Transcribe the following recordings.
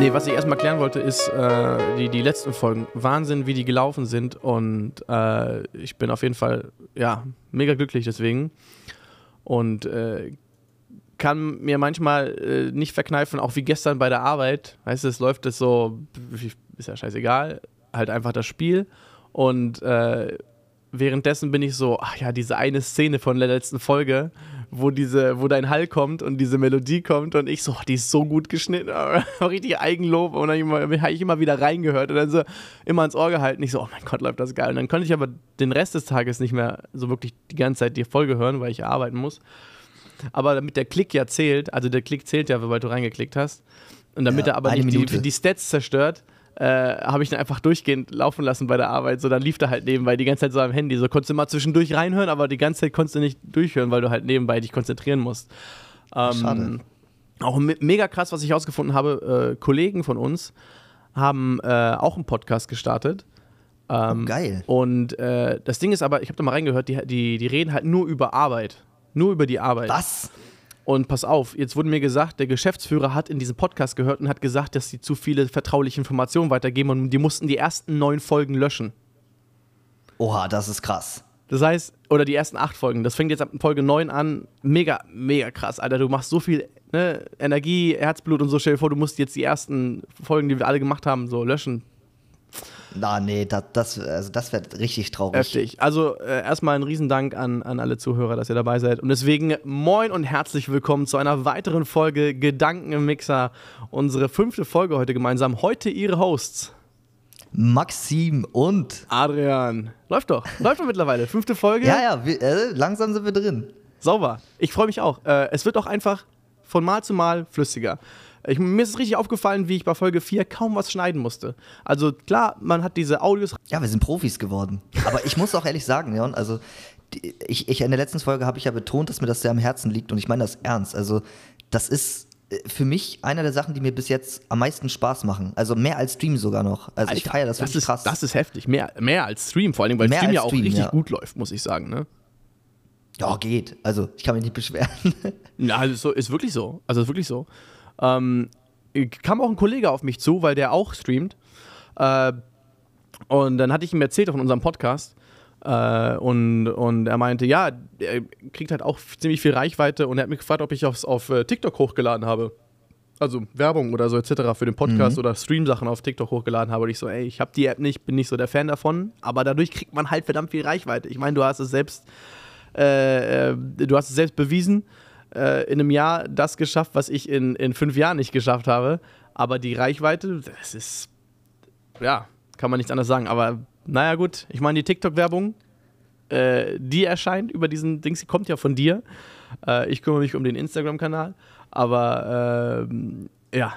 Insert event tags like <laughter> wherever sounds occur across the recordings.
Nee, was ich erstmal klären wollte, ist äh, die, die letzten Folgen. Wahnsinn, wie die gelaufen sind. Und äh, ich bin auf jeden Fall, ja, mega glücklich deswegen. Und äh, kann mir manchmal äh, nicht verkneifen, auch wie gestern bei der Arbeit. Weißt du, es läuft das so, ist ja scheißegal, halt einfach das Spiel. Und äh, währenddessen bin ich so, ach ja, diese eine Szene von der letzten Folge, wo diese, wo dein Hall kommt und diese Melodie kommt und ich so, oh, die ist so gut geschnitten, <laughs> richtig Eigenlob und dann habe ich immer wieder reingehört und dann so immer ins Ohr gehalten. Ich so, oh mein Gott, läuft das geil. Und dann konnte ich aber den Rest des Tages nicht mehr so wirklich die ganze Zeit die Folge hören, weil ich arbeiten muss. Aber damit der Klick ja zählt, also der Klick zählt ja, weil du reingeklickt hast, und damit ja, er aber nicht die, die Stats zerstört, äh, habe ich dann einfach durchgehend laufen lassen bei der Arbeit. So, dann lief der halt nebenbei die ganze Zeit so am Handy. So konntest du mal zwischendurch reinhören, aber die ganze Zeit konntest du nicht durchhören, weil du halt nebenbei dich konzentrieren musst. Ähm, Schade. Auch me mega krass, was ich herausgefunden habe, äh, Kollegen von uns haben äh, auch einen Podcast gestartet. Ähm, oh, geil. Und äh, das Ding ist aber, ich habe da mal reingehört, die, die, die reden halt nur über Arbeit. Nur über die Arbeit. Was? Und pass auf, jetzt wurde mir gesagt, der Geschäftsführer hat in diesem Podcast gehört und hat gesagt, dass sie zu viele vertrauliche Informationen weitergeben und die mussten die ersten neun Folgen löschen. Oha, das ist krass. Das heißt, oder die ersten acht Folgen, das fängt jetzt ab Folge 9 an. Mega, mega krass, Alter. Du machst so viel ne, Energie, Herzblut und so. Stell dir vor, du musst jetzt die ersten Folgen, die wir alle gemacht haben, so löschen. Na, nee, das, das, also das wäre richtig traurig. Heftig. Also äh, erstmal ein Riesendank an, an alle Zuhörer, dass ihr dabei seid. Und deswegen moin und herzlich willkommen zu einer weiteren Folge Gedanken im Mixer. Unsere fünfte Folge heute gemeinsam. Heute ihre Hosts. Maxim und Adrian. Läuft doch. Läuft doch mittlerweile. Fünfte Folge. Ja, ja, wir, äh, langsam sind wir drin. Sauber. Ich freue mich auch. Äh, es wird auch einfach von Mal zu Mal flüssiger. Ich, mir ist es richtig aufgefallen, wie ich bei Folge 4 kaum was schneiden musste. Also klar, man hat diese Audios. Ja, wir sind Profis geworden. Aber ich muss auch ehrlich sagen, Jon, also ich, ich, in der letzten Folge habe ich ja betont, dass mir das sehr am Herzen liegt und ich meine das ernst. Also das ist äh, für mich eine der Sachen, die mir bis jetzt am meisten Spaß machen. Also mehr als Stream sogar noch. Also Alter, ich feiere das, das ist, krass. Das ist heftig. Mehr, mehr als Stream, vor allem, weil mehr Stream ja auch Stream, richtig ja. gut läuft, muss ich sagen. Ne? Ja, geht. Also ich kann mich nicht beschweren. Ja, also ist wirklich so. Also ist wirklich so. Ähm, kam auch ein Kollege auf mich zu, weil der auch streamt. Äh, und dann hatte ich ihm erzählt von unserem Podcast. Äh, und, und er meinte, ja, er kriegt halt auch ziemlich viel Reichweite und er hat mich gefragt, ob ich aufs, auf äh, TikTok hochgeladen habe. Also Werbung oder so etc. für den Podcast mhm. oder Stream-Sachen auf TikTok hochgeladen habe. Und ich so, ey, ich habe die App nicht, bin nicht so der Fan davon, aber dadurch kriegt man halt verdammt viel Reichweite. Ich meine, du hast es selbst, äh, äh du hast es selbst bewiesen äh, in einem Jahr das geschafft, was ich in, in fünf Jahren nicht geschafft habe. Aber die Reichweite, das ist, ja, kann man nichts anderes sagen. Aber naja, gut, ich meine, die TikTok-Werbung, äh, die erscheint über diesen Dings, die kommt ja von dir. Äh, ich kümmere mich um den Instagram-Kanal. Aber äh, ja,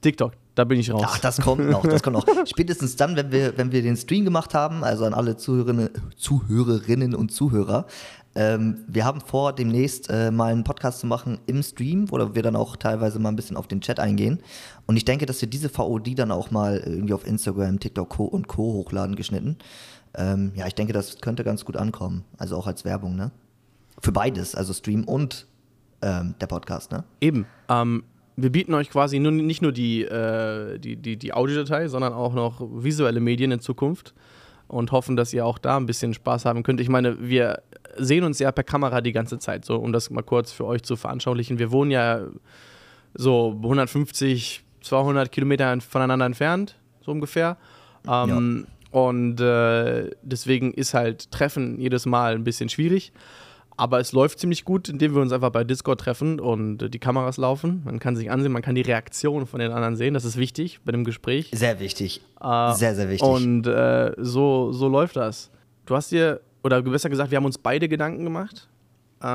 TikTok, da bin ich raus. Ach, das kommt noch, das kommt noch. <laughs> Spätestens dann, wenn wir, wenn wir den Stream gemacht haben, also an alle Zuhörerinnen, Zuhörerinnen und Zuhörer, ähm, wir haben vor, demnächst äh, mal einen Podcast zu machen im Stream, wo wir dann auch teilweise mal ein bisschen auf den Chat eingehen. Und ich denke, dass wir diese VOD dann auch mal irgendwie auf Instagram, TikTok und Co. hochladen geschnitten. Ähm, ja, ich denke, das könnte ganz gut ankommen. Also auch als Werbung, ne? Für beides, also Stream und ähm, der Podcast, ne? Eben. Ähm, wir bieten euch quasi nur, nicht nur die, äh, die, die, die Audiodatei, sondern auch noch visuelle Medien in Zukunft und hoffen, dass ihr auch da ein bisschen Spaß haben könnt. Ich meine, wir sehen uns ja per Kamera die ganze Zeit, so um das mal kurz für euch zu veranschaulichen. Wir wohnen ja so 150, 200 Kilometer voneinander entfernt, so ungefähr. Ähm, ja. Und äh, deswegen ist halt Treffen jedes Mal ein bisschen schwierig. Aber es läuft ziemlich gut, indem wir uns einfach bei Discord treffen und die Kameras laufen. Man kann sich ansehen, man kann die Reaktion von den anderen sehen. Das ist wichtig bei dem Gespräch. Sehr wichtig. Äh, sehr, sehr wichtig. Und äh, so, so läuft das. Du hast dir oder besser gesagt, wir haben uns beide Gedanken gemacht, äh,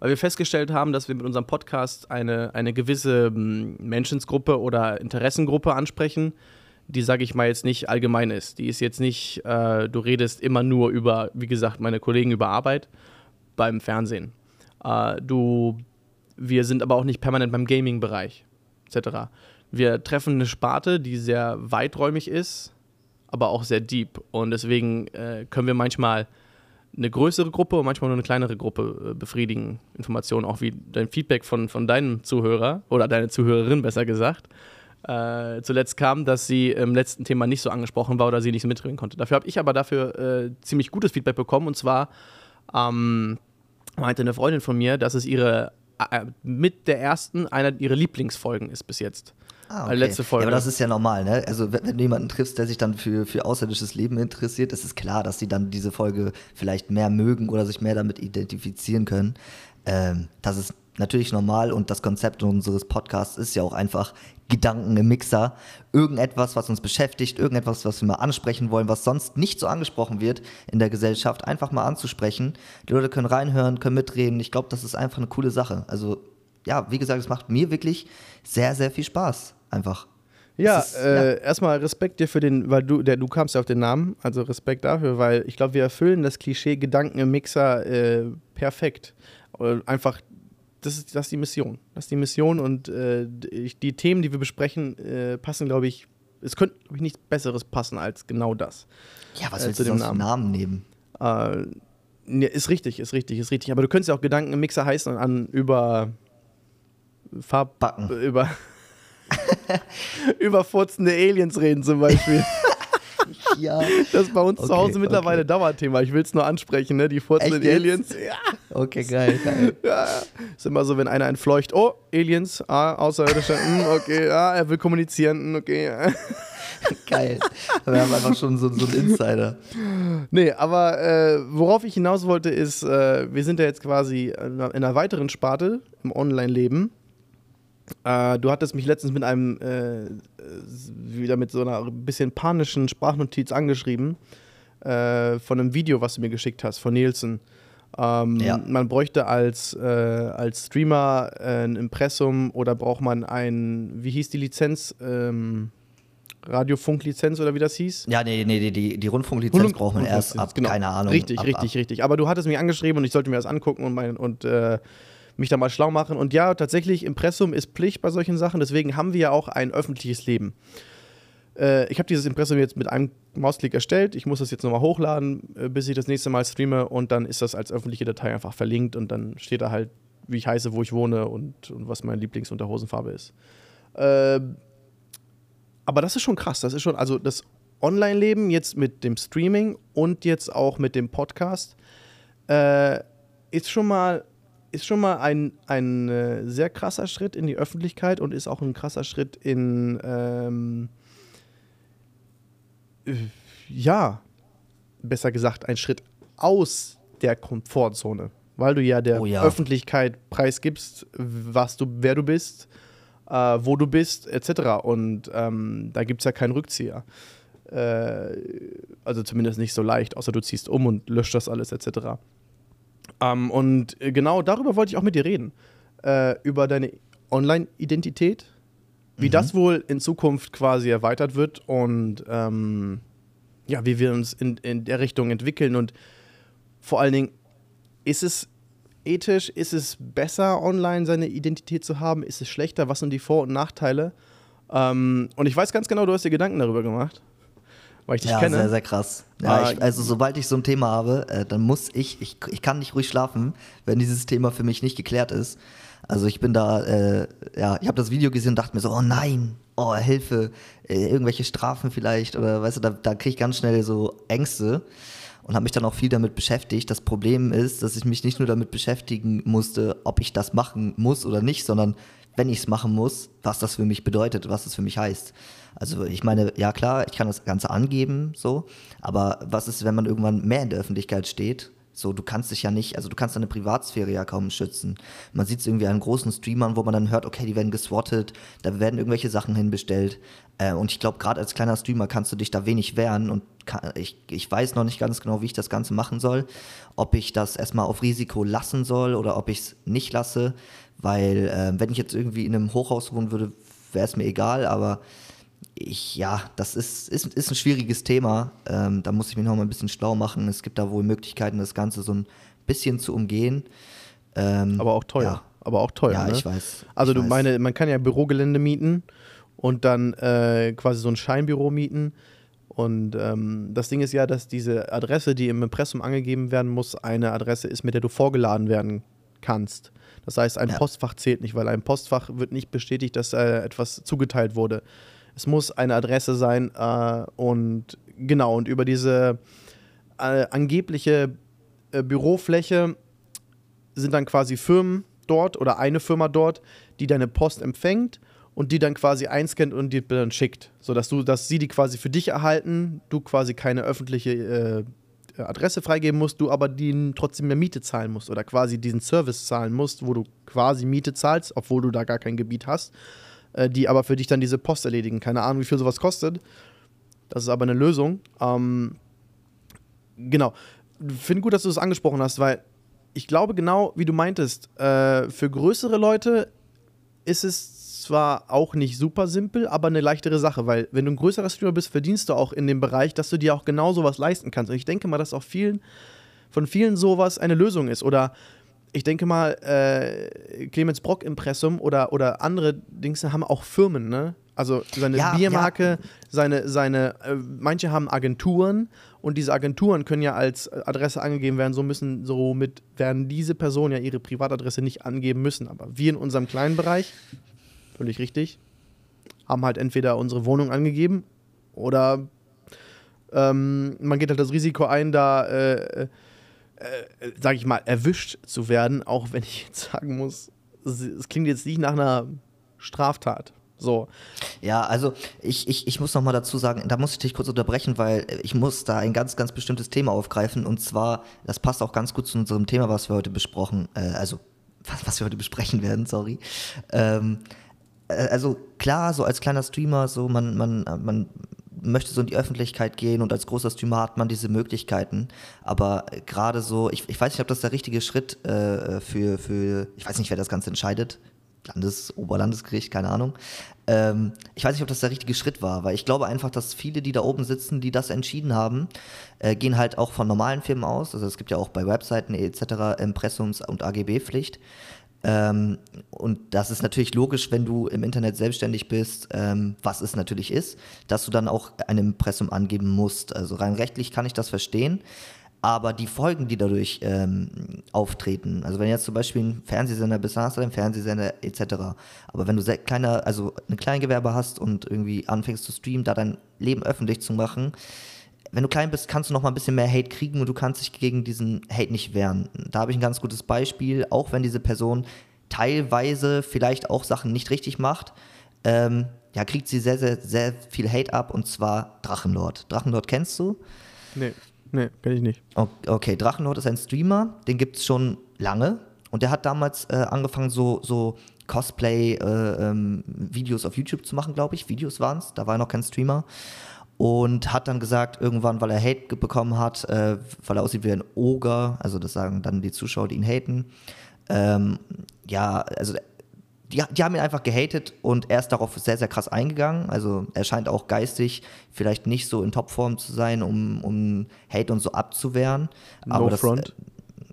weil wir festgestellt haben, dass wir mit unserem Podcast eine, eine gewisse hm, Menschensgruppe oder Interessengruppe ansprechen, die, sage ich mal, jetzt nicht allgemein ist. Die ist jetzt nicht, äh, du redest immer nur über, wie gesagt, meine Kollegen über Arbeit beim Fernsehen. Äh, du, wir sind aber auch nicht permanent beim Gaming-Bereich, etc. Wir treffen eine Sparte, die sehr weiträumig ist, aber auch sehr deep. Und deswegen äh, können wir manchmal eine größere Gruppe und manchmal nur eine kleinere Gruppe äh, befriedigen Informationen, auch wie dein Feedback von, von deinem Zuhörer oder deine Zuhörerin besser gesagt. Äh, zuletzt kam, dass sie im letzten Thema nicht so angesprochen war oder sie nicht so mitreden konnte. Dafür habe ich aber dafür äh, ziemlich gutes Feedback bekommen und zwar ähm, meinte eine Freundin von mir, dass es ihre äh, mit der ersten einer ihrer Lieblingsfolgen ist bis jetzt. Ah, okay. letzte Folge. Ja, aber das ist ja normal, ne? Also wenn, du jemanden triffst, der sich dann für, für außerirdisches Leben interessiert, ist es klar, dass sie dann diese Folge vielleicht mehr mögen oder sich mehr damit identifizieren können. Ähm, das ist natürlich normal und das Konzept unseres Podcasts ist ja auch einfach Gedanken im Mixer. Irgendetwas, was uns beschäftigt, irgendetwas, was wir mal ansprechen wollen, was sonst nicht so angesprochen wird in der Gesellschaft, einfach mal anzusprechen. Die Leute können reinhören, können mitreden. Ich glaube, das ist einfach eine coole Sache. Also ja, wie gesagt, es macht mir wirklich sehr, sehr viel Spaß einfach. Ja, ist, äh, ja. erstmal Respekt dir für den, weil du, der, du kamst ja auf den Namen, also Respekt dafür, weil ich glaube, wir erfüllen das Klischee Gedanken im Mixer äh, perfekt. Einfach, das ist, das ist die Mission. Das ist die Mission und äh, die Themen, die wir besprechen, äh, passen, glaube ich, es könnte, glaube ich, nichts Besseres passen als genau das. Ja, was äh, willst du dem Namen? Namen nehmen? Äh, ne, ist richtig, ist richtig, ist richtig. Aber du könntest ja auch Gedanken im Mixer heißen und an über Farbbacken. Über <laughs> über furzende Aliens reden zum Beispiel. <laughs> ja. Das ist bei uns okay, zu Hause mittlerweile okay. Dauerthema. Ich will es nur ansprechen, ne? Die furzenden Aliens. Ja. Okay, geil, geil. <laughs> Ja, ist immer so, wenn einer entfleucht, oh, Aliens, ah, Außerirdische, mm, okay, ah, er will kommunizieren, mm, okay. Geil. Wir haben einfach schon so, so einen Insider. Nee, aber äh, worauf ich hinaus wollte, ist, äh, wir sind ja jetzt quasi in einer weiteren Sparte im Online-Leben. Äh, du hattest mich letztens mit einem, äh, wieder mit so einer bisschen panischen Sprachnotiz angeschrieben, äh, von einem Video, was du mir geschickt hast, von Nielsen. Ähm, ja. Man bräuchte als, äh, als Streamer ein Impressum oder braucht man ein, wie hieß die Lizenz? Ähm, Radiofunklizenz oder wie das hieß? Ja, nee, nee, die, die Rundfunklizenz Rundfunk braucht man erst ab, genau. keine Ahnung. Richtig, ab, richtig, ab. richtig. Aber du hattest mich angeschrieben und ich sollte mir das angucken und, mein, und äh, mich da mal schlau machen. Und ja, tatsächlich, Impressum ist Pflicht bei solchen Sachen, deswegen haben wir ja auch ein öffentliches Leben. Äh, ich habe dieses Impressum jetzt mit einem Mausklick erstellt. Ich muss das jetzt nochmal hochladen, äh, bis ich das nächste Mal streame und dann ist das als öffentliche Datei einfach verlinkt und dann steht da halt, wie ich heiße, wo ich wohne und, und was meine Lieblingsunterhosenfarbe ist. Äh, aber das ist schon krass. Das ist schon, also das Online-Leben jetzt mit dem Streaming und jetzt auch mit dem Podcast äh, ist schon mal ist schon mal ein, ein äh, sehr krasser Schritt in die Öffentlichkeit und ist auch ein krasser Schritt in, ähm, äh, ja, besser gesagt, ein Schritt aus der Komfortzone, weil du ja der oh ja. Öffentlichkeit preisgibst, was du, wer du bist, äh, wo du bist, etc. Und ähm, da gibt es ja keinen Rückzieher. Äh, also zumindest nicht so leicht, außer du ziehst um und löscht das alles, etc. Ähm, und äh, genau darüber wollte ich auch mit dir reden. Äh, über deine Online-Identität, wie mhm. das wohl in Zukunft quasi erweitert wird und ähm, ja, wie wir uns in, in der Richtung entwickeln und vor allen Dingen, ist es ethisch, ist es besser, online seine Identität zu haben? Ist es schlechter? Was sind die Vor- und Nachteile? Ähm, und ich weiß ganz genau, du hast dir Gedanken darüber gemacht weil ich dich ja, kenne. sehr, sehr krass. Ja, ich, also sobald ich so ein Thema habe, äh, dann muss ich, ich, ich kann nicht ruhig schlafen, wenn dieses Thema für mich nicht geklärt ist. Also ich bin da, äh, ja, ich habe das Video gesehen und dachte mir so, oh nein, oh Hilfe, äh, irgendwelche Strafen vielleicht oder weißt du, da, da kriege ich ganz schnell so Ängste und habe mich dann auch viel damit beschäftigt. Das Problem ist, dass ich mich nicht nur damit beschäftigen musste, ob ich das machen muss oder nicht, sondern wenn ich es machen muss, was das für mich bedeutet, was das für mich heißt. Also ich meine, ja klar, ich kann das Ganze angeben, so, aber was ist, wenn man irgendwann mehr in der Öffentlichkeit steht? So, du kannst dich ja nicht, also du kannst deine Privatsphäre ja kaum schützen. Man sieht es irgendwie an großen Streamern, wo man dann hört, okay, die werden geswattet, da werden irgendwelche Sachen hinbestellt. Äh, und ich glaube, gerade als kleiner Streamer kannst du dich da wenig wehren und kann, ich, ich weiß noch nicht ganz genau, wie ich das Ganze machen soll. Ob ich das erstmal auf Risiko lassen soll oder ob ich es nicht lasse. Weil, äh, wenn ich jetzt irgendwie in einem Hochhaus wohnen würde, wäre es mir egal, aber ich, ja, das ist, ist, ist ein schwieriges Thema. Ähm, da muss ich mich noch mal ein bisschen schlau machen. Es gibt da wohl Möglichkeiten, das Ganze so ein bisschen zu umgehen. Ähm, aber auch teuer. Ja. Aber auch teuer. Ja, ne? ich weiß. Also ich du weiß. meine, man kann ja Bürogelände mieten und dann äh, quasi so ein Scheinbüro mieten. Und ähm, das Ding ist ja, dass diese Adresse, die im Impressum angegeben werden muss, eine Adresse ist, mit der du vorgeladen werden kannst. Das heißt, ein ja. Postfach zählt nicht, weil ein Postfach wird nicht bestätigt, dass äh, etwas zugeteilt wurde. Es muss eine Adresse sein äh, und genau, und über diese äh, angebliche äh, Bürofläche sind dann quasi Firmen dort oder eine Firma dort, die deine Post empfängt und die dann quasi einscannt und dir dann schickt, sodass du, dass sie die quasi für dich erhalten, du quasi keine öffentliche äh, Adresse freigeben musst, du aber die trotzdem mehr Miete zahlen musst oder quasi diesen Service zahlen musst, wo du quasi Miete zahlst, obwohl du da gar kein Gebiet hast, äh, die aber für dich dann diese Post erledigen. Keine Ahnung, wie viel sowas kostet. Das ist aber eine Lösung. Ähm, genau. Finde gut, dass du das angesprochen hast, weil ich glaube genau, wie du meintest, äh, für größere Leute ist es zwar auch nicht super simpel, aber eine leichtere Sache, weil wenn du ein größerer Streamer bist, verdienst du auch in dem Bereich, dass du dir auch genau sowas leisten kannst. Und ich denke mal, dass auch vielen, von vielen sowas eine Lösung ist. Oder ich denke mal, äh, Clemens Brock Impressum oder, oder andere Dings haben auch Firmen, ne? Also seine ja, Biermarke, ja. seine, seine, äh, manche haben Agenturen und diese Agenturen können ja als Adresse angegeben werden, so müssen, somit werden diese Personen ja ihre Privatadresse nicht angeben müssen. Aber wir in unserem kleinen Bereich, völlig richtig, haben halt entweder unsere Wohnung angegeben oder ähm, man geht halt das Risiko ein, da, äh, äh, äh sag ich mal, erwischt zu werden, auch wenn ich jetzt sagen muss, es klingt jetzt nicht nach einer Straftat. So. Ja, also ich, ich, ich muss noch mal dazu sagen, da muss ich dich kurz unterbrechen, weil ich muss da ein ganz, ganz bestimmtes Thema aufgreifen und zwar, das passt auch ganz gut zu unserem Thema, was wir heute besprochen, äh, also was, was wir heute besprechen werden, sorry. Ähm, äh, also klar, so als kleiner Streamer, so man, man, man möchte so in die Öffentlichkeit gehen und als großer Streamer hat man diese Möglichkeiten. Aber gerade so, ich, ich weiß nicht, ob das der richtige Schritt äh, für, für, ich weiß nicht, wer das Ganze entscheidet, Landes-, Oberlandesgericht, keine Ahnung. Ähm, ich weiß nicht, ob das der richtige Schritt war, weil ich glaube einfach, dass viele, die da oben sitzen, die das entschieden haben, äh, gehen halt auch von normalen Firmen aus. Also es gibt ja auch bei Webseiten etc. Impressums- und AGB-Pflicht. Ähm, und das ist natürlich logisch, wenn du im Internet selbstständig bist, ähm, was es natürlich ist, dass du dann auch ein Impressum angeben musst. Also rein rechtlich kann ich das verstehen aber die Folgen, die dadurch ähm, auftreten, also wenn jetzt zum Beispiel ein Fernsehsender bist, dann hast du einen Fernsehsender etc. Aber wenn du kleiner, also ein Kleingewerbe hast und irgendwie anfängst zu streamen, da dein Leben öffentlich zu machen, wenn du klein bist, kannst du noch mal ein bisschen mehr Hate kriegen und du kannst dich gegen diesen Hate nicht wehren. Da habe ich ein ganz gutes Beispiel, auch wenn diese Person teilweise vielleicht auch Sachen nicht richtig macht, ähm, ja, kriegt sie sehr, sehr, sehr viel Hate ab und zwar Drachenlord. Drachenlord kennst du? Nee. Nee, kenn ich nicht. Okay, Drachenlord ist ein Streamer, den gibt es schon lange. Und der hat damals äh, angefangen, so, so Cosplay-Videos äh, ähm, auf YouTube zu machen, glaube ich. Videos waren es, da war er noch kein Streamer. Und hat dann gesagt, irgendwann, weil er Hate bekommen hat, äh, weil er aussieht wie ein Oger, also das sagen dann die Zuschauer, die ihn haten. Ähm, ja, also die, die, haben ihn einfach gehatet und er ist darauf sehr, sehr krass eingegangen. Also er scheint auch geistig vielleicht nicht so in Topform zu sein, um, um Hate und so abzuwehren. No Aber das, Front.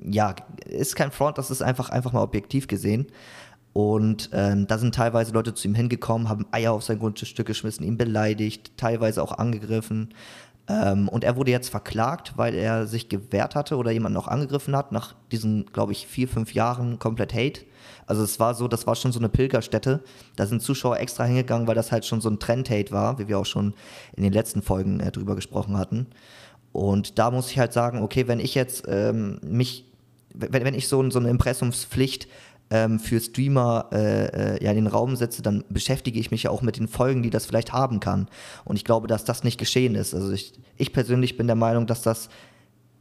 Äh, ja, ist kein Front, das ist einfach, einfach mal objektiv gesehen. Und ähm, da sind teilweise Leute zu ihm hingekommen, haben Eier auf sein Grundstück geschmissen, ihn beleidigt, teilweise auch angegriffen. Ähm, und er wurde jetzt verklagt, weil er sich gewehrt hatte oder jemanden auch angegriffen hat, nach diesen, glaube ich, vier, fünf Jahren komplett Hate. Also es war so, das war schon so eine Pilgerstätte. Da sind Zuschauer extra hingegangen, weil das halt schon so ein Trend-Hate war, wie wir auch schon in den letzten Folgen äh, drüber gesprochen hatten. Und da muss ich halt sagen, okay, wenn ich jetzt ähm, mich, wenn, wenn ich so, so eine Impressumspflicht ähm, für Streamer äh, äh, ja, in den Raum setze, dann beschäftige ich mich ja auch mit den Folgen, die das vielleicht haben kann. Und ich glaube, dass das nicht geschehen ist. Also ich, ich persönlich bin der Meinung, dass das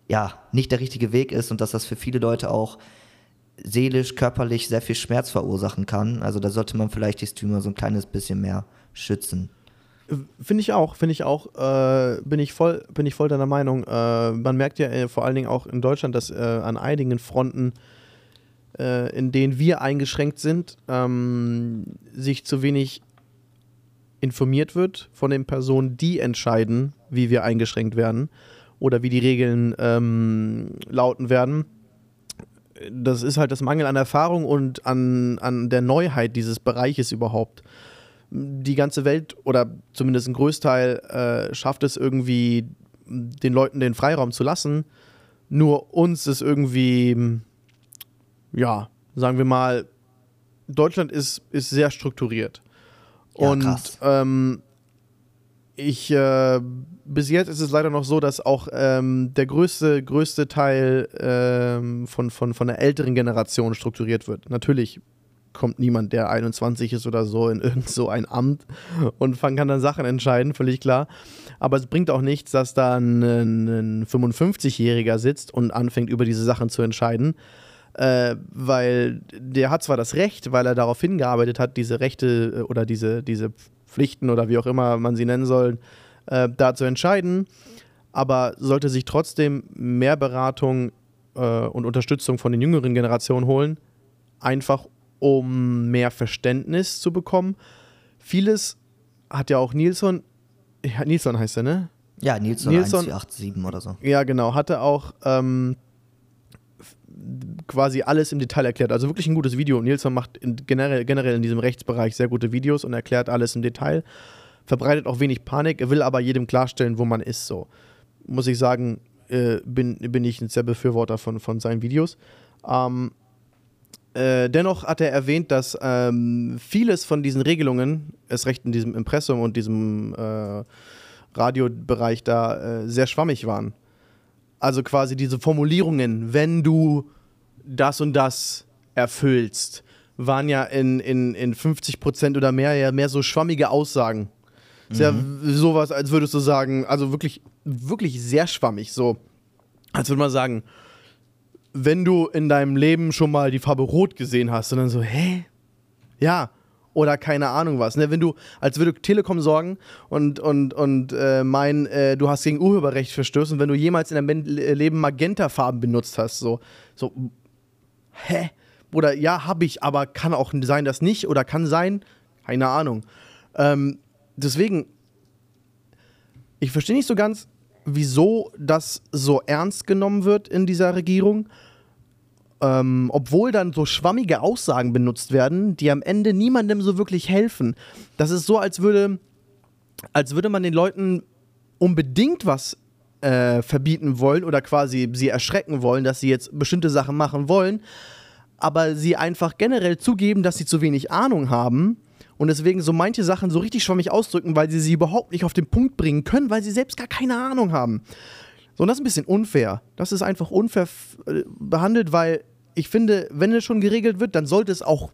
ja nicht der richtige Weg ist und dass das für viele Leute auch seelisch, körperlich sehr viel Schmerz verursachen kann. Also da sollte man vielleicht die Streamer so ein kleines bisschen mehr schützen. Finde ich auch, finde ich auch, äh, bin, ich voll, bin ich voll deiner Meinung. Äh, man merkt ja äh, vor allen Dingen auch in Deutschland, dass äh, an einigen Fronten, äh, in denen wir eingeschränkt sind, ähm, sich zu wenig informiert wird von den Personen, die entscheiden, wie wir eingeschränkt werden oder wie die Regeln ähm, lauten werden das ist halt das Mangel an Erfahrung und an, an der Neuheit dieses Bereiches überhaupt. die ganze Welt oder zumindest ein Großteil äh, schafft es irgendwie, den Leuten den Freiraum zu lassen. Nur uns ist irgendwie, ja, sagen wir mal, Deutschland ist, ist sehr strukturiert. Ja, und ähm, ich, äh, bis jetzt ist es leider noch so, dass auch ähm, der größte, größte Teil ähm, von, von, von der älteren Generation strukturiert wird. Natürlich kommt niemand, der 21 ist oder so, in <laughs> irgend so ein Amt und kann dann Sachen entscheiden, völlig klar. Aber es bringt auch nichts, dass da ein, ein 55-Jähriger sitzt und anfängt, über diese Sachen zu entscheiden. Äh, weil der hat zwar das Recht, weil er darauf hingearbeitet hat, diese Rechte äh, oder diese, diese Pflichten oder wie auch immer man sie nennen soll, äh, da zu entscheiden, aber sollte sich trotzdem mehr Beratung äh, und Unterstützung von den jüngeren Generationen holen, einfach um mehr Verständnis zu bekommen. Vieles hat ja auch Nilsson, ja, Nilsson heißt er, ne? Ja, Nilsson, Nilsson- 1487 oder so. Ja, genau, hatte auch ähm, quasi alles im Detail erklärt. Also wirklich ein gutes Video. Nilsson macht in, generell, generell in diesem Rechtsbereich sehr gute Videos und erklärt alles im Detail. Verbreitet auch wenig Panik, will aber jedem klarstellen, wo man ist. So muss ich sagen, äh, bin, bin ich ein sehr Befürworter von, von seinen Videos. Ähm, äh, dennoch hat er erwähnt, dass ähm, vieles von diesen Regelungen, es recht in diesem Impressum und diesem äh, Radiobereich da äh, sehr schwammig waren. Also quasi diese Formulierungen, wenn du das und das erfüllst, waren ja in, in, in 50 Prozent oder mehr ja mehr so schwammige Aussagen. Ist ja sowas, als würdest du sagen, also wirklich, wirklich sehr schwammig, so. Als würde man sagen, wenn du in deinem Leben schon mal die Farbe Rot gesehen hast, und dann so, hä? Ja. Oder keine Ahnung was. Ne? Wenn du, als würde Telekom sorgen und, und, und äh, meinen, äh, du hast gegen Urheberrecht verstößt und wenn du jemals in deinem Ben- Leben Magentafarben benutzt hast, so, so, hä? Oder ja, habe ich, aber kann auch sein, dass nicht oder kann sein, keine Ahnung. Ähm, deswegen, ich verstehe nicht so ganz, wieso das so ernst genommen wird in dieser Regierung. Ähm, obwohl dann so schwammige Aussagen benutzt werden, die am Ende niemandem so wirklich helfen. Das ist so, als würde, als würde man den Leuten unbedingt was äh, verbieten wollen oder quasi sie erschrecken wollen, dass sie jetzt bestimmte Sachen machen wollen, aber sie einfach generell zugeben, dass sie zu wenig Ahnung haben und deswegen so manche Sachen so richtig schwammig ausdrücken, weil sie sie überhaupt nicht auf den Punkt bringen können, weil sie selbst gar keine Ahnung haben. So, und das ist ein bisschen unfair. Das ist einfach unfair äh, behandelt, weil ich finde, wenn es schon geregelt wird, dann sollte es auch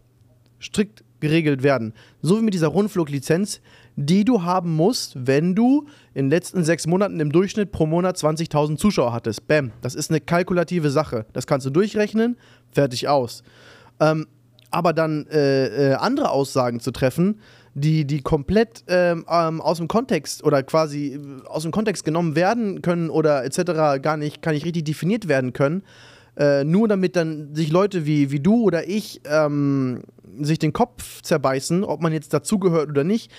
strikt geregelt werden. So wie mit dieser Rundfluglizenz, die du haben musst, wenn du in den letzten sechs Monaten im Durchschnitt pro Monat 20.000 Zuschauer hattest. Bam, das ist eine kalkulative Sache. Das kannst du durchrechnen, fertig aus. Ähm, aber dann äh, äh, andere Aussagen zu treffen, die, die komplett ähm, ähm, aus dem Kontext oder quasi äh, aus dem Kontext genommen werden können oder etc. gar nicht, gar nicht richtig definiert werden können, äh, nur damit dann sich Leute wie, wie du oder ich ähm, sich den Kopf zerbeißen, ob man jetzt dazugehört oder nicht.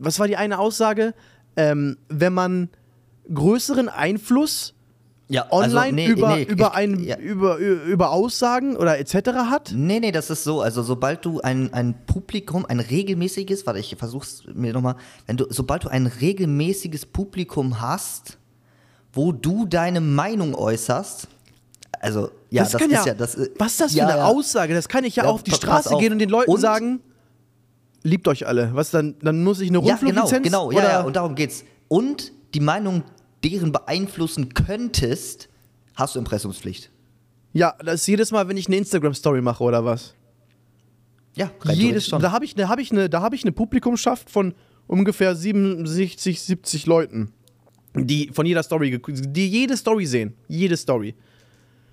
Was war die eine Aussage? Ähm, wenn man größeren Einfluss Ja, online also, nee, über, nee, über, ich- ein, ja. über, über Aussagen oder etc. hat? Nee, nee, das ist so. Also, sobald du ein, ein Publikum, ein regelmäßiges, warte, ich versuch's mir nochmal, wenn du, sobald du ein regelmäßiges Publikum hast, wo du deine Meinung äußerst, also, ja, das, kann ist ja, das äh, Was ist das ja, für eine ja. Aussage? Das kann ich ja, Ja, auch auf die Straße auf. gehen und den Leuten Und- sagen, liebt euch alle. Was dann? Dann muss ich eine Ja, genau, Rundfluglizenz? genau, ja, oder? ja, und darum geht's. Und die Meinung, deren beeinflussen könntest, hast du Impressumspflicht. ja, das ist jedes Mal, wenn ich eine Instagram-Story mache oder was. Ja, Jedes, schon. da habe ich, eine- hab ich, eine- da hab ich eine Publikumschaft von ungefähr 67, 70 Leuten, die von jeder Story, die jede Story sehen. Jede Story.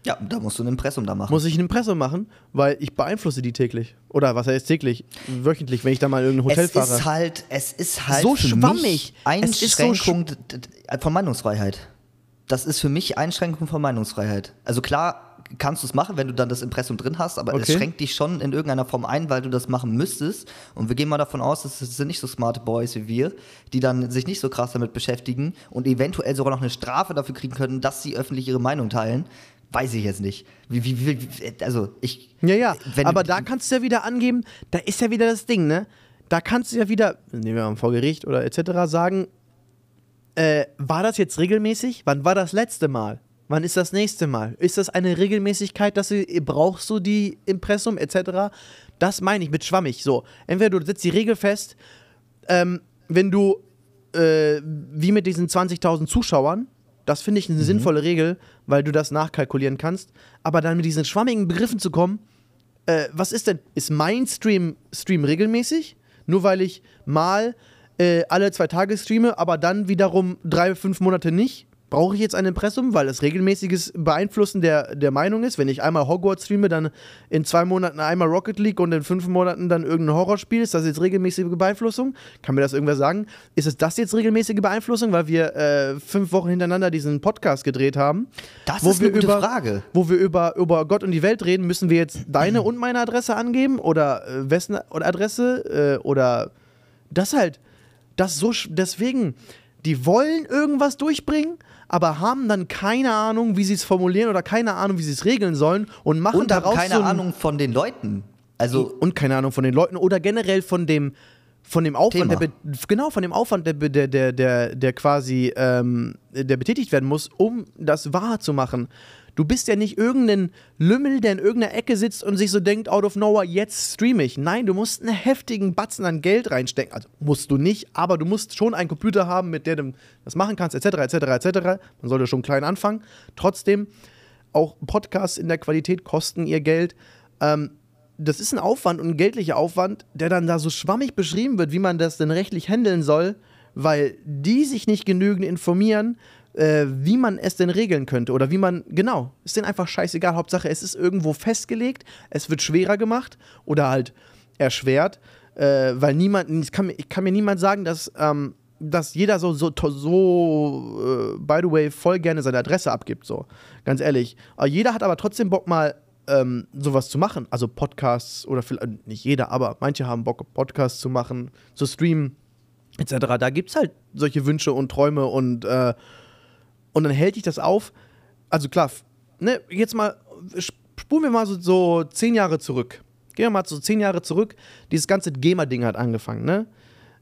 Ja, da musst du ein Impressum da machen. Muss ich ein Impressum machen, weil ich beeinflusse die täglich. Oder was heißt täglich? Wöchentlich, wenn ich da mal in irgendein Hotel es fahre. ist halt, es ist halt So schwammig. Es so Einschränkung d- von Meinungsfreiheit. Das ist für mich Einschränkung von Meinungsfreiheit. Also klar kannst du es machen, wenn du dann das Impressum drin hast, aber es Okay. schränkt dich schon in irgendeiner Form ein, weil du das machen müsstest. Und wir gehen mal davon aus, dass es sind nicht so smarte Boys wie wir, die dann sich nicht so krass damit beschäftigen und eventuell sogar noch eine Strafe dafür kriegen können, dass sie öffentlich ihre Meinung teilen. Weiß ich jetzt nicht. Wie, wie, wie, also ich. Ja, ja, aber da kannst du ja wieder angeben, da ist ja wieder das Ding, ne? da kannst du ja wieder, nehmen wir mal vor Gericht oder etc., sagen, äh, war das jetzt regelmäßig? Wann war das letzte Mal? Wann ist das nächste Mal? Ist das eine Regelmäßigkeit, dass du brauchst du die Impressum etc.? Das meine ich mit schwammig. So, entweder du setzt die Regel fest, ähm, wenn du äh, wie mit diesen 20.000 Zuschauern, das finde ich eine mhm. sinnvolle Regel, weil du das nachkalkulieren kannst. Aber dann mit diesen schwammigen Begriffen zu kommen, äh, was ist denn? Ist mein Stream, Stream regelmäßig? Nur weil ich mal äh, alle zwei Tage streame, aber dann wiederum drei, fünf Monate nicht? Brauche ich jetzt ein Impressum, weil es regelmäßiges Beeinflussen der, der Meinung ist. Wenn ich einmal Hogwarts streame, dann in zwei Monaten einmal Rocket League und in fünf Monaten dann irgendein Horrorspiel, ist das jetzt regelmäßige Beeinflussung? Kann mir das irgendwer sagen? Ist es das jetzt regelmäßige Beeinflussung, weil wir äh, fünf Wochen hintereinander diesen Podcast gedreht haben? Das ist eine gute über, Frage. Wo wir über, über Gott und die Welt reden, müssen wir jetzt deine und meine Adresse angeben oder äh, wessen Adresse äh, oder das halt, das so, deswegen, die wollen irgendwas durchbringen, aber haben dann keine Ahnung, wie sie es formulieren oder keine Ahnung, wie sie es regeln sollen und machen und daraus keine so Ahnung von den Leuten. Also und keine Ahnung von den Leuten oder generell von dem von dem Aufwand, der genau von dem Aufwand, der, der, der, der, der quasi ähm, der betätigt werden muss, um das wahr zu machen. Du bist ja nicht irgendein Lümmel, der in irgendeiner Ecke sitzt und sich so denkt, out of nowhere, jetzt streame ich. Nein, du musst einen heftigen Batzen an Geld reinstecken. Also musst du nicht, aber du musst schon einen Computer haben, mit dem du das machen kannst, etc., etc., etc. Man sollte schon klein anfangen. Trotzdem, auch Podcasts in der Qualität kosten ihr Geld. Ähm, das ist ein Aufwand und ein geldlicher Aufwand, der dann da so schwammig beschrieben wird, wie man das denn rechtlich handeln soll, weil die sich nicht genügend informieren, äh, wie man es denn regeln könnte oder wie man, genau, ist denen einfach scheißegal. Hauptsache, es ist irgendwo festgelegt, es wird schwerer gemacht oder halt erschwert, äh, weil niemand, ich kann, ich kann mir niemand sagen, dass, ähm, dass jeder so, so, so äh, by the way, voll gerne seine Adresse abgibt, so, ganz ehrlich. Aber jeder hat aber trotzdem Bock mal ähm, sowas zu machen, also Podcasts oder vielleicht, nicht jeder, aber manche haben Bock, Podcasts zu machen, zu streamen, etc. Da gibt es halt solche Wünsche und Träume und äh, und dann hält dich das auf. Also klar, ne, jetzt mal, spulen wir mal so, so zehn Jahre zurück. Gehen wir mal so zehn Jahre zurück. Dieses ganze GEMA-Ding hat angefangen, ne?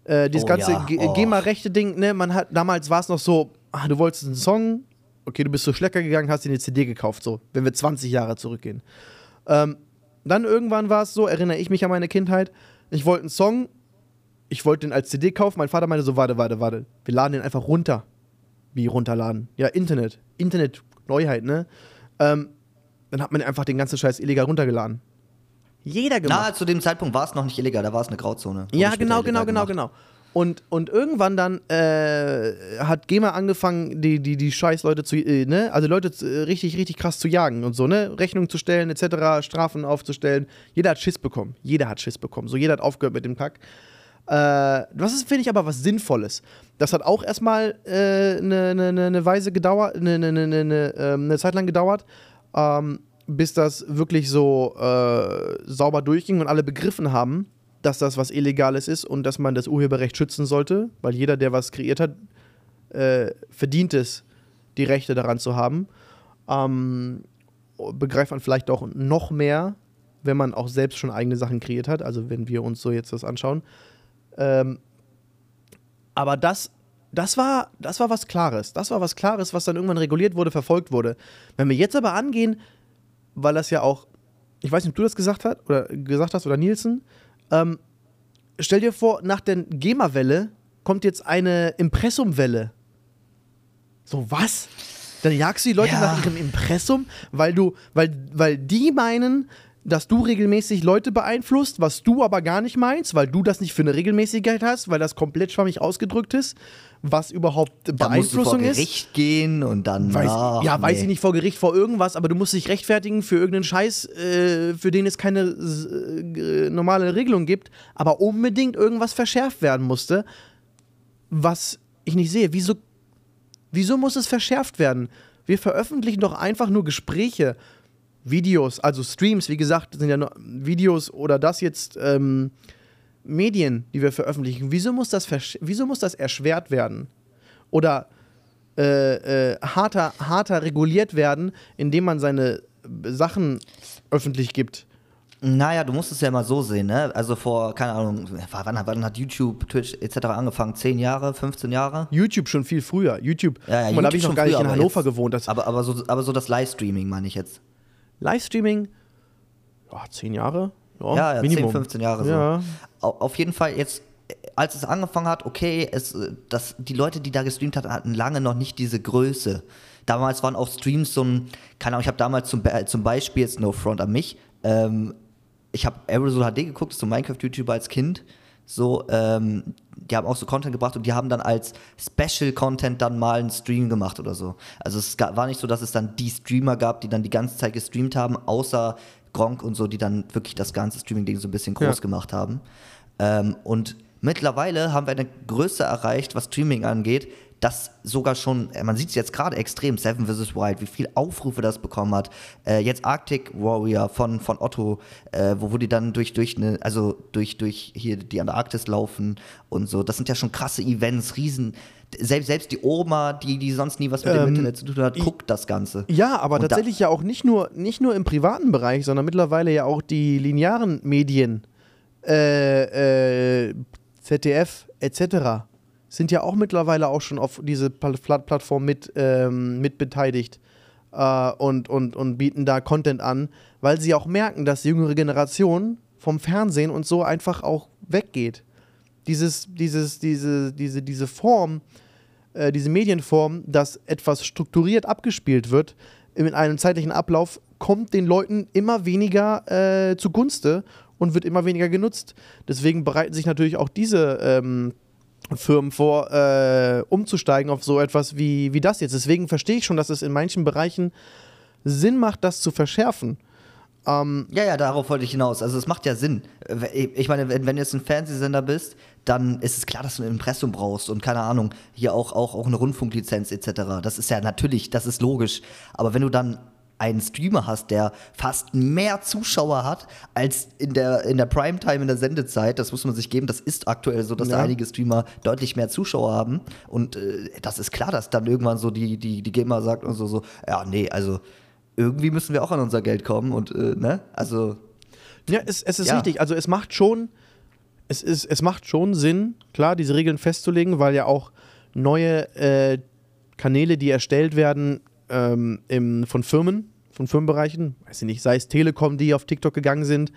Äh, dieses oh, ganze ja. oh. GEMA-Rechte-Ding, ne? Man hat, damals war es noch so, ah, du wolltest einen Song, okay, du bist so Schlecker gegangen, hast dir eine CD gekauft, so, wenn wir 20 Jahre zurückgehen. Ähm, dann irgendwann war es so, erinnere ich mich an meine Kindheit, ich wollte einen Song, ich wollte den als CD kaufen, mein Vater meinte so, warte, warte, warte, wir laden den einfach runter. Wie runterladen? Ja, Internet. Internet, Neuheit, ne? Ähm, dann hat man einfach den ganzen Scheiß illegal runtergeladen. Jeder gemacht. Na, zu dem Zeitpunkt war es noch nicht illegal, da war es eine Grauzone. Ja, genau, genau, genau, genau. Und, und irgendwann dann äh, hat GEMA angefangen, die, die, die Scheiß-Leute zu, äh, ne, also Leute äh, richtig, richtig krass zu jagen und so, ne, Rechnungen zu stellen, etc., Strafen aufzustellen. Jeder hat Schiss bekommen. Jeder hat Schiss bekommen. So, jeder hat aufgehört mit dem Kack. Äh, ist, finde ich, aber was Sinnvolles. Das hat auch erstmal eine äh, ne, ne, ne, ne Weise gedauert, eine ne, ne, ne, ähm, ne Zeit lang gedauert, ähm, bis das wirklich so äh, sauber durchging und alle begriffen haben, dass das was Illegales ist und dass man das Urheberrecht schützen sollte, weil jeder, der was kreiert hat, äh, verdient es, die Rechte daran zu haben. Ähm, begreift man vielleicht auch noch mehr, wenn man auch selbst schon eigene Sachen kreiert hat. Also wenn wir uns so jetzt das anschauen. Ähm, aber das, das, war, das war was Klares. Das war was Klares, was dann irgendwann reguliert wurde, verfolgt wurde. Wenn wir jetzt aber angehen, weil das ja auch, ich weiß nicht, ob du das gesagt hast oder gesagt hast oder Nielsen, ähm, stell dir vor, nach der GEMA-Welle kommt jetzt eine Impressumwelle. So was? Dann jagst du die Leute ja. nach ihrem Impressum, weil du, weil, weil die meinen, dass du regelmäßig Leute beeinflusst, was du aber gar nicht meinst, weil du das nicht für eine Regelmäßigkeit hast, weil das komplett schwammig ausgedrückt ist, was überhaupt da Beeinflussung musst du vor Gericht ist. gehen und dann weiß, ach, ja, nee. weiß ich nicht vor Gericht vor irgendwas, aber du musst dich rechtfertigen für irgendeinen Scheiß, äh, für den es keine äh, normale Regelung gibt, aber unbedingt irgendwas verschärft werden musste, was ich nicht sehe. Wieso, wieso muss es verschärft werden? Wir veröffentlichen doch einfach nur Gespräche Videos, also Streams, wie gesagt, sind ja nur Videos oder das jetzt ähm, Medien, die wir veröffentlichen. Wieso muss das, wieso muss das erschwert werden? Oder äh, äh, harter, harter reguliert werden, indem man seine Sachen öffentlich gibt? Naja, du musst es ja mal so sehen, ne? Also vor, keine Ahnung, wann, wann hat YouTube, Twitch etc. angefangen? 10 Jahre, 15 Jahre? YouTube schon viel früher. YouTube, Ja, ja, mal, da habe YouTube ich noch schon gar nicht in Hannover jetzt- gewohnt. Aber, aber, so, aber so das Livestreaming meine ich jetzt. Livestreaming, ja, zehn Jahre? Ja, Ja, ja, 10, Minimum. 15 Jahre so. Ja. Au- Auf jeden Fall jetzt, äh, als es angefangen hat, okay, es, äh, das, die Leute, die da gestreamt hatten, hatten lange noch nicht diese Größe. Damals waren auch Streams so ein, keine Ahnung, ich habe damals zum, Be- zum Beispiel, jetzt No Front an mich, ähm, ich habe Aerosol HD geguckt, so Minecraft-YouTuber als Kind. So, ähm, die haben auch so Content gebracht und die haben dann als Special-Content dann mal einen Stream gemacht oder so. Also es war nicht so, dass es dann die Streamer gab, die dann die ganze Zeit gestreamt haben, außer Gronk und so, die dann wirklich das ganze Streaming-Ding so ein bisschen groß Ja. gemacht haben. Ähm, und mittlerweile haben wir eine Größe erreicht, was Streaming angeht, das sogar schon, äh, man sieht es jetzt gerade extrem, Seven vs. Wild, wie viel Aufrufe das bekommen hat. Äh, jetzt Arctic Warrior von, von Otto, äh, wo, wo die dann durch, durch eine, also durch, durch hier die Antarktis laufen und so. Das sind ja schon krasse Events, riesen. Selbst, selbst die Oma, die, die sonst nie was mit dem Ähm, Internet zu tun hat, guckt das Ganze. Ja, aber Und da- tatsächlich ja auch nicht nur, nicht nur im privaten Bereich, sondern mittlerweile ja auch die linearen Medien, äh, äh, ZDF etc. sind ja auch mittlerweile auch schon auf diese Pl Pl Plattform mit, ähm, mit beteiligt äh, und, und, und bieten da Content an, weil sie auch merken, dass die jüngere Generation vom Fernsehen und so einfach auch weggeht. Dieses, dieses, diese, diese, diese Form, äh, diese Medienform, dass etwas strukturiert abgespielt wird, in einem zeitlichen Ablauf, kommt den Leuten immer weniger äh, zugunste und wird immer weniger genutzt. Deswegen bereiten sich natürlich auch diese ähm, Firmen vor, äh, umzusteigen auf so etwas wie, wie das jetzt. Deswegen verstehe ich schon, dass es in manchen Bereichen Sinn macht, das zu verschärfen. Ähm, Ja, ja, darauf wollte ich hinaus. Also es macht ja Sinn. Äh, Ich meine, wenn, wenn du jetzt ein Fernsehsender bist, dann ist es klar, dass du ein Impressum brauchst und keine Ahnung, hier auch, auch, auch eine Rundfunklizenz etc. Das ist ja natürlich, das ist logisch. Aber wenn du dann einen Streamer hast, der fast mehr Zuschauer hat als in der, in der Primetime, in der Sendezeit, das muss man sich geben, das ist aktuell so, dass Ja. da einige Streamer deutlich mehr Zuschauer haben. Und äh, das ist klar, dass dann irgendwann so die, die, die Gamer sagt und so, so, ja, nee, also irgendwie müssen wir auch an unser Geld kommen und äh, ne? Also Ja, es, es ist Ja. richtig. Also es macht schon, es ist, es macht schon Sinn, klar, diese Regeln festzulegen, weil ja auch neue äh, Kanäle, die erstellt werden ähm, im, von Firmen, von Firmenbereichen, weiß ich nicht, sei es Telekom, die auf TikTok gegangen sind,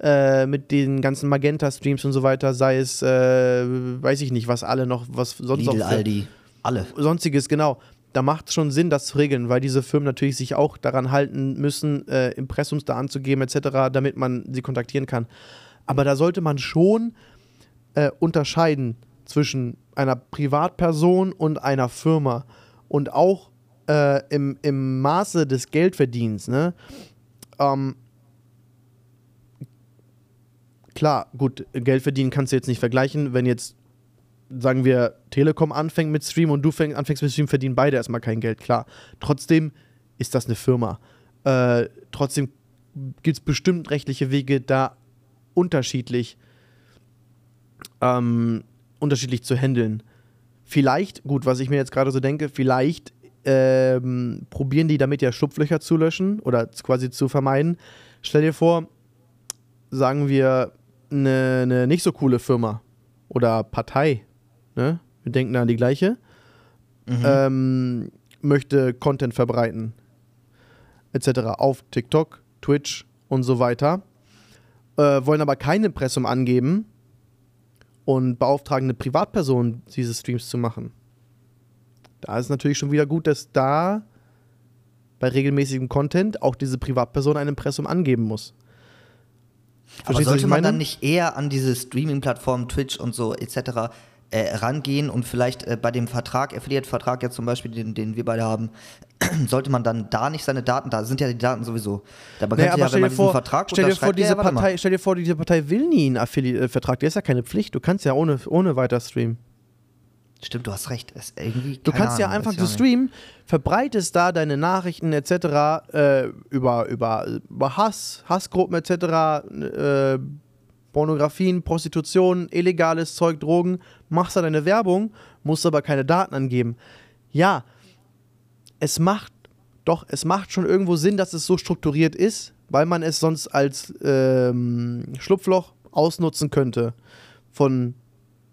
äh, mit den ganzen Magenta-Streams und so weiter, sei es, äh, weiß ich nicht, was alle noch, was sonst Lidl, noch für, Aldi, alle. sonstiges, genau. Da macht es schon Sinn, das zu regeln, weil diese Firmen natürlich sich auch daran halten müssen, äh, Impressums da anzugeben etc., damit man sie kontaktieren kann. Aber da sollte man schon äh, unterscheiden zwischen einer Privatperson und einer Firma und auch äh, im, im Maße des Geldverdienens. Ne? Ähm, klar, gut, Geld verdienen kannst du jetzt nicht vergleichen, wenn jetzt sagen wir, Telekom anfängt mit Stream und du fäng, anfängst mit Stream, verdienen beide erstmal kein Geld, klar. Trotzdem ist das eine Firma. Äh, trotzdem gibt es bestimmt rechtliche Wege, da unterschiedlich, ähm, unterschiedlich zu handeln. Vielleicht, gut, was ich mir jetzt gerade so denke, vielleicht ähm, probieren die damit ja Schlupflöcher zu löschen oder quasi zu vermeiden. Stell dir vor, sagen wir, eine, eine nicht so coole Firma oder Partei, ne? wir denken an die gleiche, ähm, möchte Content verbreiten, etc. auf TikTok, Twitch und so weiter, äh, wollen aber kein Impressum angeben und beauftragen eine Privatperson, diese Streams zu machen. Da ist natürlich schon wieder gut, dass da bei regelmäßigem Content auch diese Privatperson ein Impressum angeben muss. Aber Verstehst was sollte man dann nicht eher an diese Streaming-Plattformen, Twitch und so etc. Äh, rangehen und vielleicht äh, bei dem Vertrag, Affiliate-Vertrag jetzt zum Beispiel, den, den wir beide haben, <clears throat> sollte man dann da nicht seine Daten, da sind ja die Daten sowieso. Da Naja, aber ja, stell dir, vor, Vertrag stell, dir vor, ja, diese ja. Partei, stell dir vor, diese Partei will nie einen Affiliate-Vertrag. Der ist ja keine Pflicht. Du kannst ja ohne, ohne weiter streamen. Stimmt, du hast recht. Ist irgendwie, Du kannst ja Ahnung, einfach, ich auch nicht. streamen, verbreitest da deine Nachrichten etc. Äh, über, über, über Hass, Hassgruppen etc., äh, Pornografien, Prostitution, illegales Zeug, Drogen, machst da deine Werbung, musst aber keine Daten angeben. Ja, es macht, doch, es macht schon irgendwo Sinn, dass es so strukturiert ist, weil man es sonst als ähm, Schlupfloch ausnutzen könnte von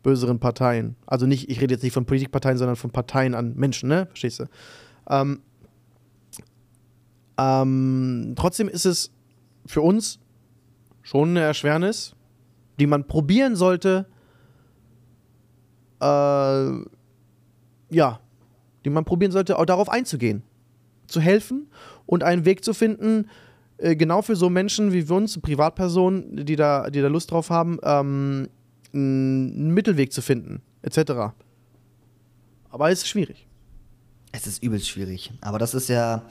böseren Parteien. Also nicht, ich rede jetzt nicht von Politikparteien, sondern von Parteien an Menschen, ne? Verstehst du? Ähm, ähm, trotzdem ist es für uns schon eine Erschwernis, die man probieren sollte, äh, ja, die man probieren sollte, auch darauf einzugehen, zu helfen und einen Weg zu finden, äh, genau für so Menschen wie wir uns, Privatpersonen, die da, die da Lust drauf haben, ähm, einen Mittelweg zu finden, etc. Aber es ist schwierig. Es ist übelst schwierig. Aber das ist ja.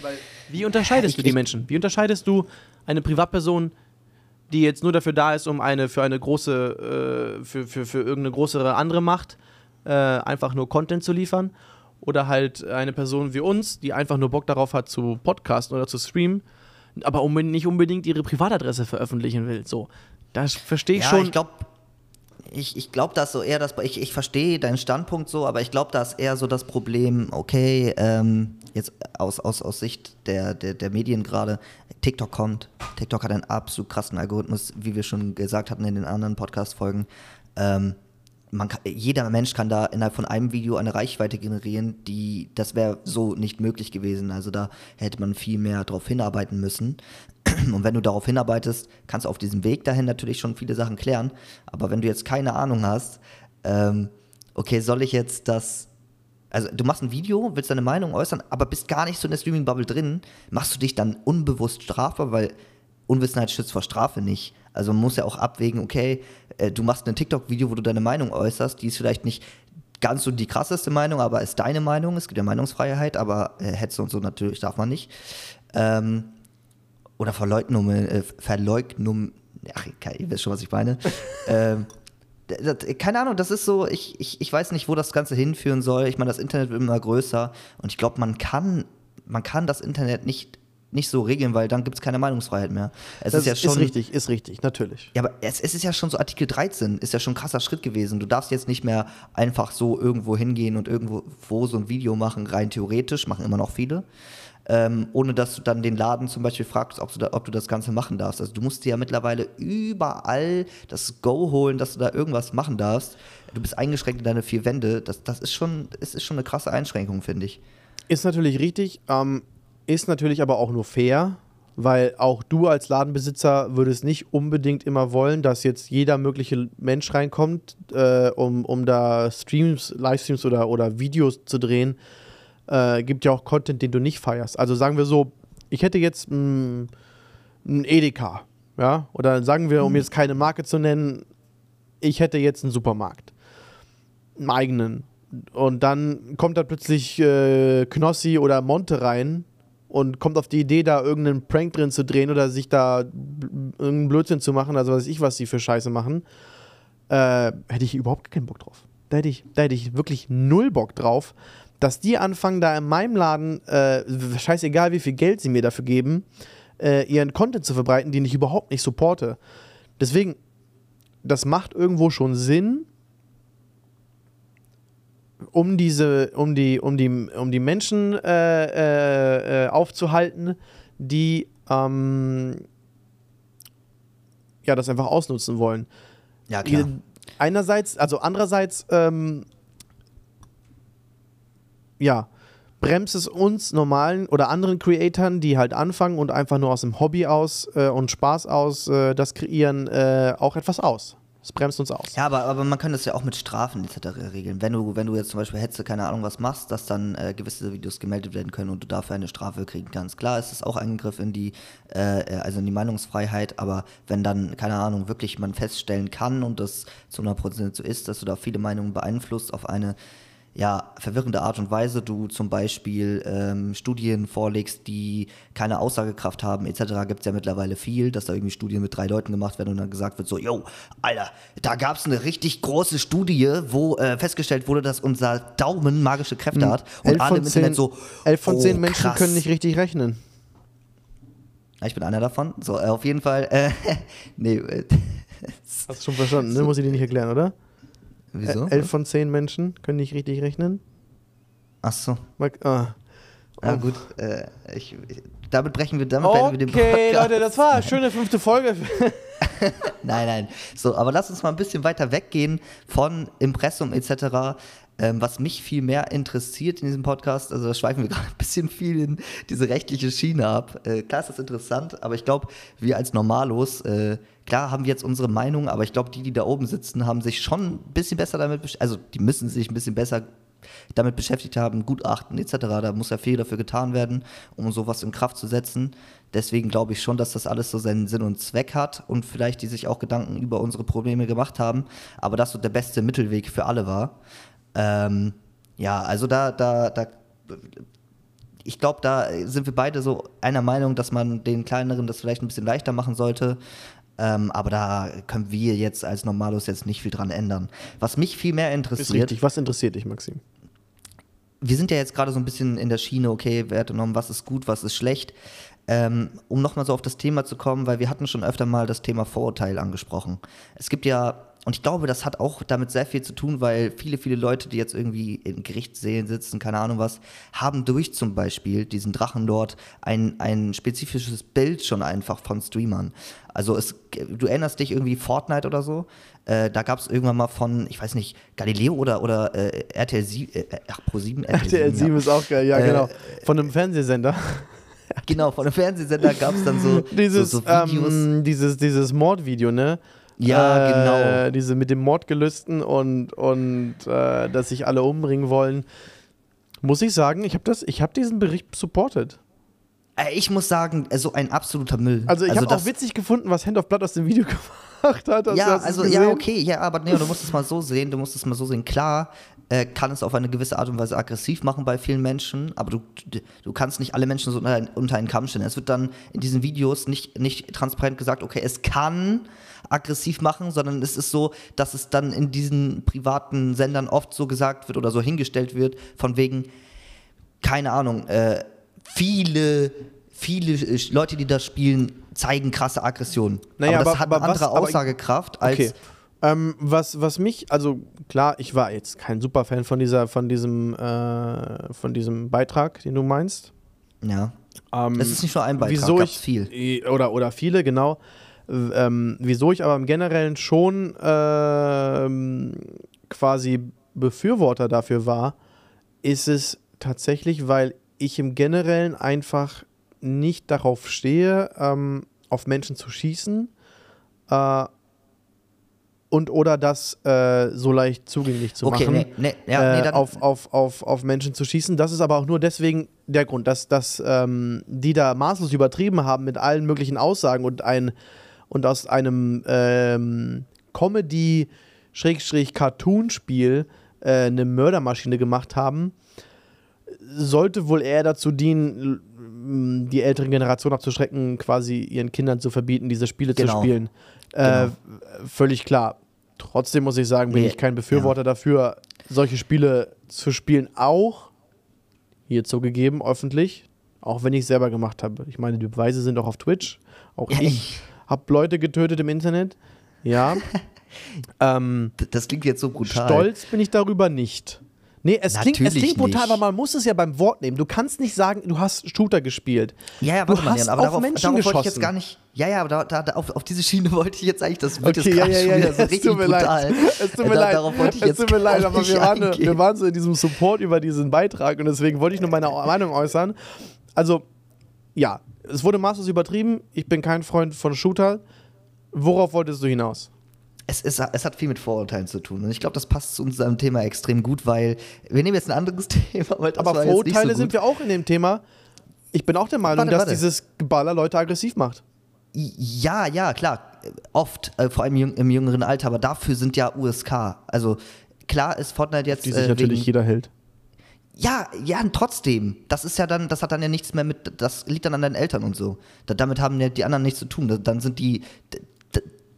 Weil, wie unterscheidest ich, du die Menschen? Wie unterscheidest du eine Privatperson, die jetzt nur dafür da ist, um eine für eine große, äh, für, für, für irgendeine größere andere Macht äh, einfach nur Content zu liefern? Oder halt eine Person wie uns, die einfach nur Bock darauf hat zu podcasten oder zu streamen, aber unbedingt, nicht unbedingt ihre Privatadresse veröffentlichen will. So, das verstehe ich ja, schon. Ich glaube, ich, ich glaube, dass so eher das, ich, ich verstehe deinen Standpunkt so, aber ich glaube, da ist eher so das Problem, okay, ähm, jetzt aus, aus, aus Sicht der, der, der Medien gerade, TikTok kommt. TikTok hat einen absolut krassen Algorithmus, wie wir schon gesagt hatten in den anderen Podcast-Folgen. Ähm, man kann, jeder Mensch kann da innerhalb von einem Video eine Reichweite generieren, die, das wäre so nicht möglich gewesen. Also da hätte man viel mehr darauf hinarbeiten müssen. <clears throat> Und wenn du darauf hinarbeitest, kannst du auf diesem Weg dahin natürlich schon viele Sachen klären. Aber wenn du jetzt keine Ahnung hast, ähm, okay, soll ich jetzt das also du machst ein Video, willst deine Meinung äußern, aber bist gar nicht so in der Streaming-Bubble drin, machst du dich dann unbewusst strafbar, weil Unwissenheit schützt vor Strafe nicht. Also man muss ja auch abwägen, okay, äh, du machst ein TikTok-Video, wo du deine Meinung äußerst, die ist vielleicht nicht ganz so die krasseste Meinung, aber ist deine Meinung. Es gibt ja Meinungsfreiheit, aber äh, Hetze und so natürlich darf man nicht. Ähm, oder Verleugnung, äh, Verleugnung, ach, ihr wisst schon, was ich meine. <laughs> ähm, das, keine Ahnung, das ist so, ich, ich, ich weiß nicht, wo das Ganze hinführen soll. Ich meine, das Internet wird immer größer und ich glaube, man kann, man kann das Internet nicht nicht so regeln, weil dann gibt es keine Meinungsfreiheit mehr. Es das ist ja schon. Ist richtig, ist richtig, natürlich. Ja, aber es, es, ist ja schon so Artikel 13, ist ja schon ein krasser Schritt gewesen. Du darfst jetzt nicht mehr einfach so irgendwo hingehen und irgendwo wo so ein Video machen, rein theoretisch, machen immer noch viele. Ähm, ohne dass du dann den Laden zum Beispiel fragst, ob du, da, ob du das Ganze machen darfst. Also du musst dir ja mittlerweile überall das Go holen, dass du da irgendwas machen darfst. Du bist eingeschränkt in deine vier Wände. Das, das ist, schon, es ist schon eine krasse Einschränkung, finde ich. Ist natürlich richtig. Ähm, ist natürlich aber auch nur fair, weil auch du als Ladenbesitzer würdest nicht unbedingt immer wollen, dass jetzt jeder mögliche Mensch reinkommt, äh, um, um da Streams, Livestreams oder, oder Videos zu drehen. Äh, gibt ja auch Content, den du nicht feierst. Also sagen wir so, ich hätte jetzt ein Edeka, ja, oder sagen wir, um mhm. jetzt keine Marke zu nennen, ich hätte jetzt einen Supermarkt, einen eigenen. Und dann kommt da plötzlich äh, Knossi oder Monte rein und kommt auf die Idee, da irgendeinen Prank drin zu drehen oder sich da irgendeinen Blödsinn zu machen, also weiß ich, was sie für Scheiße machen, äh, hätte ich überhaupt keinen Bock drauf. Da hätte, ich, da hätte ich wirklich null Bock drauf, dass die anfangen, da in meinem Laden, äh, scheißegal wie viel Geld sie mir dafür geben, äh, ihren Content zu verbreiten, den ich überhaupt nicht supporte. Deswegen, das macht irgendwo schon Sinn, um diese, um die, um die, um die Menschen äh, äh, äh, aufzuhalten, die ähm, ja das einfach ausnutzen wollen. Ja, klar. Einerseits, also andererseits, ähm, ja, bremst es uns normalen oder anderen Creatoren, die halt anfangen und einfach nur aus dem Hobby aus äh, und Spaß aus äh, das kreieren, äh, auch etwas aus. Es bremst uns aus. Ja, aber, aber man kann das ja auch mit Strafen etc. regeln. Wenn du, wenn du jetzt zum Beispiel Hetze, keine Ahnung, was machst, dass dann äh, gewisse Videos gemeldet werden können und du dafür eine Strafe kriegen kannst. Klar ist es auch Eingriff in die, äh, also in die Meinungsfreiheit, aber wenn dann, keine Ahnung, wirklich man feststellen kann und das zu 100% so ist, dass du da viele Meinungen beeinflusst auf eine ja, verwirrende Art und Weise du zum Beispiel ähm, Studien vorlegst, die keine Aussagekraft haben, etc., gibt es ja mittlerweile viel, dass da irgendwie Studien mit drei Leuten gemacht werden und dann gesagt wird, so, yo, Alter, da gab es eine richtig große Studie, wo äh, festgestellt wurde, dass unser Daumen magische Kräfte hm. hat und alle im Internet so, elf von zehn oh, Menschen krass. können nicht richtig rechnen. ich bin einer davon. So, äh, auf jeden Fall, äh, <laughs> nee. Äh, <laughs> Hast du schon verstanden, ne? Muss ich dir nicht erklären, oder? Wieso? Elf von zehn Menschen können nicht richtig rechnen. Ach so. Ah. Na gut, äh, ich, damit brechen wir, damit beenden wir den Okay, Leute, das war eine <laughs> schöne fünfte Folge. <laughs> Nein, nein. So, aber lass uns mal ein bisschen weiter weggehen von Impressum etc. Ähm, was mich viel mehr interessiert in diesem Podcast, also da schweifen wir <laughs> gerade ein bisschen viel in diese rechtliche Schiene ab. Äh, klar ist das interessant, aber ich glaube, wir als Normalos, äh, klar haben wir jetzt unsere Meinung, aber ich glaube, die, die da oben sitzen, haben sich schon ein bisschen besser damit, besch- also die müssen sich ein bisschen besser damit beschäftigt haben, Gutachten etc. Da muss ja viel dafür getan werden, um sowas in Kraft zu setzen. Deswegen glaube ich schon, dass das alles so seinen Sinn und Zweck hat und vielleicht die sich auch Gedanken über unsere Probleme gemacht haben, aber das so der beste Mittelweg für alle war. Ähm, ja, also da, da, da, ich glaube, da sind wir beide so einer Meinung, dass man den kleineren das vielleicht ein bisschen leichter machen sollte. Ähm, aber da können wir jetzt als Normalos jetzt nicht viel dran ändern. Was mich viel mehr Ist interessiert, richtig. Was interessiert dich, Maxim? wir sind ja jetzt gerade so ein bisschen in der Schiene, okay, Werte genommen, was ist gut, was ist schlecht. Ähm, um nochmal so auf das Thema zu kommen, weil wir hatten schon öfter mal das Thema Vorurteil angesprochen. Es gibt ja, und ich glaube, das hat auch damit sehr viel zu tun, weil viele, viele Leute, die jetzt irgendwie in Gerichtssälen sitzen, keine Ahnung was, haben durch zum Beispiel diesen Drachenlord ein, ein spezifisches Bild schon einfach von Streamern. Also es, du erinnerst dich irgendwie Fortnite oder so, äh, da gab es irgendwann mal von, ich weiß nicht, Galileo oder, oder äh, RTL 7, äh, ach, Pro 7, RTL 7 ist auch geil, ja, Äh, genau. Von einem Fernsehsender. Genau, von einem Fernsehsender gab es dann so, <laughs> Dieses, so, so Videos. ähm, dieses, dieses Mordvideo, ne? Ja, äh, genau. Diese mit dem Mordgelüsten und, und äh, dass sich alle umbringen wollen. Muss ich sagen, ich habe hab diesen Bericht supported. Äh, ich muss sagen, äh, so ein absoluter Müll. Also ich habe auch das- witzig gefunden, was Hand of Blood aus dem Video <laughs> gemacht hat. Ja, also ja, okay, ja, aber nee, du musst es mal so sehen, du musst es mal so sehen. Klar, äh, kann es auf eine gewisse Art und Weise aggressiv machen bei vielen Menschen, aber du, du, kannst nicht alle Menschen so unter, einen- unter einen Kamm stellen. Es wird dann in diesen Videos nicht, nicht transparent gesagt, okay, es kann aggressiv machen, sondern es ist so, dass es dann in diesen privaten Sendern oft so gesagt wird oder so hingestellt wird, von wegen, keine Ahnung, äh, viele, viele äh, Leute, die das spielen, zeigen krasse Aggressionen. Naja, aber das aber- hat aber eine was- andere aber- Aussagekraft als Okay. Ähm, was, was mich, also klar, ich war jetzt kein Superfan von dieser, von diesem, äh, von diesem Beitrag, den du meinst. Ja. Ähm, Es ist nicht nur ein Beitrag, wieso ich viel. oder oder viele genau. Ähm, wieso ich aber im Generellen schon ähm, quasi Befürworter dafür war, ist es tatsächlich, weil ich im Generellen einfach nicht darauf stehe, ähm, auf Menschen zu schießen äh, und oder das äh, so leicht zugänglich zu Okay, machen nee, nee, ja, nee, äh, auf, auf, auf, auf Menschen zu schießen. Das ist aber auch nur deswegen der Grund, dass, dass ähm, die da maßlos übertrieben haben mit allen möglichen Aussagen und, ein, und aus einem ähm, Comedy-Cartoon-Spiel äh, eine Mördermaschine gemacht haben, sollte wohl eher dazu dienen, die ältere Generation abzuschrecken, quasi ihren Kindern zu verbieten, diese Spiele zu Genau. spielen. Äh, Genau. völlig klar. Trotzdem muss ich sagen, bin Nee, ich kein Befürworter dafür, solche Spiele zu spielen, auch hier zugegeben, öffentlich, auch wenn ich es selber gemacht habe. Ich meine, die Beweise sind auch auf Twitch. Auch Ja, ich habe Leute getötet im Internet. Ja. <laughs> ähm, das klingt jetzt so brutal. Stolz bin ich darüber nicht. Nee, es klingt, es klingt brutal, nicht. aber man muss es ja beim Wort nehmen. Du kannst nicht sagen, du hast Shooter gespielt. Ja, ja, Du warte mal, hast Jan, aber auf darauf, Menschen darauf wollte ich geschossen. jetzt gar nicht. Ja, ja, aber da, da, da, auf, auf diese Schiene <laughs> wollte ich jetzt eigentlich, das wird Okay, jetzt ja, ja, ja, ja, so es tut mir brutal. leid. Es tut mir leid. Es tut mir leid, aber wir waren, eingehen. wir waren so in diesem Support über diesen Beitrag und deswegen wollte ich nur meine <laughs> Meinung äußern. Also, ja, es wurde maßlos übertrieben. Ich bin kein Freund von Shooter. Worauf wolltest du hinaus? Es, ist, es hat viel mit Vorurteilen zu tun. Und ich glaube, das passt zu unserem Thema extrem gut, weil wir nehmen jetzt ein anderes <laughs> Thema, Aber Vorurteile so sind wir auch in dem Thema. Ich bin auch der Meinung, Warte, dass warte. dieses Geballer Leute aggressiv macht. Ja, ja, klar. Oft, äh, vor allem im jüngeren Alter, aber dafür sind ja USK. Also klar ist Fortnite jetzt Die sich äh, natürlich jeder hält. Ja, ja, trotzdem. Das ist ja dann, das hat dann ja nichts mehr mit, das liegt dann an deinen Eltern und so. Da, damit haben ja die anderen nichts zu tun. Da, dann sind die,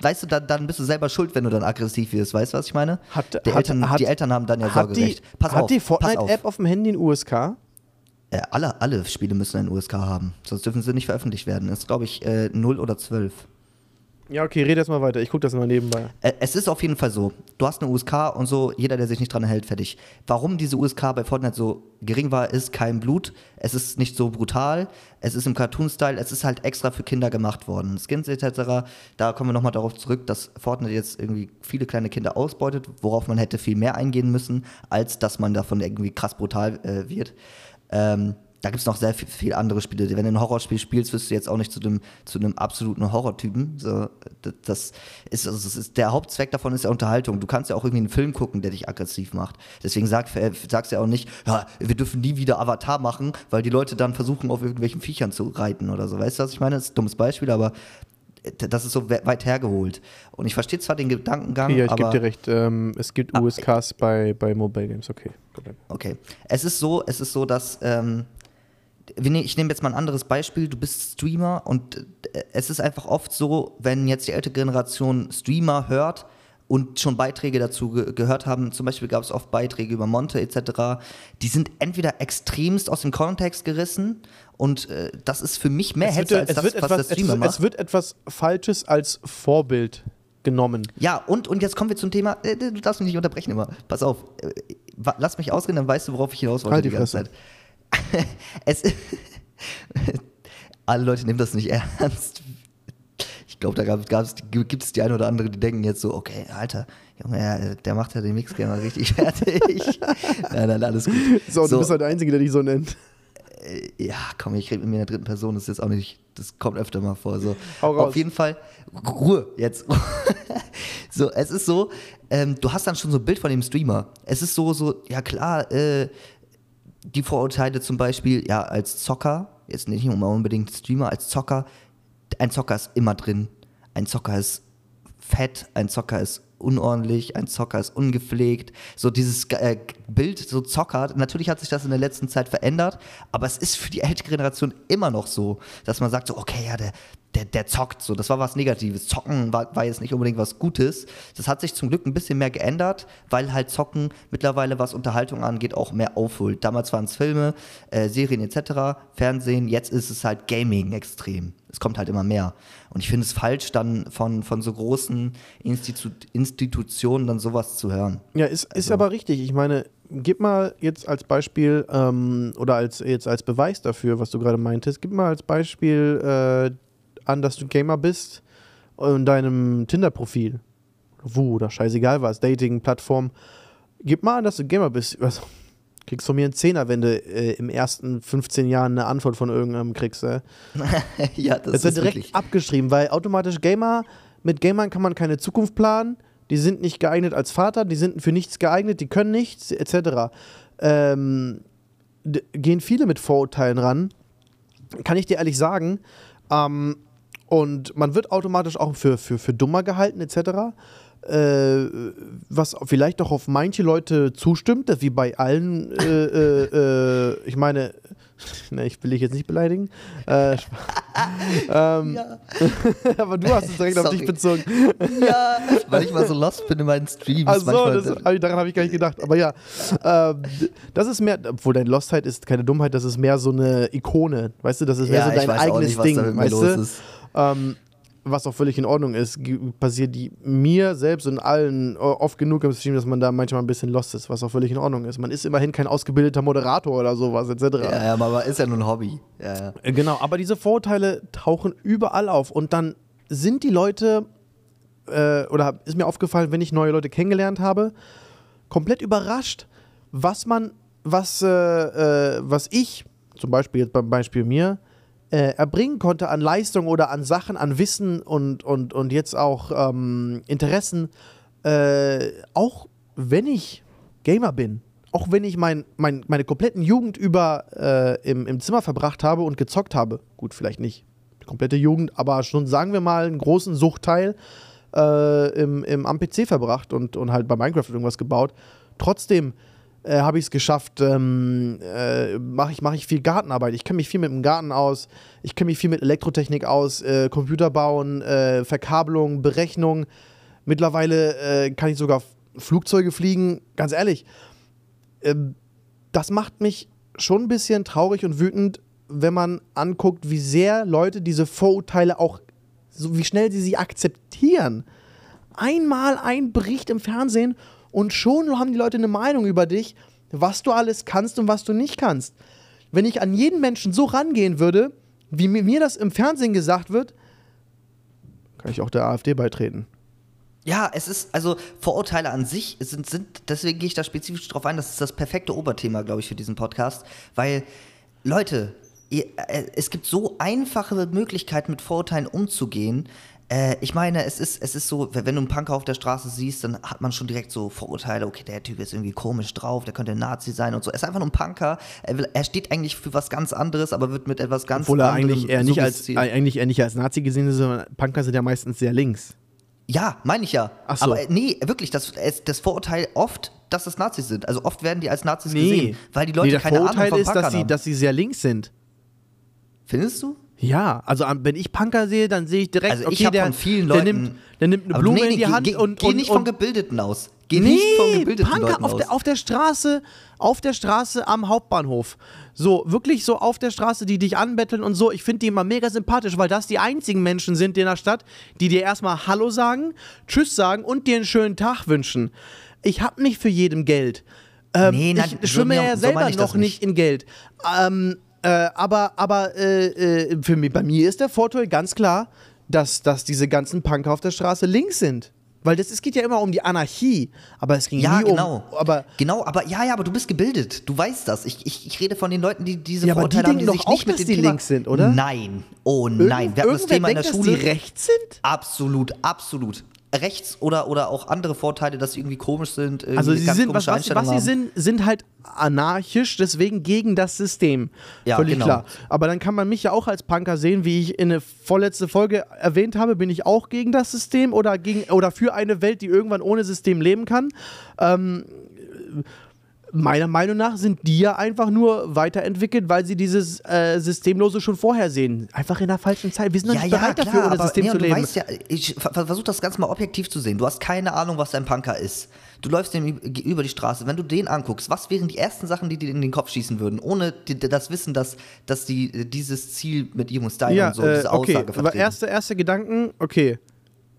weißt du, dann, dann bist du selber schuld, wenn du dann aggressiv wirst. Weißt du, was ich meine? Hat- die, hat- Eltern, hat- die Eltern haben dann ja Hat die, Sorgerecht. Pass hat auf, die pass auf. Fortnite-App auf dem Handy in USK? Äh, alle, alle Spiele müssen ein USK haben. Sonst dürfen sie nicht veröffentlicht werden. Das ist, glaube ich, äh, 0 oder 12. Ja, okay, rede erst mal weiter. Ich gucke das mal nebenbei. Es ist auf jeden Fall so. Du hast eine USK und so, jeder, der sich nicht dran hält, fertig. Warum diese USK bei Fortnite so gering war, ist kein Blut. Es ist nicht so brutal. Es ist im Cartoon-Style. Es ist halt extra für Kinder gemacht worden. Skins etc. Da kommen wir nochmal darauf zurück, dass Fortnite jetzt irgendwie viele kleine Kinder ausbeutet, worauf man hätte viel mehr eingehen müssen, als dass man davon irgendwie krass brutal äh, wird. Ähm, da gibt es noch sehr viel, viel andere Spiele. Wenn du ein Horrorspiel spielst, wirst du jetzt auch nicht zu einem zu absoluten Horrortypen. So, das, ist, also das ist der Hauptzweck davon ist ja Unterhaltung. Du kannst ja auch irgendwie einen Film gucken, der dich aggressiv macht. Deswegen sag, äh, sagst du ja auch nicht, ja, wir dürfen nie wieder Avatar machen, weil die Leute dann versuchen, auf irgendwelchen Viechern zu reiten oder so. Weißt du, was ich meine? Das ist ein dummes Beispiel, aber äh, das ist so we- weit hergeholt. Und ich verstehe zwar den Gedankengang, Ja, ich gebe dir recht. Ähm, es gibt Ah, USKs bei, bei Mobile Games, okay. Okay. Es ist so, es ist so, dass ähm, ich nehme jetzt mal ein anderes Beispiel. Du bist Streamer und äh, es ist einfach oft so, wenn jetzt die ältere Generation Streamer hört und schon Beiträge dazu ge gehört haben, zum Beispiel gab es oft Beiträge über Monte etc., die sind entweder extremst aus dem Kontext gerissen und äh, das ist für mich mehr Es Hetze als es, das, wird was etwas, der es, Streamer es macht. wird etwas Falsches als Vorbild genommen. Ja, und, und jetzt kommen wir zum Thema, äh, du darfst mich nicht unterbrechen immer. Pass auf, äh, lass mich ausreden, dann weißt du, worauf ich hinaus wollte Halt die die ganze Fresse. Zeit. <laughs> es, <laughs> alle Leute nehmen das nicht ernst. Ich glaube, da gibt es die eine oder andere, die denken jetzt so, okay, Alter, Junge, der macht ja den Mixgamer richtig <laughs> fertig. nein, nein, alles gut. So, du bist halt der Einzige, der dich so nennt. Äh, ja, komm, ich rede mit mir in der dritten Person, das ist jetzt auch nicht, das kommt öfter mal vor. So. Auf jeden Fall, Ruhe jetzt. so, es ist so, ähm, du hast dann schon so ein Bild von dem Streamer. Es ist so, so, ja klar, äh, die Vorurteile zum Beispiel, ja, als Zocker, jetzt nicht unbedingt Streamer, als Zocker, ein Zocker ist immer drin. Ein Zocker ist fett, ein Zocker ist unordentlich, ein Zocker ist ungepflegt. So dieses äh, Bild, so Zocker, natürlich hat sich das in der letzten Zeit verändert, aber es ist für die ältere Generation immer noch so, dass man sagt so, okay, ja, der, der, der zockt so. Das war was Negatives. Zocken war, war jetzt nicht unbedingt was Gutes. Das hat sich zum Glück ein bisschen mehr geändert, weil halt Zocken mittlerweile, was Unterhaltung angeht, auch mehr aufholt. Damals waren es Filme, äh, Serien etc., Fernsehen, jetzt ist es halt Gaming extrem. Es kommt halt immer mehr. Und ich finde es falsch, dann von, von so großen Institu Institutionen dann sowas zu hören. Ja, ist, ist Also- aber richtig. Ich meine, gib mal jetzt als Beispiel ähm, oder als jetzt als Beweis dafür, was du gerade meintest, gib mal als Beispiel äh, an, dass du Gamer bist in deinem Tinder-Profil. Wo oder scheißegal was, Dating-Plattform. Gib mal an, dass du Gamer bist. Also, kriegst von mir einen Zehner, wenn du äh, im ersten 15 Jahren eine Antwort von irgendeinem kriegst. Äh. <laughs> ja, das Das wird direkt wirklich. abgeschrieben, weil automatisch Gamer, mit Gamern kann man keine Zukunft planen, die sind nicht geeignet als Vater, die sind für nichts geeignet, die können nichts, etc. Ähm, gehen viele mit Vorurteilen ran, kann ich dir ehrlich sagen. Ähm, und man wird automatisch auch für, für, für dummer gehalten, etc. Äh, was vielleicht auch auf manche Leute zustimmt, wie bei allen, äh, äh, äh, ich meine, ne, ich will dich jetzt nicht beleidigen. Äh, <laughs> ähm, Ja. <laughs> aber du hast es direkt auf Sorry. dich bezogen. ja, <laughs> weil ich mal so lost bin in meinen Streams. Ach so, manchmal- das, daran habe ich gar nicht gedacht. Aber ja, ähm, das ist mehr, obwohl deine Lostheit ist keine Dummheit, das ist mehr so eine Ikone. Weißt du, das ist mehr ja, so dein eigenes nicht, Ding. weißt du? ist. Ähm, was auch völlig in Ordnung ist, passiert die mir selbst und allen äh, oft genug im Stream, dass man da manchmal ein bisschen lost ist, was auch völlig in Ordnung ist. Man ist immerhin kein ausgebildeter Moderator oder sowas, etc. Ja, ja, aber ist ja nur ein Hobby. Ja, ja. Äh, Genau, aber diese Vorurteile tauchen überall auf und dann sind die Leute, äh, oder ist mir aufgefallen, wenn ich neue Leute kennengelernt habe, komplett überrascht, was man, was, äh, äh, was ich, zum Beispiel jetzt beim Beispiel mir, äh, erbringen konnte an Leistung oder an Sachen, an Wissen und, und, und jetzt auch ähm, Interessen, äh, auch wenn ich Gamer bin, auch wenn ich mein, mein, meine kompletten Jugend über äh, im, im Zimmer verbracht habe und gezockt habe, gut, vielleicht nicht die komplette Jugend, aber schon, sagen wir mal, einen großen Suchtteil äh, im, im, am PC verbracht und, und halt bei Minecraft irgendwas gebaut. Trotzdem äh, habe ich es geschafft, ähm, äh, mache ich, mach ich viel Gartenarbeit. Ich kenne mich viel mit dem Garten aus, ich kenne mich viel mit Elektrotechnik aus, äh, Computer bauen, äh, Verkabelung, Berechnung. Mittlerweile äh, kann ich sogar Flugzeuge fliegen. Ganz ehrlich, ähm, das macht mich schon ein bisschen traurig und wütend, wenn man anguckt, wie sehr Leute diese Vorurteile auch so wie schnell sie sie akzeptieren. Einmal ein Bericht im Fernsehen und schon haben die Leute eine Meinung über dich, was du alles kannst und was du nicht kannst. Wenn ich an jeden Menschen so rangehen würde, wie mir das im Fernsehen gesagt wird, kann ich auch der AfD beitreten. Ja, es ist, also Vorurteile an sich sind, sind deswegen gehe ich da spezifisch drauf ein, das ist das perfekte Oberthema, glaube ich, für diesen Podcast, weil, Leute, äh, es gibt so einfache Möglichkeiten, mit Vorurteilen umzugehen. Äh, ich meine, es ist, es ist so, wenn du einen Punker auf der Straße siehst, dann hat man schon direkt so Vorurteile, okay, der Typ ist irgendwie komisch drauf, der könnte ein Nazi sein und so. Er ist einfach nur ein Punker. Er, will, er steht eigentlich für was ganz anderes, aber wird mit etwas ganz Obwohl er anderem eigentlich eher, nicht als, eigentlich eher nicht als Nazi gesehen ist, sondern Punker sind ja meistens sehr links. Ja, meine ich ja. Ach so. Aber äh, nee, wirklich, das, das Vorurteil oft, dass es Nazis sind. Also oft werden die als Nazis Nee, gesehen, weil die Leute nee, keine Vorurteil Ahnung von ist, Punkern dass sie, haben. dass sie sehr links sind. Findest du? Ja, also am- wenn ich Punker sehe, dann sehe ich direkt, Also ich okay, hab der, von vielen der, Leuten- nimmt, der nimmt eine Blume nee, nee, in die geh- Hand geh, und, geh und, nicht und von Gebildeten aus. Geh nicht von gebildeten Punker Leuten auf aus. der, auf der Straße, auf der Straße am Hauptbahnhof. So, wirklich so auf der Straße, die dich anbetteln und so. Ich finde die immer mega sympathisch, weil das die einzigen Menschen sind in der Stadt, die dir erstmal Hallo sagen, Tschüss sagen und dir einen schönen Tag wünschen. Ich habe nicht für jedem Geld. Ähm, Nee, nein, ich schwimme ja selber noch nicht in Geld. Ähm, äh, aber aber äh, äh, für mich, bei mir ist der Vorteil ganz klar, dass, dass diese ganzen Punker auf der Straße links sind. Weil das, es geht ja immer um die Anarchie, aber es ging Ja, nie genau. um. Aber genau, aber ja, ja, aber du bist gebildet. Du weißt das. Ich, ich, ich rede von den Leuten, die diese Ja, aber die Vorurteile haben, die sich doch nicht auch, mit dass dem die Thema links sind, oder? Nein. Oh nein. Wir hatten das Thema in der denkt, Schule. dass die rechts sind? Absolut, absolut. Rechts oder, oder auch andere Vorteile, dass sie irgendwie komisch sind. Irgendwie Also sie sind, was, was, was sie sind, sind halt anarchisch, deswegen gegen das System. Ja, Völlig genau. klar. Aber dann kann man mich ja auch als Punker sehen, wie ich in der vorletzte Folge erwähnt habe, bin ich auch gegen das System oder gegen oder für eine Welt, die irgendwann ohne System leben kann. Ähm, meiner Meinung nach sind die ja einfach nur weiterentwickelt, weil sie dieses äh, Systemlose schon vorher sehen. Einfach in der falschen Zeit. Wir sind noch Ja, nicht ja, bereit klar, dafür, ohne aber System nee, zu du leben. weißt ja, ich ver- versuch das Ganze mal objektiv zu sehen. Du hast keine Ahnung, was ein Punker ist. Du läufst dem über die Straße. Wenn du den anguckst, was wären die ersten Sachen, die dir in den Kopf schießen würden, ohne das Wissen, dass, dass die dieses Ziel mit ihrem Style ja, und so, äh, diese okay. Aussage Aber vertreten? erste, erste Gedanken, okay.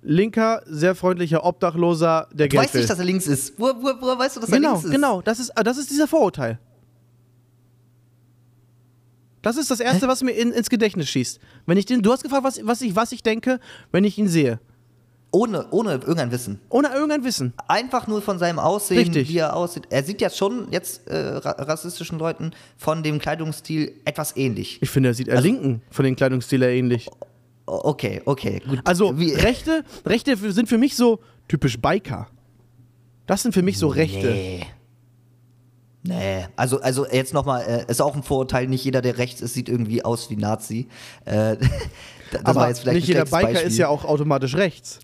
Linker, sehr freundlicher Obdachloser, der du Geld weißt nicht, dass er links ist. Woher, woher, woher weißt du, dass er Genau, links ist? genau. Das ist, das ist dieser Vorurteil. Das ist das Erste, was mir in, ins Gedächtnis schießt. Wenn ich den, du hast gefragt, was, was, ich, was ich denke, wenn ich ihn sehe. Ohne, ohne irgendein Wissen. Ohne irgendein Wissen. Einfach nur von seinem Aussehen, Richtig. wie er aussieht. Er sieht ja schon jetzt äh, ra rassistischen Leuten von dem Kleidungsstil etwas ähnlich. Ich finde, er sieht Also- Linken von den Kleidungsstil ähnlich. Okay, okay, gut. Also, Wie- Rechte, Rechte sind für mich so typisch Biker. Das sind für mich so Rechte. Nee. Nee, also, also jetzt nochmal, äh, ist auch ein Vorurteil, nicht jeder, der rechts ist, sieht irgendwie aus wie Nazi. Äh, <laughs> das Aber war jetzt vielleicht nicht jeder Biker Beispiel. ist ja auch automatisch rechts.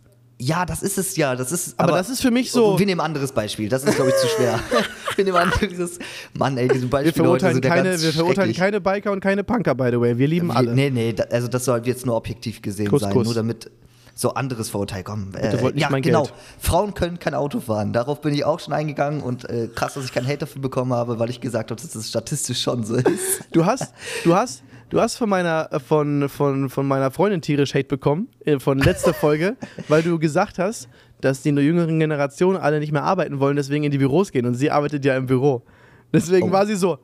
Ja, das ist es ja. Das ist, Aber das ist für mich so- Wir nehmen ein anderes Beispiel. Das ist, glaube ich, zu schwer. <laughs> <laughs> wir nehmen ein anderes. Mann, ey, diese Wir Beispiele heute verurteilen, sind ja keine, ganz wir verurteilen keine Biker und keine Punker, by the way. Wir lieben Wir- alle. Nee, nee, da, also das soll jetzt nur objektiv gesehen Kuss, sein. Kuss. Nur damit so anderes Vorurteil kommen. Äh, ja, genau. Geld. Frauen können kein Auto fahren. Darauf bin ich auch schon eingegangen und äh, krass, dass ich keinen Hate dafür bekommen habe, weil ich gesagt habe, dass das statistisch schon so ist. Du hast, du hast, du hast von meiner, äh, von, von, von meiner Freundin tierisch Hate bekommen, äh, von letzter <laughs> Folge, weil du gesagt hast, dass die jüngeren Generationen alle nicht mehr arbeiten wollen, deswegen in die Büros gehen. Und sie arbeitet ja im Büro. Deswegen Oh. war sie so,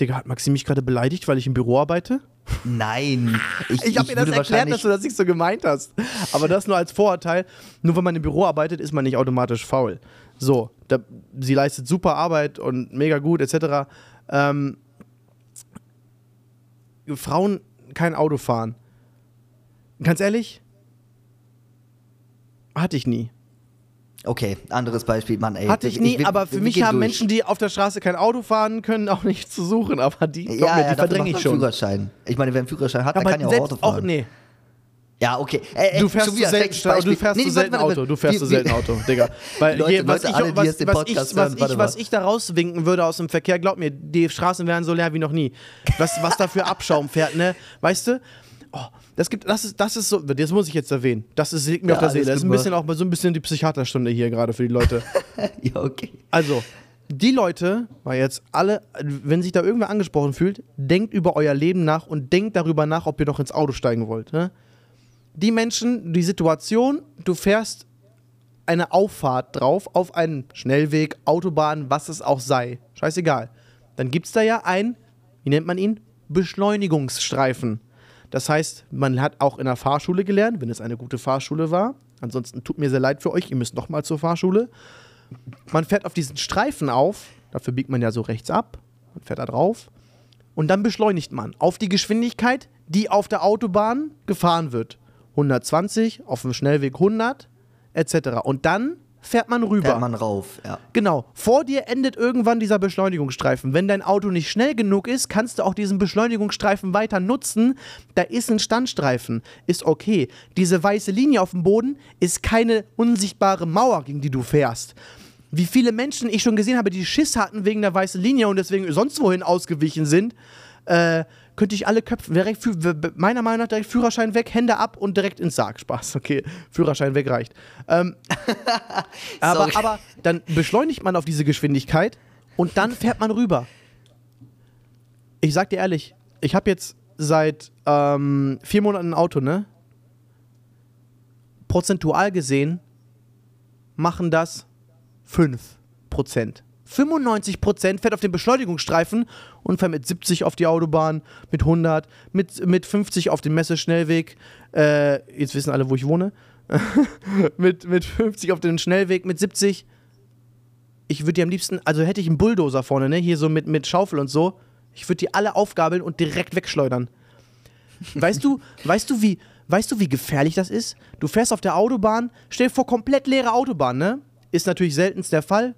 Digga, hat Maxi mich gerade beleidigt, weil ich im Büro arbeite? Nein. Ich, Ich habe ihr das erklärt, dass du das nicht so gemeint hast. Aber das nur als Vorurteil. Nur wenn man im Büro arbeitet, ist man nicht automatisch faul. So, da, sie leistet super Arbeit und mega gut, etc. Ähm, Frauen kein Auto fahren. Ganz ehrlich, hatte ich nie. Okay, anderes Beispiel, Mann, ey. Hatte ich nie, wir- aber für mich haben durch. Menschen, die auf der Straße kein Auto fahren können, auch nicht zu suchen. Aber die, ja, mir, ja, die verdränge ich schon. Führerschein. Ich meine, wer einen Führerschein hat, der Aber kann ja auch Auto fahren. auch, nee. Ja, okay. Äh, äh, Du fährst zu selten, du fährst Nee, nee, selten warte, warte, Auto, du fährst zu selten Auto, Digga. <laughs> Weil Leute, hier, was, Leute, ich, alle, was, was, Podcast ich, was, ich, was ich da rauswinken würde aus dem Verkehr, glaub mir, die Straßen wären so leer wie noch nie. Was, was da für Abschaum fährt, ne? Weißt du? Oh, das gibt, das ist, das ist so, das muss ich jetzt erwähnen. Das ist, liegt mir Ja, auf der Seele. Das ist ein bisschen auch mal so ein bisschen die Psychiaterstunde hier gerade für die Leute. <laughs> ja, okay. Also, die Leute, weil jetzt alle, wenn sich da irgendwer angesprochen fühlt, denkt über euer Leben nach und denkt darüber nach, ob ihr noch ins Auto steigen wollt. Ne? Die Menschen, die Situation, du fährst eine Auffahrt drauf auf einen Schnellweg, Autobahn, was es auch sei. Scheißegal. Dann gibt es da ja ein, wie nennt man ihn? Beschleunigungsstreifen. Das heißt, man hat auch in der Fahrschule gelernt, wenn es eine gute Fahrschule war. Ansonsten tut mir sehr leid für euch, ihr müsst nochmal zur Fahrschule. Man fährt auf diesen Streifen auf, dafür biegt man ja so rechts ab, man fährt da drauf und dann beschleunigt man auf die Geschwindigkeit, die auf der Autobahn gefahren wird. 120, auf dem Schnellweg 100, etc. Und dann fährt man rüber. Fährt man rauf, ja. Genau. Vor dir endet irgendwann dieser Beschleunigungsstreifen. Wenn dein Auto nicht schnell genug ist, kannst du auch diesen Beschleunigungsstreifen weiter nutzen. Da ist ein Standstreifen. Ist okay. Diese weiße Linie auf dem Boden ist keine unsichtbare Mauer, gegen die du fährst. Wie viele Menschen ich schon gesehen habe, die Schiss hatten wegen der weißen Linie und deswegen sonst wohin ausgewichen sind, äh, könnte ich alle köpfen. Direkt, meiner Meinung nach direkt Führerschein weg, Hände ab und direkt ins Sarg. Spaß, okay. Führerschein weg reicht. Ähm, <laughs> aber, aber dann beschleunigt man auf diese Geschwindigkeit und dann fährt man rüber. Ich sag dir ehrlich, ich habe jetzt seit ähm, vier Monaten ein Auto, ne? Prozentual gesehen machen das 5%. 95% fährt auf den Beschleunigungsstreifen und fährt mit 70 auf die Autobahn, mit 100, mit, mit 50 auf den Messeschnellweg. Äh, jetzt wissen alle, wo ich wohne. <laughs> mit, mit 50 auf den Schnellweg, mit 70. Ich würde die am liebsten, also hätte ich einen Bulldozer vorne, ne, hier so mit, mit Schaufel und so, ich würde die alle aufgabeln und direkt wegschleudern. Weißt du, weißt du, wie, weißt du, wie gefährlich das ist? Du fährst auf der Autobahn, stell dir vor, komplett leere Autobahn, ne? Ist natürlich seltenst der Fall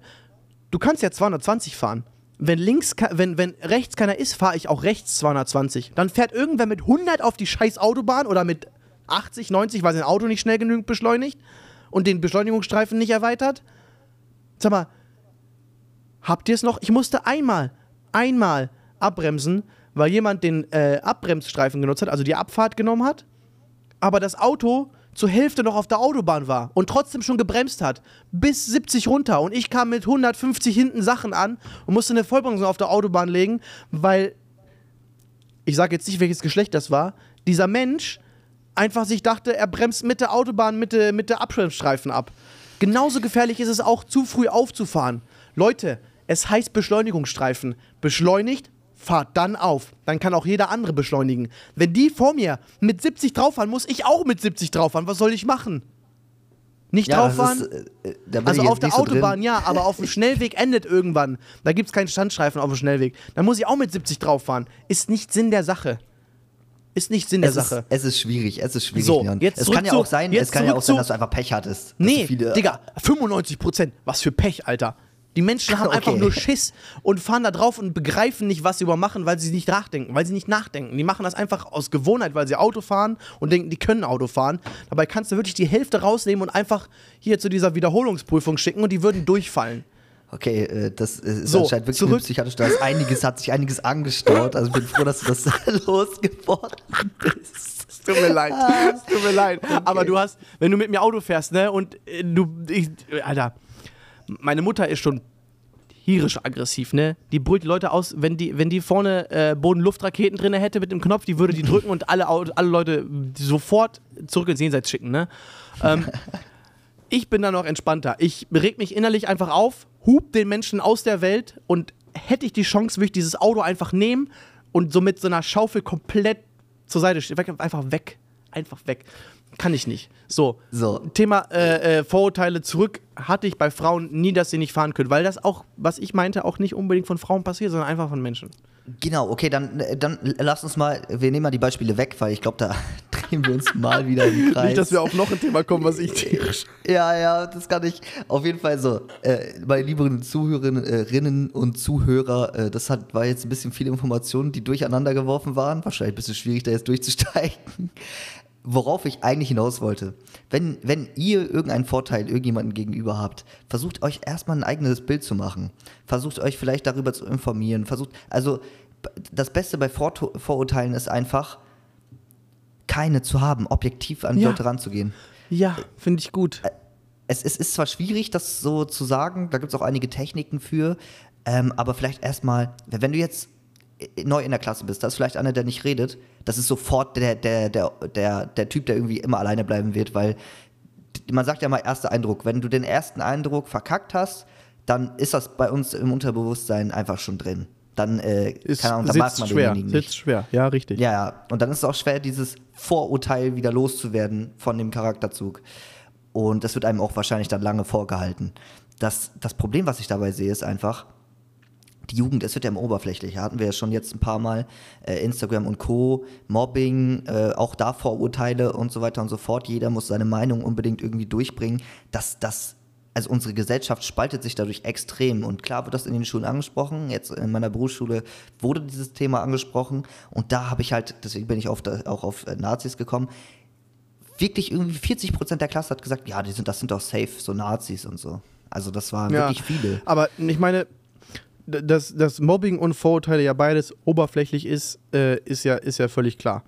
du kannst ja 220 fahren. Wenn links, wenn, wenn rechts keiner ist, fahre ich auch rechts 220. Dann fährt irgendwer mit 100 auf die scheiß Autobahn oder mit 80, 90, weil sein Auto nicht schnell genug beschleunigt und den Beschleunigungsstreifen nicht erweitert. Sag mal, habt ihr es noch? Ich musste einmal, einmal abbremsen, weil jemand den äh, Abbremsstreifen genutzt hat, also die Abfahrt genommen hat. Aber das Auto zur Hälfte noch auf der Autobahn war und trotzdem schon gebremst hat, bis 70 runter und ich kam mit 150 hinten Sachen an und musste eine Vollbremsung auf der Autobahn legen, weil ich sage jetzt nicht, welches Geschlecht das war, dieser Mensch einfach sich dachte, er bremst mit der Autobahn, mit der, mit der Abbremsstreifen ab. Genauso gefährlich ist es auch, zu früh aufzufahren. Leute, es heißt Beschleunigungsstreifen. Beschleunigt, fahrt dann auf. Dann kann auch jeder andere beschleunigen. Wenn die vor mir mit 70 drauffahren, muss ich auch mit 70 drauffahren. Was soll ich machen? Nicht ja, drauffahren? Ist, äh, also auf der Autobahn, so ja, aber auf dem <laughs> Schnellweg endet irgendwann. Da gibt es keinen Standstreifen auf dem Schnellweg. Dann muss ich auch mit 70 drauffahren. Ist nicht Sinn der Sache. Ist nicht Sinn es der Sache. es ist schwierig, es ist schwierig, so, Jetzt es kann ja auch sein, es kann ja auch sein, dass du einfach Pech hattest. Nee, Digga, 95 Prozent. Was für Pech, Alter. Die Menschen haben <laughs> okay. einfach nur Schiss und fahren da drauf und begreifen nicht, was sie über machen, weil sie nicht nachdenken, weil sie nicht nachdenken. Die machen das einfach aus Gewohnheit, weil sie Auto fahren und denken, die können Auto fahren. Dabei kannst du wirklich die Hälfte rausnehmen und einfach hier zu dieser Wiederholungsprüfung schicken und die würden durchfallen. Okay, äh, das ist so, anscheinend wirklich zurück. psychiatrisch. Da ist einiges, hat sich einiges angestaut. Also ich bin froh, dass du das <laughs> losgeworden bist. Es tut mir leid. Es tut mir leid. <laughs> Okay. Aber du hast, wenn du mit mir Auto fährst, ne, und äh, du, ich, Alter, meine Mutter ist schon tierisch aggressiv, ne? Die brüllt die Leute aus, wenn die, wenn die vorne äh, Boden-Luft-Raketen drin hätte mit dem Knopf, die würde die drücken und alle, alle Leute sofort zurück ins Jenseits schicken, ne? Ähm, <laughs> ich bin da noch entspannter. Ich reg mich innerlich einfach auf, hub den Menschen aus der Welt und hätte ich die Chance, würde ich dieses Auto einfach nehmen und so mit so einer Schaufel komplett zur Seite stehen. Einfach weg. Einfach weg. Kann ich nicht. So. so. Thema äh, äh, Vorurteile zurück hatte ich bei Frauen nie, dass sie nicht fahren können, weil das auch, was ich meinte, auch nicht unbedingt von Frauen passiert, sondern einfach von Menschen. Genau, okay, dann, äh, dann lass uns mal, wir nehmen mal die Beispiele weg, weil ich glaube, da <laughs> drehen wir uns mal wieder im Kreis. <laughs> Nicht, dass wir auf noch ein Thema kommen, was ich <laughs> tierisch. Ja, ja, das kann ich. Auf jeden Fall so. Äh, meine lieben Zuhörerinnen und Zuhörer, äh, das hat, war jetzt ein bisschen viele Informationen, die durcheinander geworfen waren. Wahrscheinlich ein bisschen schwierig, da jetzt durchzusteigen worauf ich eigentlich hinaus wollte. Wenn, wenn ihr irgendeinen Vorteil irgendjemandem gegenüber habt, versucht euch erstmal ein eigenes Bild zu machen. Versucht euch vielleicht darüber zu informieren. Versucht, also das Beste bei Vor Vorurteilen ist einfach, keine zu haben, objektiv an ja. Leute ranzugehen. Ja, finde ich gut. Es, es, ist zwar schwierig, das so zu sagen, da gibt es auch einige Techniken für, ähm, aber vielleicht erstmal, wenn du jetzt neu in der Klasse bist, da ist vielleicht einer, der nicht redet, das ist sofort der, der, der, der, der Typ, der irgendwie immer alleine bleiben wird, weil man sagt ja mal erster Eindruck. Wenn du den ersten Eindruck verkackt hast, dann ist das bei uns im Unterbewusstsein einfach schon drin. Dann, äh, ist, keine Ahnung, dann mag man schwer, denjenigen nicht. Sitzt schwer, ja, richtig. Ja, ja. Und dann ist es auch schwer, dieses Vorurteil wieder loszuwerden von dem Charakterzug. Und das wird einem auch wahrscheinlich dann lange vorgehalten. Das, das Problem, was ich dabei sehe, ist einfach, die Jugend, es wird ja im Oberflächlicher, hatten wir ja schon jetzt ein paar Mal, äh, Instagram und Co., Mobbing, äh, auch da Vorurteile und so weiter und so fort. Jeder muss seine Meinung unbedingt irgendwie durchbringen. Das, das, also unsere Gesellschaft spaltet sich dadurch extrem. Und klar wird das in den Schulen angesprochen. Jetzt in meiner Berufsschule wurde dieses Thema angesprochen. Und da habe ich halt, deswegen bin ich auf, auch auf äh, Nazis gekommen, wirklich irgendwie 40 Prozent der Klasse hat gesagt, ja, die sind, das sind doch safe, so Nazis und so. Also das waren ja, wirklich viele. Aber ich meine, dass, dass Mobbing und Vorurteile ja beides oberflächlich ist, äh, ist, ja, ist ja völlig klar.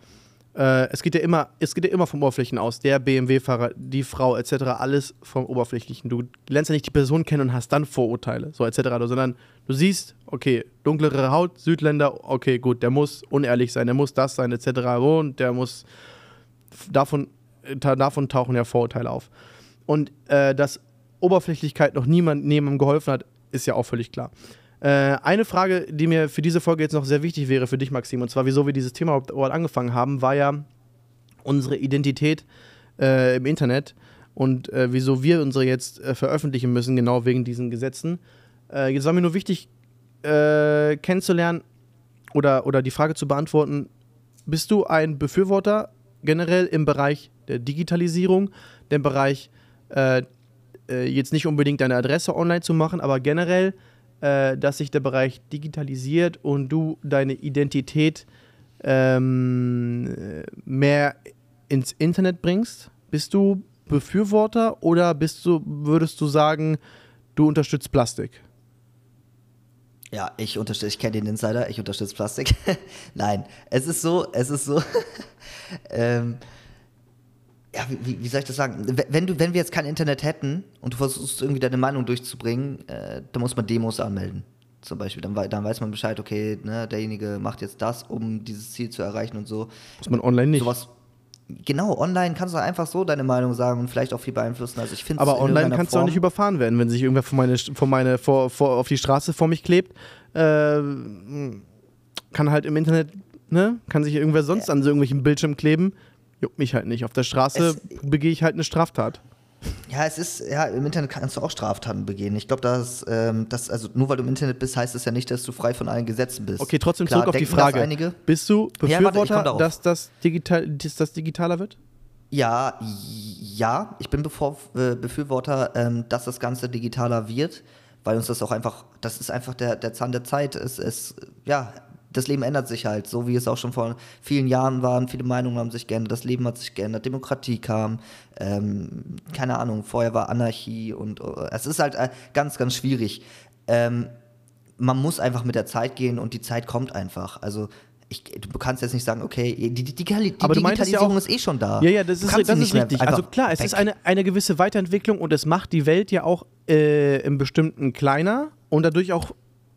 Äh, es, geht ja immer, es geht ja immer vom Oberflächlichen aus. Der BMW-Fahrer, die Frau etc., alles vom Oberflächlichen. Du lernst ja nicht die Person kennen und hast dann Vorurteile, so etc., sondern du siehst, okay, dunklere Haut, Südländer, okay, gut, der muss unehrlich sein, der muss das sein etc. und der muss davon, davon tauchen ja Vorurteile auf. Und äh, dass Oberflächlichkeit noch niemand neben ihm geholfen hat, ist ja auch völlig klar. Äh, eine Frage, die mir für diese Folge jetzt noch sehr wichtig wäre für dich, Maxim, und zwar, wieso wir dieses Thema überhaupt angefangen haben, war ja unsere Identität äh, im Internet und äh, wieso wir unsere jetzt äh, veröffentlichen müssen, genau wegen diesen Gesetzen. Äh, jetzt war mir nur wichtig, kennenzulernen oder, oder die Frage zu beantworten, bist du ein Befürworter generell im Bereich der Digitalisierung, dem Bereich jetzt nicht unbedingt deine Adresse online zu machen, aber generell äh, dass sich der Bereich digitalisiert und du deine Identität ähm, mehr ins Internet bringst? Bist du Befürworter oder bist du, würdest du sagen, du unterstützt Plastik? Ja, ich unterstütze, ich kenne den Insider, ich unterstütze Plastik. <laughs> Nein, es ist so, es ist so. <laughs> ähm, ja, wie, wie, soll ich das sagen? Wenn, du, wenn wir jetzt kein Internet hätten und du versuchst irgendwie deine Meinung durchzubringen, äh, dann muss man Demos anmelden. Zum Beispiel. Dann, dann weiß man Bescheid, okay, ne, derjenige macht jetzt das, um dieses Ziel zu erreichen und so. Muss man online nicht. Sowas, genau, online kannst du einfach so deine Meinung sagen und vielleicht auch viel beeinflussen. Also ich Aber online kannst Form du auch nicht überfahren werden, wenn sich irgendwer vor meine, vor meine, vor, vor, auf die Straße vor mich klebt. Äh, kann halt im Internet, ne, kann sich irgendwer sonst ja. an so irgendwelchen Bildschirm kleben juckt mich halt nicht. Auf der Straße begehe ich halt eine Straftat. Ja, es ist, ja, im Internet kannst du auch Straftaten begehen. Ich glaube, dass, ähm, das, also nur weil du im Internet bist, heißt das ja nicht, dass du frei von allen Gesetzen bist. Okay, trotzdem Klar, zurück auf die Frage. Bist du Befürworter, ja, warte, dass, das digital, dass das digitaler wird? Ja, ja, ich bin bevor, äh, Befürworter, ähm, dass das Ganze digitaler wird, weil uns das auch einfach, das ist einfach der, der Zahn der Zeit. Es, es, ja, das Leben ändert sich halt, so wie es auch schon vor vielen Jahren war. Viele Meinungen haben sich geändert, das Leben hat sich geändert, Demokratie kam, ähm, keine Ahnung, vorher war Anarchie und uh, es ist halt äh, ganz, ganz schwierig. Ähm, man muss einfach mit der Zeit gehen und die Zeit kommt einfach. Also ich, du kannst jetzt nicht sagen, okay, die, die, die, die Digitalisierung ja auch, ist eh schon da. Ja, ja, das ist, das ist richtig. Also klar, es weg. ist eine, eine gewisse Weiterentwicklung und es macht die Welt ja auch äh, im Bestimmten kleiner und dadurch auch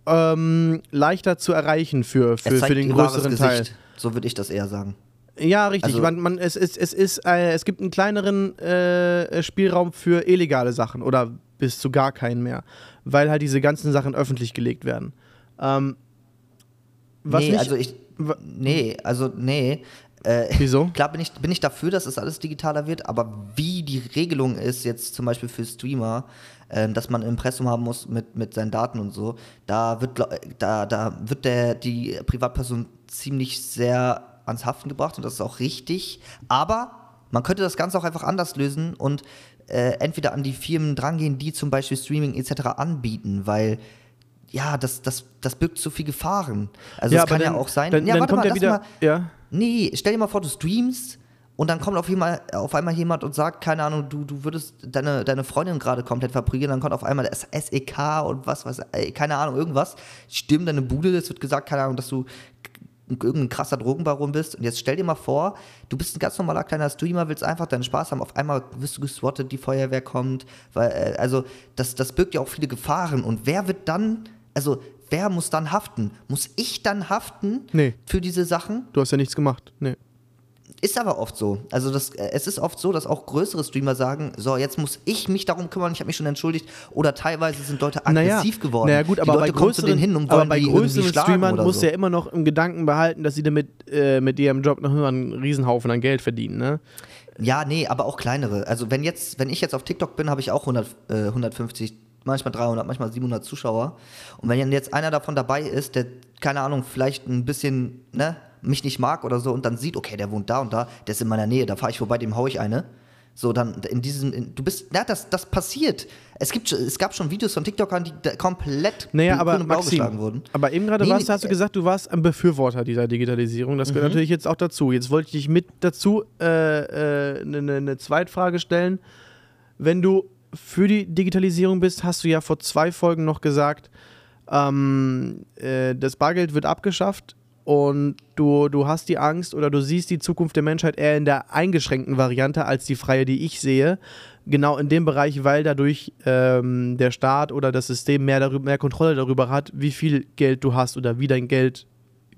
ähm, leichter zu erreichen für, für, für den größeren Teil. So würde ich das eher sagen. Ja, richtig. Also, man, man, es, es, es, ist, äh, es gibt einen kleineren äh, Spielraum für illegale Sachen oder bis zu gar keinen mehr, weil halt diese ganzen Sachen öffentlich gelegt werden. Ähm, was nee, nicht, also ich. Nee, also nee. Äh, Wieso? <laughs> Klar bin ich, bin ich dafür, dass es alles digitaler wird, aber wie die Regelung ist jetzt zum Beispiel für Streamer, äh, dass man ein Impressum haben muss mit, mit seinen Daten und so, da wird, da, da wird der, die Privatperson ziemlich sehr ans Haften gebracht und das ist auch richtig. Aber man könnte das Ganze auch einfach anders lösen und äh, entweder an die Firmen drangehen, die zum Beispiel Streaming etc. anbieten, weil ja, das, das, das birgt zu viel Gefahren. Also es kann dann, ja auch sein. Dann, ja, dann kommt mal, wieder. Mal, ja. Nee, stell dir mal vor, du streamst und dann kommt auf einmal, auf einmal jemand und sagt, keine Ahnung, du, du würdest deine, deine Freundin gerade komplett verprügeln, dann kommt auf einmal das SEK und was, was, keine Ahnung, irgendwas, stimmt deine Bude, es wird gesagt, keine Ahnung, dass du irgendein krasser Drogenbaron bist. Und jetzt stell dir mal vor, du bist ein ganz normaler kleiner Streamer, willst einfach deinen Spaß haben, auf einmal wirst du geswattet, die Feuerwehr kommt. Weil, äh, also, das, das birgt ja auch viele Gefahren. Und wer wird dann, also, wer muss dann haften? Muss ich dann haften Nee. für diese Sachen? Du hast ja nichts gemacht. Nee. Ist aber oft so. Also das, äh, es ist oft so, dass auch größere Streamer sagen, so, jetzt muss ich mich darum kümmern, ich habe mich schon entschuldigt. Oder teilweise sind Leute aggressiv geworden. Naja, gut, aber die bei Leute zu größeren, denen hin und aber bei größeren Streamern musst so. ja immer noch im Gedanken behalten, dass sie damit äh, mit ihrem Job noch immer einen Riesenhaufen an Geld verdienen, ne? Ja, nee, aber auch kleinere. Also wenn jetzt, wenn ich jetzt auf TikTok bin, habe ich auch 100, äh, 150, manchmal 300, manchmal 700 Zuschauer. Und wenn jetzt einer davon dabei ist, der, keine Ahnung, vielleicht ein bisschen, ne, mich nicht mag oder so und dann sieht, okay, der wohnt da und da, der ist in meiner Nähe, da fahre ich vorbei, dem hau ich eine. So, dann in diesem, in, du bist, ja, das, das passiert. Es, gibt, es gab schon Videos von TikTokern, die da komplett Naja, aber Maxim, geschlagen wurden. aber eben gerade Nee, warst, hast du äh, gesagt, du warst ein Befürworter dieser Digitalisierung. Das gehört Mhm. natürlich jetzt auch dazu. Jetzt wollte ich dich mit dazu eine äh, ne, ne, ne Zweitfrage stellen. Wenn du für die Digitalisierung bist, hast du ja vor zwei Folgen noch gesagt, ähm, äh, das Bargeld wird abgeschafft und du, du hast die Angst oder du siehst die Zukunft der Menschheit eher in der eingeschränkten Variante als die freie, die ich sehe. Genau in dem Bereich, weil dadurch ähm, der Staat oder das System mehr, darüber, mehr Kontrolle darüber hat, wie viel Geld du hast oder wie dein Geld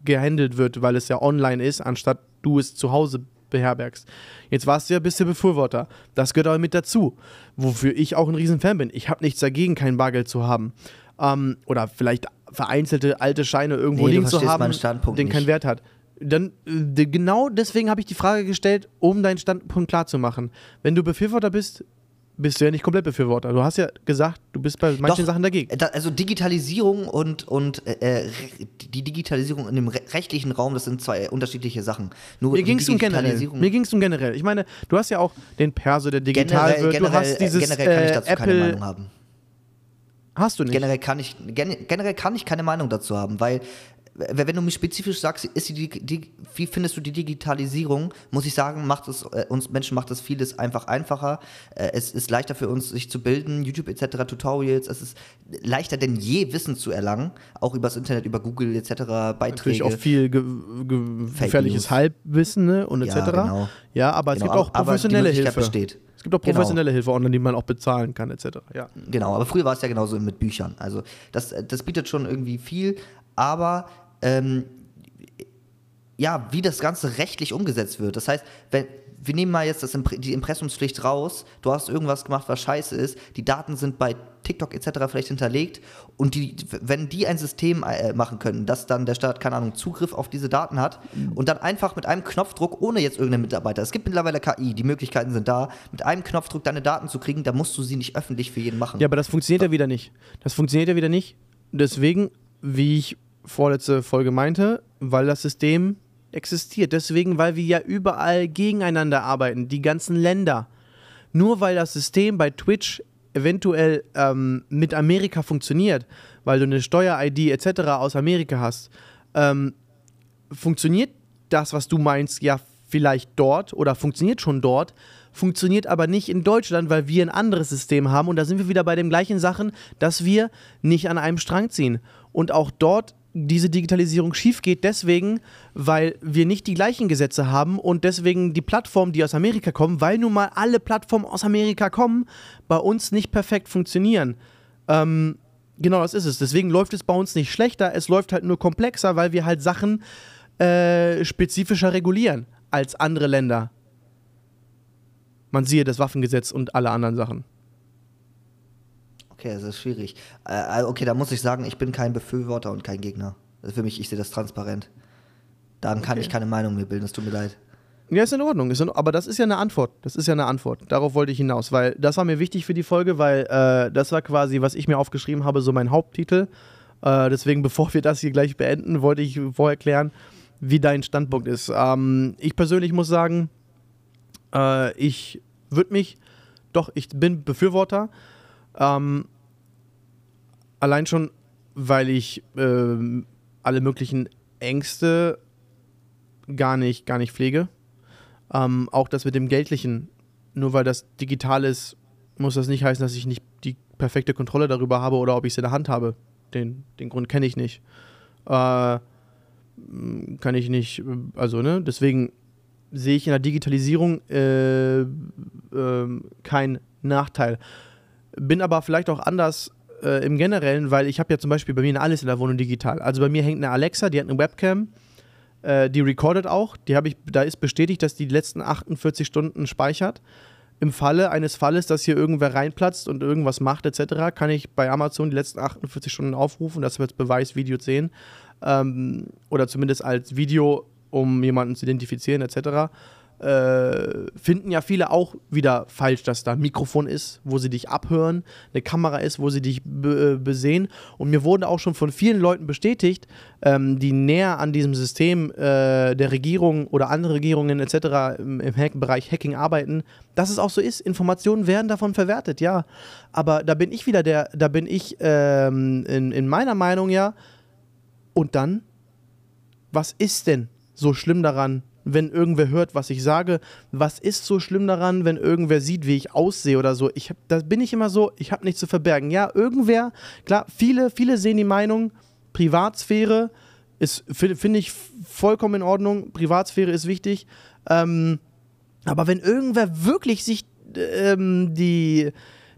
gehandelt wird, weil es ja online ist, anstatt du es zu Hause beherbergst. Jetzt warst du ja bist du Befürworter. Das gehört aber mit dazu, wofür ich auch ein Riesenfan bin. Ich habe nichts dagegen, kein Bargeld zu haben. Ähm, oder vielleicht vereinzelte alte Scheine irgendwo Nee, liegen zu haben, den keinen nicht. Wert hat. Dann, äh, genau deswegen habe ich die Frage gestellt, um deinen Standpunkt klar zu machen. Wenn du Befürworter bist, bist du ja nicht komplett Befürworter. Du hast ja gesagt, du bist bei manchen Doch, Sachen dagegen. äh, Da, also Digitalisierung und, und äh, äh, die Digitalisierung in dem re rechtlichen Raum, das sind zwei unterschiedliche Sachen. Nur Mir ging es um generell. Digitalisierung- Mir ging es um generell. Ich meine, du hast ja auch den Perso, der digital generell, wird. generell, du hast dieses generell kann ich äh, dazu Apple. keine Meinung haben. Hast du nicht? Generell kann ich gen generell kann ich keine Meinung dazu haben, weil wenn du mir spezifisch sagst, die, die, wie findest du die Digitalisierung, muss ich sagen, macht es äh, uns Menschen macht es vieles einfach einfacher. Äh, es ist leichter für uns, sich zu bilden, YouTube etc. Tutorials. Es ist leichter denn je Wissen zu erlangen, auch übers Internet, über Google etc. Natürlich Beiträge. auch viel ge ge gefährliches. Halbwissen ne? und Ja, etc. genau. Ja, aber es Genau, gibt auch professionelle Hilfe. besteht. Es gibt auch Genau. professionelle Hilfe online, die man auch bezahlen kann, etc. Ja. Genau, aber früher war es ja genauso mit Büchern. Also das, das bietet schon irgendwie viel, aber ähm, ja, wie das Ganze rechtlich umgesetzt wird. Das heißt, wenn, wir nehmen mal jetzt das, die Impressumspflicht raus, du hast irgendwas gemacht, was scheiße ist, die Daten sind bei TikTok etc. vielleicht hinterlegt und die, wenn die ein System äh, machen können, dass dann der Staat, keine Ahnung, Zugriff auf diese Daten hat und dann einfach mit einem Knopfdruck, ohne jetzt irgendeinen Mitarbeiter, es gibt mittlerweile KI, die Möglichkeiten sind da, mit einem Knopfdruck deine Daten zu kriegen, da musst du sie nicht öffentlich für jeden machen. Ja, aber das funktioniert ja wieder nicht. Das funktioniert ja wieder nicht. Deswegen, wie ich vorletzte Folge meinte, weil das System existiert. Deswegen, weil wir ja überall gegeneinander arbeiten, die ganzen Länder. Nur weil das System bei Twitch eventuell ähm, mit Amerika funktioniert, weil du eine Steuer-ID etc. aus Amerika hast, ähm, funktioniert das, was du meinst, ja vielleicht dort oder funktioniert schon dort, funktioniert aber nicht in Deutschland, weil wir ein anderes System haben. Und da sind wir wieder bei den gleichen Sachen, dass wir nicht an einem Strang ziehen. Und auch dort diese Digitalisierung schief geht, deswegen, weil wir nicht die gleichen Gesetze haben und deswegen die Plattformen, die aus Amerika kommen, weil nun mal alle Plattformen aus Amerika kommen, bei uns nicht perfekt funktionieren. Ähm, genau das ist es. Deswegen läuft es bei uns nicht schlechter, es läuft halt nur komplexer, weil wir halt Sachen äh, spezifischer regulieren als andere Länder. Man siehe das Waffengesetz und alle anderen Sachen. Okay, das ist schwierig. Äh, okay, da muss ich sagen, ich bin kein Befürworter und kein Gegner. Ist für mich, ich sehe das transparent. Daran kann Okay. ich keine Meinung mehr bilden, es tut mir leid. Ja, ist in Ordnung. Ist in, aber das ist ja eine Antwort. Das ist ja eine Antwort. Darauf wollte ich hinaus, weil das war mir wichtig für die Folge, weil äh, das war quasi, was ich mir aufgeschrieben habe, so mein Haupttitel. Äh, deswegen, <laughs> bevor wir das hier gleich beenden, wollte ich vorher klären, wie dein Standpunkt ist. Ähm, ich persönlich muss sagen, äh, ich würde mich, doch, ich bin Befürworter. Ähm, allein schon, weil ich ähm, alle möglichen Ängste gar nicht, gar nicht pflege. Ähm, auch das mit dem Geldlichen, nur weil das digital ist, muss das nicht heißen, dass ich nicht die perfekte Kontrolle darüber habe oder ob ich es in der Hand habe. Den, den Grund kenne ich nicht. Äh, kann ich nicht, äh, also, ne, deswegen sehe ich in der Digitalisierung äh, ähm, keinen Nachteil. Bin aber vielleicht auch anders äh, im Generellen, weil ich habe ja zum Beispiel bei mir alles in der Wohnung digital. Also bei mir hängt eine Alexa, die hat eine Webcam, äh, die recordet auch. Die ich, da ist bestätigt, dass die, die letzten 48 Stunden speichert. Im Falle eines Falles, dass hier irgendwer reinplatzt und irgendwas macht etc., kann ich bei Amazon die letzten 48 Stunden aufrufen, das wird Beweisvideo sehen ähm, oder zumindest als Video, um jemanden zu identifizieren etc äh, finden ja viele auch wieder falsch, dass da ein Mikrofon ist, wo sie dich abhören, eine Kamera ist, wo sie dich äh, besehen. Und mir wurde auch schon von vielen Leuten bestätigt, ähm, die näher an diesem System äh, der Regierung oder andere Regierungen etc. im, im Hack Bereich Hacking arbeiten, dass es auch so ist. Informationen werden davon verwertet, ja. Aber da bin ich wieder der, da bin ich ähm, in, in meiner Meinung ja. Und dann, was ist denn so schlimm daran, wenn irgendwer hört, was ich sage. Was ist so schlimm daran, wenn irgendwer sieht, wie ich aussehe oder so? Ich da bin ich immer so, ich habe nichts zu verbergen. Ja, irgendwer, klar, viele, viele sehen die Meinung, Privatsphäre ist, finde find ich vollkommen in Ordnung. Privatsphäre ist wichtig. Ähm, aber wenn irgendwer wirklich sich ähm, die,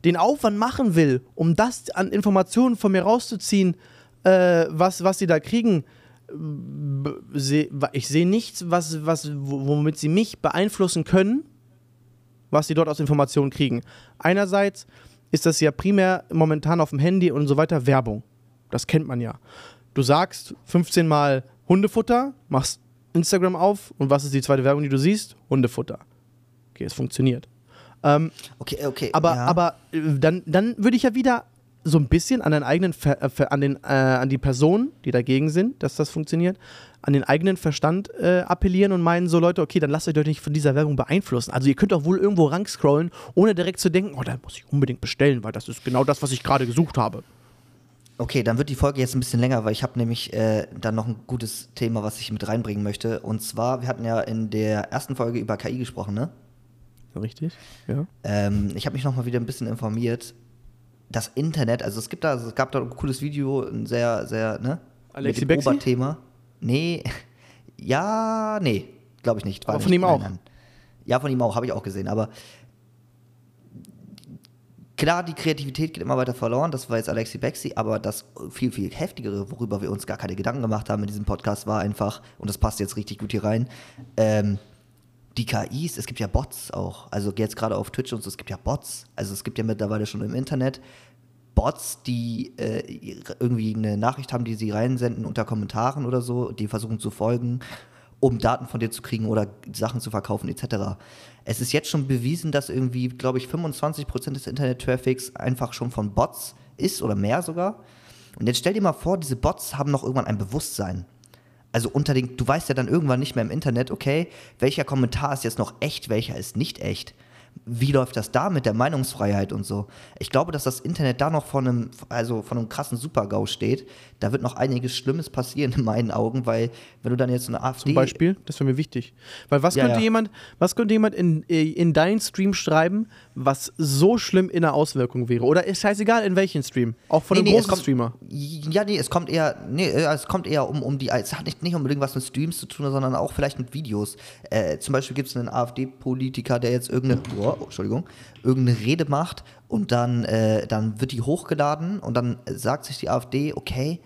den Aufwand machen will, um das an Informationen von mir rauszuziehen, äh, was, was sie da kriegen, ich sehe nichts, was, was, womit sie mich beeinflussen können, was sie dort aus Informationen kriegen. Einerseits ist das ja primär momentan auf dem Handy und so weiter Werbung. Das kennt man ja. Du sagst 15 Mal Hundefutter, machst Instagram auf und was ist die zweite Werbung, die du siehst? Hundefutter. Okay, es funktioniert. Ähm, okay, okay. Aber, ja. aber äh, dann, dann würde ich ja wieder so ein bisschen an, den eigenen äh, an, den, äh, an die Personen, die dagegen sind, dass das funktioniert, an den eigenen Verstand äh, appellieren und meinen so Leute, okay, dann lasst euch doch nicht von dieser Werbung beeinflussen. Also ihr könnt doch wohl irgendwo rangscrollen, ohne direkt zu denken, oh, da muss ich unbedingt bestellen, weil das ist genau das, was ich gerade gesucht habe. Okay, dann wird die Folge jetzt ein bisschen länger, weil ich habe nämlich äh, dann noch ein gutes Thema, was ich mit reinbringen möchte. Und zwar, wir hatten ja in der ersten Folge über KI gesprochen, ne? Richtig, ja. Ähm, ich habe mich noch mal wieder ein bisschen informiert das Internet, also es gibt da, also es gab da ein cooles Video, ein sehr, sehr, ne? Alexi mit dem Oberthema. Nee, <laughs> ja, nee, glaube ich nicht. aber von nicht, ihm auch. Nein, nein. Ja, von ihm auch, habe ich auch gesehen, aber klar, die Kreativität geht immer weiter verloren, das war jetzt Alexi Bexi, aber das viel, viel heftigere, worüber wir uns gar keine Gedanken gemacht haben in diesem Podcast, war einfach, und das passt jetzt richtig gut hier rein, ähm, die KIs, es gibt ja Bots auch. Also jetzt gerade auf Twitch und so, es gibt ja Bots. Also es gibt ja mittlerweile schon im Internet Bots, die äh, irgendwie eine Nachricht haben, die sie reinsenden unter Kommentaren oder so, die versuchen zu folgen, um Daten von dir zu kriegen oder Sachen zu verkaufen etc. Es ist jetzt schon bewiesen, dass irgendwie, glaube ich, 25% des Internet-Traffics einfach schon von Bots ist oder mehr sogar. Und jetzt stell dir mal vor, diese Bots haben noch irgendwann ein Bewusstsein also unter den, du weißt ja dann irgendwann nicht mehr im Internet, okay, welcher Kommentar ist jetzt noch echt, welcher ist nicht echt wie läuft das da mit der Meinungsfreiheit und so? Ich glaube, dass das Internet da noch vor einem, also von einem krassen Supergau steht. Da wird noch einiges Schlimmes passieren <laughs> in meinen Augen, weil wenn du dann jetzt eine AfD. Zum Beispiel, das wäre mir wichtig. Weil was ja, könnte ja. jemand, was könnte jemand in, in deinen Stream schreiben, was so schlimm in der Auswirkung wäre? Oder ist scheißegal in welchen Stream? Auch von nee, einem nee, großen kommt, Streamer. Ja, nee, es kommt eher, nee, äh, es kommt eher um, um die, es hat nicht, nicht unbedingt was mit Streams zu tun, sondern auch vielleicht mit Videos. Äh, zum Beispiel gibt es einen AfD-Politiker, der jetzt irgendeine oh, Entschuldigung, irgendeine Rede macht und dann, äh, dann wird die hochgeladen und dann sagt sich die AfD, okay,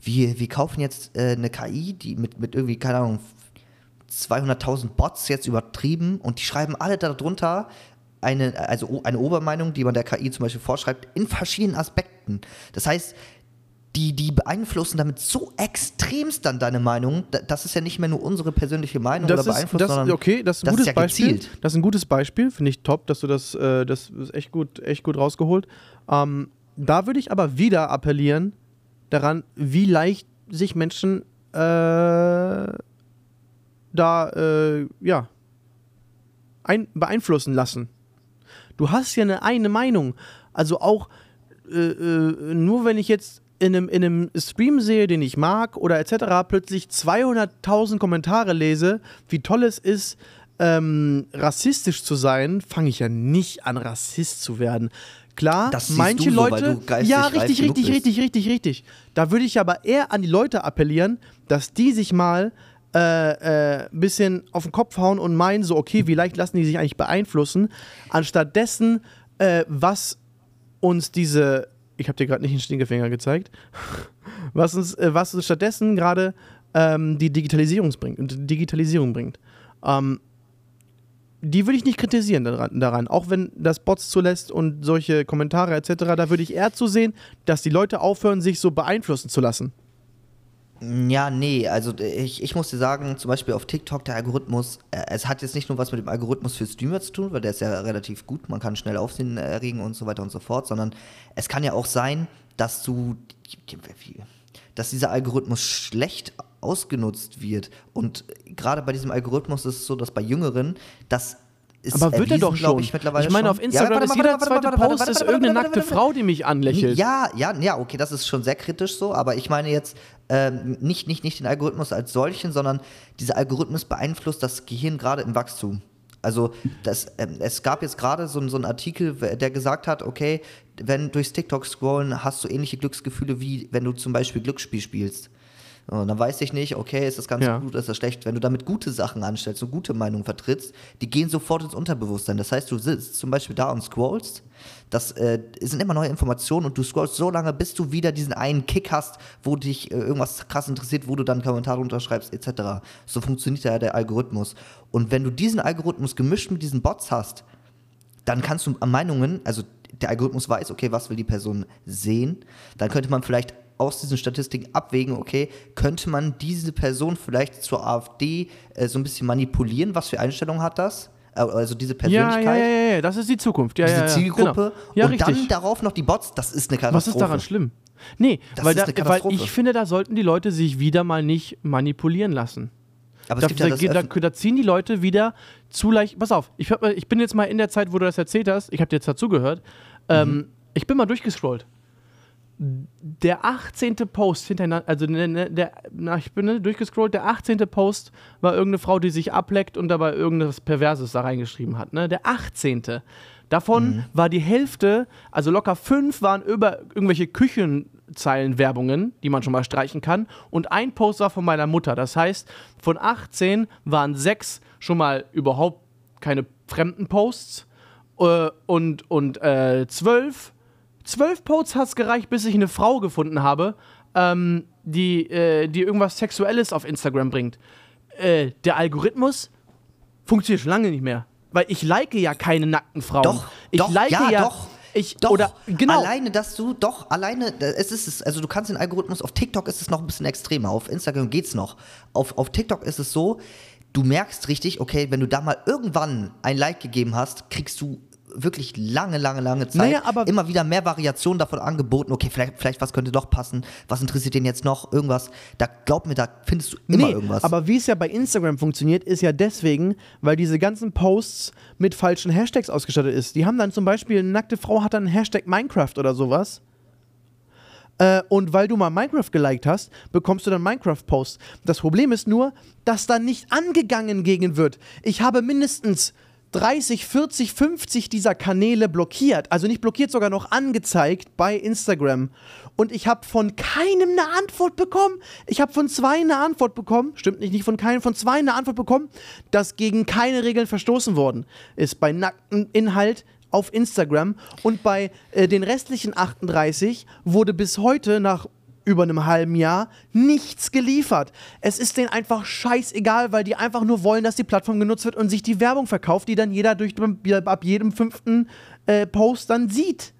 wir, wir kaufen jetzt äh, eine KI, die mit, mit irgendwie, keine Ahnung, 200.000 Bots jetzt übertrieben und die schreiben alle darunter eine, also eine Obermeinung, die man der KI zum Beispiel vorschreibt, in verschiedenen Aspekten. Das heißt, die, die beeinflussen damit so extremst dann deine Meinung. Das ist ja nicht mehr nur unsere persönliche Meinung das oder beeinflusst, ist, das, sondern okay, das ist ein gutes ist ja Beispiel. Gezielt. Das ist ein gutes Beispiel, finde ich top, dass du das, äh, das ist echt gut, echt gut rausgeholt. Ähm, da würde ich aber wieder appellieren daran, wie leicht sich Menschen äh, da äh, ja ein, beeinflussen lassen. Du hast ja eine eine Meinung, also auch äh, äh, nur wenn ich jetzt in einem, in einem Stream sehe, den ich mag oder etc., plötzlich 200.000 Kommentare lese, wie toll es ist, ähm, rassistisch zu sein, fange ich ja nicht an, Rassist zu werden. Klar, manche so, Leute. ja, richtig, richtig, richtig, richtig, richtig. Da würde ich aber eher an die Leute appellieren, dass die sich mal äh, äh, bisschen auf den Kopf hauen und meinen, so, okay, wie leicht lassen die sich eigentlich beeinflussen, anstatt dessen, äh, was uns diese ich habe dir gerade nicht den Stinkefinger gezeigt, <laughs> was uns, äh, was uns stattdessen gerade ähm, die Digitalisierung bringt, Digitalisierung bringt. Ähm, die würde ich nicht kritisieren daran, daran, auch wenn das Bots zulässt und solche Kommentare etc., da würde ich eher zu sehen, dass die Leute aufhören, sich so beeinflussen zu lassen. Ja, nee, also ich, ich muss dir sagen, zum Beispiel auf TikTok, der Algorithmus, äh, es hat jetzt nicht nur was mit dem Algorithmus für Streamer zu tun, weil der ist ja relativ gut, man kann schnell Aufsehen erregen und so weiter und so fort, sondern es kann ja auch sein, dass du, dass dieser Algorithmus schlecht ausgenutzt wird. Und gerade bei diesem Algorithmus ist es so, dass bei Jüngeren das ist aber wird er doch schon. Ich, ich, meine, auf Instagram ja, ist jeder zweite Post ist irgendeine nackte Frau, die mich anlächelt. Ja, ja, ja, okay, das ist schon sehr kritisch so, aber ich meine jetzt ähm, nicht, nicht, nicht den Algorithmus als solchen, sondern dieser Algorithmus beeinflusst das Gehirn gerade im Wachstum. Also das, ähm, es gab jetzt gerade so, so einen Artikel, der gesagt hat, okay, wenn durchs TikTok scrollen, hast du ähnliche Glücksgefühle, wie wenn du zum Beispiel Glücksspiel spielst. Und dann weiß ich nicht, okay, ist das ganz ja. gut, ist das schlecht. Wenn du damit gute Sachen anstellst und gute Meinungen vertrittst, die gehen sofort ins Unterbewusstsein. Das heißt, du sitzt zum Beispiel da und scrollst, das äh, sind immer neue Informationen und du scrollst so lange, bis du wieder diesen einen Kick hast, wo dich äh, irgendwas krass interessiert, wo du dann Kommentare unterschreibst, etc. So funktioniert ja der Algorithmus. Und wenn du diesen Algorithmus gemischt mit diesen Bots hast, dann kannst du Meinungen, also der Algorithmus weiß, okay, was will die Person sehen, dann könnte man vielleicht aus diesen Statistiken abwägen, okay, könnte man diese Person vielleicht zur AfD äh, so ein bisschen manipulieren? Was für Einstellungen hat das? Äh, also diese Persönlichkeit. Ja, ja, ja, ja, das ist die Zukunft. Ja, diese ja, ja. Zielgruppe. Genau. Ja, und richtig. dann darauf noch die Bots, das ist eine Katastrophe. Was ist daran schlimm? Nee, weil, da, weil ich finde, da sollten die Leute sich wieder mal nicht manipulieren lassen. Aber da, ja da, da, da, ziehen die Leute wieder zu leicht. Pass auf, ich, ich, bin jetzt mal in der Zeit, wo du das erzählt hast, ich habe dir jetzt dazugehört. Ähm, mhm. ich bin mal durchgescrollt der 18. Post hintereinander, also ne, ne, der, na, ich bin ne, durchgescrollt, der 18. Post war irgendeine Frau, die sich ableckt und dabei irgendwas Perverses da reingeschrieben hat. Ne? Der 18. Davon mhm. war die Hälfte, also locker fünf waren über irgendwelche Küchenzeilenwerbungen, die man schon mal streichen kann. Und ein Post war von meiner Mutter. Das heißt, von 18 waren sechs schon mal überhaupt keine fremden Posts. Äh, und und äh, zwölf zwölf Posts hat es gereicht, bis ich eine Frau gefunden habe, ähm, die, äh, die irgendwas Sexuelles auf Instagram bringt. Äh, der Algorithmus funktioniert schon lange nicht mehr. Weil ich like ja keine nackten Frauen. Doch, ich doch, like ja, ja doch. Ich, doch, oder, genau. alleine, dass du, doch, alleine, es ist, also du kannst den Algorithmus, auf TikTok ist es noch ein bisschen extremer, auf Instagram geht es noch. Auf, auf TikTok ist es so, du merkst richtig, okay, wenn du da mal irgendwann ein Like gegeben hast, kriegst du wirklich lange, lange, lange Zeit naja, aber immer wieder mehr Variationen davon angeboten. Okay, vielleicht, vielleicht was könnte doch passen. Was interessiert den jetzt noch? Irgendwas. Da glaub mir, da findest du immer nee, irgendwas. Aber wie es ja bei Instagram funktioniert, ist ja deswegen, weil diese ganzen Posts mit falschen Hashtags ausgestattet ist. Die haben dann zum Beispiel, eine nackte Frau hat dann einen Hashtag Minecraft oder sowas. Äh, und weil du mal Minecraft geliked hast, bekommst du dann Minecraft-Posts. Das Problem ist nur, dass da nicht angegangen gegen wird. Ich habe mindestens 30, 40, 50 dieser Kanäle blockiert. Also nicht blockiert, sogar noch angezeigt bei Instagram. Und ich habe von keinem eine Antwort bekommen. Ich habe von zwei eine Antwort bekommen. Stimmt nicht, nicht von keinem, von zwei eine Antwort bekommen, dass gegen keine Regeln verstoßen worden ist. Bei nacktem Inhalt auf Instagram. Und bei äh, den restlichen 38 wurde bis heute nach über einem halben Jahr nichts geliefert. Es ist denen einfach scheißegal, weil die einfach nur wollen, dass die Plattform genutzt wird und sich die Werbung verkauft, die dann jeder durch, ab jedem fünften äh, Post dann sieht.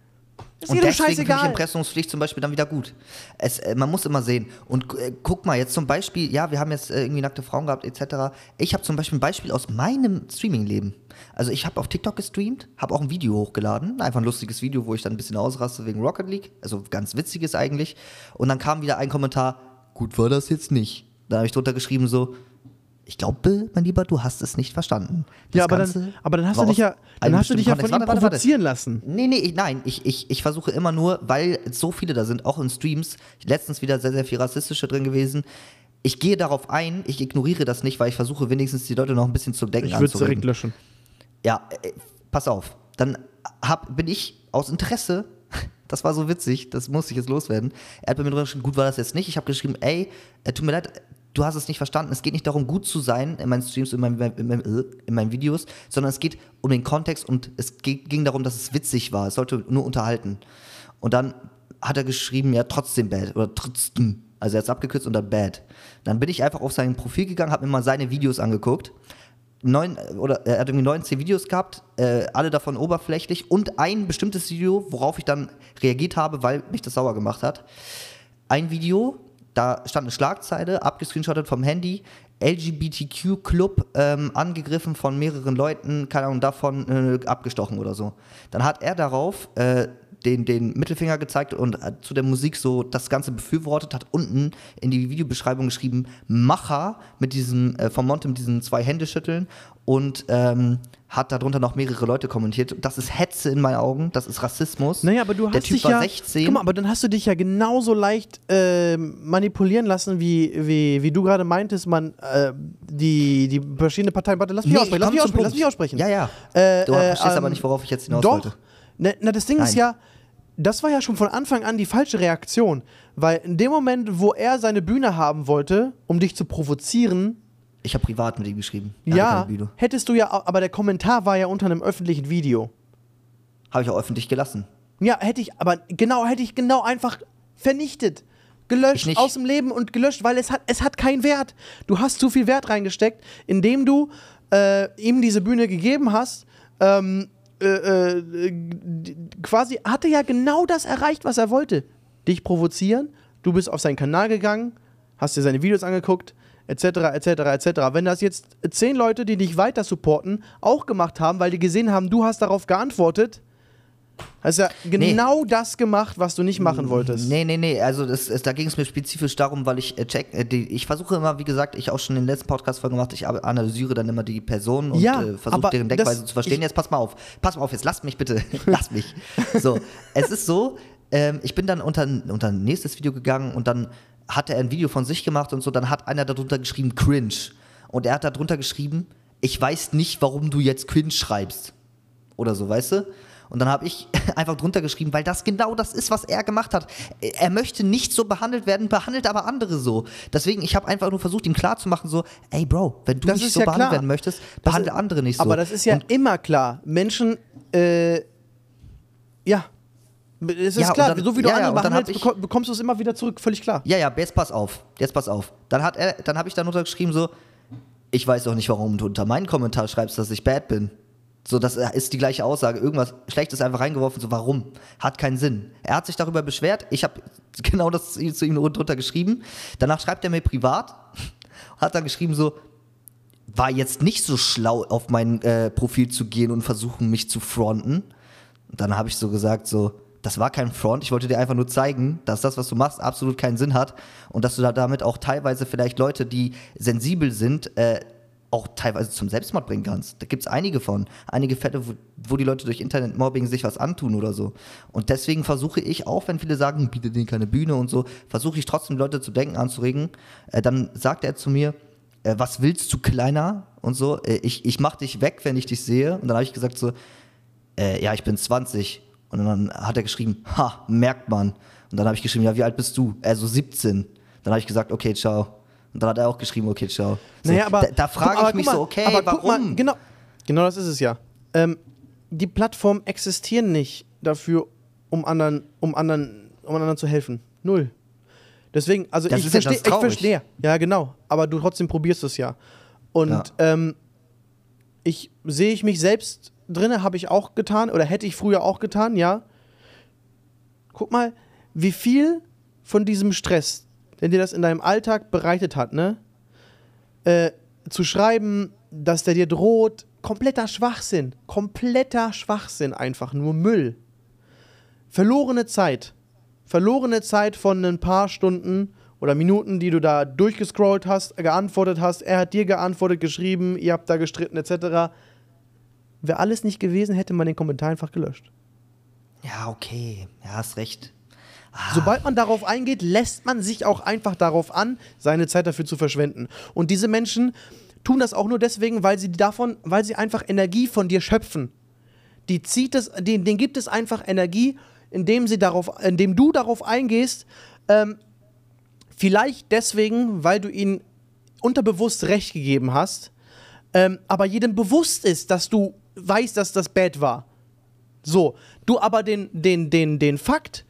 Ist und deswegen finde ich Impressumspflicht zum Beispiel dann wieder gut. Es, äh, man muss immer sehen. Und äh, guck mal, jetzt zum Beispiel, ja, wir haben jetzt äh, irgendwie nackte Frauen gehabt, etc. Ich habe zum Beispiel ein Beispiel aus meinem Streaming-Leben. Also ich habe auf TikTok gestreamt, habe auch ein Video hochgeladen, einfach ein lustiges Video, wo ich dann ein bisschen ausraste wegen Rocket League, also ganz witziges eigentlich. Und dann kam wieder ein Kommentar, gut war das jetzt nicht. Da habe ich drunter geschrieben so, ich glaube, mein Lieber, du hast es nicht verstanden. Das ja, aber dann, aber dann hast du dich ja, dann hast du dich ja von ihm warte, provozieren lassen. Nee, nee, nein, ich, ich, ich versuche immer nur, weil so viele da sind, auch in Streams, letztens wieder sehr, sehr viel rassistische drin gewesen. Ich gehe darauf ein, ich ignoriere das nicht, weil ich versuche wenigstens die Leute noch ein bisschen zum Denken ich anzuregen. Ich würde direkt löschen. Ja, äh, pass auf. Dann hab, bin ich aus Interesse <laughs> das war so witzig, das musste ich jetzt loswerden. Er hat bei mir drüber geschrieben, gut war das jetzt nicht. Ich habe geschrieben, ey, äh, tut mir leid, du hast es nicht verstanden. Es geht nicht darum, gut zu sein in meinen Streams, in meinen, in meinen, in meinen Videos, sondern es geht um den Kontext und es ging darum, dass es witzig war. Es sollte nur unterhalten. Und dann hat er geschrieben, ja, trotzdem bad oder trotzdem. Also er hat es abgekürzt dann bad. Dann bin ich einfach auf sein Profil gegangen, habe mir mal seine Videos angeguckt. Neun, oder er hat irgendwie 19 Videos gehabt, äh, alle davon oberflächlich und ein bestimmtes Video, worauf ich dann reagiert habe, weil mich das sauer gemacht hat. Ein Video, da stand eine Schlagzeile, abgescreenshottet vom Handy, LGBTQ-Club ähm, angegriffen von mehreren Leuten, keine Ahnung, davon äh, abgestochen oder so. Dann hat er darauf äh, den, den Mittelfinger gezeigt und äh, zu der Musik so das Ganze befürwortet, hat unten in die Videobeschreibung geschrieben, Macher mit diesem, äh, vom Monte mit diesen zwei Händeschütteln und ähm, hat darunter noch mehrere Leute kommentiert. Das ist Hetze in meinen Augen, das ist Rassismus. Naja, aber du hast der Typ dich war ja, 16. Guck mal, aber dann hast du dich ja genauso leicht äh, manipulieren lassen, wie, wie, wie du gerade meintest, man äh, die, die verschiedenen Parteien. Warte, lass mich Nee, aussprechen, lass mich aussprechen, lass mich aussprechen. Ja, ja. Äh, du äh, verstehst aber ähm, nicht, worauf ich jetzt hinaus Doch. wollte. Na, na, das Ding ist Nein. ja, das war ja schon von Anfang an die falsche Reaktion. Weil in dem Moment, wo er seine Bühne haben wollte, um dich zu provozieren, Ich habe privat mit ihm geschrieben. Ja, hättest du ja, aber der Kommentar war ja unter einem öffentlichen Video. Habe ich auch öffentlich gelassen. Ja, hätte ich, aber genau, hätte ich genau einfach vernichtet. Ich Gelöscht aus dem Leben und gelöscht, weil es hat, es hat keinen Wert. Du hast zu viel Wert reingesteckt, indem du äh, ihm diese Bühne gegeben hast. Ähm, äh, äh, quasi hatte ja genau das erreicht, was er wollte. Dich provozieren. Du bist auf seinen Kanal gegangen, hast dir seine Videos angeguckt, etc., etc., etc. Wenn das jetzt zehn Leute, die dich weiter supporten, auch gemacht haben, weil die gesehen haben, du hast darauf geantwortet, hast ja genau das gemacht, was du nicht machen wolltest. Nee, nee, nee. Also das, es, da ging es mir spezifisch darum, weil ich äh, check, äh, die, ich versuche immer, wie gesagt, ich auch schon in den letzten Podcast-Folgen gemacht, ich analysiere dann immer die Personen und Ja, äh, versuche deren das- Denkweise zu verstehen. Jetzt pass mal auf. Pass mal auf, jetzt lasst mich bitte. <laughs> Lass mich. So, es ist so, ähm, ich bin dann unter, unter ein nächstes Video gegangen und dann hat er ein Video von sich gemacht und so, dann hat einer darunter geschrieben, cringe. Und er hat darunter geschrieben, ich weiß nicht, warum du jetzt cringe schreibst. Oder so, weißt du? Und dann habe ich <laughs> einfach drunter geschrieben, weil das genau das ist, was er gemacht hat. Er möchte nicht so behandelt werden, behandelt aber andere so. Deswegen, ich habe einfach nur versucht, ihm klarzumachen, so, ey Bro, wenn du Das nicht so ja behandelt klar. werden möchtest, behandle ist- andere nicht so. Aber das ist ja Und immer klar. Menschen, äh, ja. Es ist Ja, klar, dann- so wie du ja, andere behandelst, ich- beko- bekommst du es immer wieder zurück, völlig klar. Ja, ja, jetzt pass auf. Jetzt pass auf. Dann hat er, dann habe ich darunter geschrieben so, ich weiß doch nicht, warum du unter meinen Kommentar schreibst, dass ich bad bin. So, das ist die gleiche Aussage. Irgendwas Schlechtes einfach reingeworfen. So, warum? Hat keinen Sinn. Er hat sich darüber beschwert. Ich habe <laughs> genau das zu ihm drunter geschrieben. Danach schreibt er mir privat. <laughs> Hat dann geschrieben so, war jetzt nicht so schlau, auf mein äh, Profil zu gehen und versuchen, mich zu fronten. Und dann habe ich so gesagt, so, das war kein Front, ich wollte dir einfach nur zeigen, dass das, was du machst, absolut keinen Sinn hat und dass du da damit auch teilweise vielleicht Leute, die sensibel sind, äh, auch teilweise zum Selbstmord bringen kannst. Da gibt es einige von. Einige Fälle, wo, wo die Leute durch Internetmobbing sich was antun oder so. Und deswegen versuche ich auch, wenn viele sagen, biete denen keine Bühne und so, versuche ich trotzdem Leute zu denken anzuregen. Äh, dann sagt er zu mir, äh, was willst du kleiner und so, äh, ich, ich mach dich weg, wenn ich dich sehe. Und dann habe ich gesagt so, äh, ja, ich bin 20. Und dann hat er geschrieben, ha, merkt man. Und dann habe ich geschrieben, ja, wie alt bist du? Er so 17. Dann habe ich gesagt, okay, ciao. Und dann hat er auch geschrieben, okay, ciao. So, Naja, aber da, da frage aber ich mich mal, so, okay, aber warum? guck Mal, genau, genau das ist es ja. Ähm, die Plattformen existieren nicht dafür, um anderen, um anderen, um anderen zu helfen. Null. Deswegen, also Das ich ja verstehe, das ich verstehe. Ja, genau. Aber du trotzdem probierst es ja. Und Ja. ähm, ich sehe ich mich selbst drinne, habe ich auch getan oder hätte ich früher auch getan, ja. Guck mal, wie viel von diesem Stress, den dir das in deinem Alltag bereitet hat, ne? Äh, zu schreiben, dass der dir droht, kompletter Schwachsinn. Kompletter Schwachsinn einfach, nur Müll. Verlorene Zeit. Verlorene Zeit von ein paar Stunden oder Minuten, die du da durchgescrollt hast, geantwortet hast, er hat dir geantwortet, geschrieben, ihr habt da gestritten, etc. Wäre alles nicht gewesen, hätte man den Kommentar einfach gelöscht. Ja, okay, ja, hast recht. Sobald man darauf eingeht, lässt man sich auch einfach darauf an, seine Zeit dafür zu verschwenden. Und diese Menschen tun das auch nur deswegen, weil sie davon, weil sie einfach Energie von dir schöpfen. Die zieht es, denen, denen gibt es einfach Energie, indem sie darauf, indem du darauf eingehst. Ähm, vielleicht deswegen, weil du ihnen unterbewusst recht gegeben hast, ähm, aber jedem bewusst ist, dass du weißt, dass das bad war. So, du aber den, den, den, den Fakt,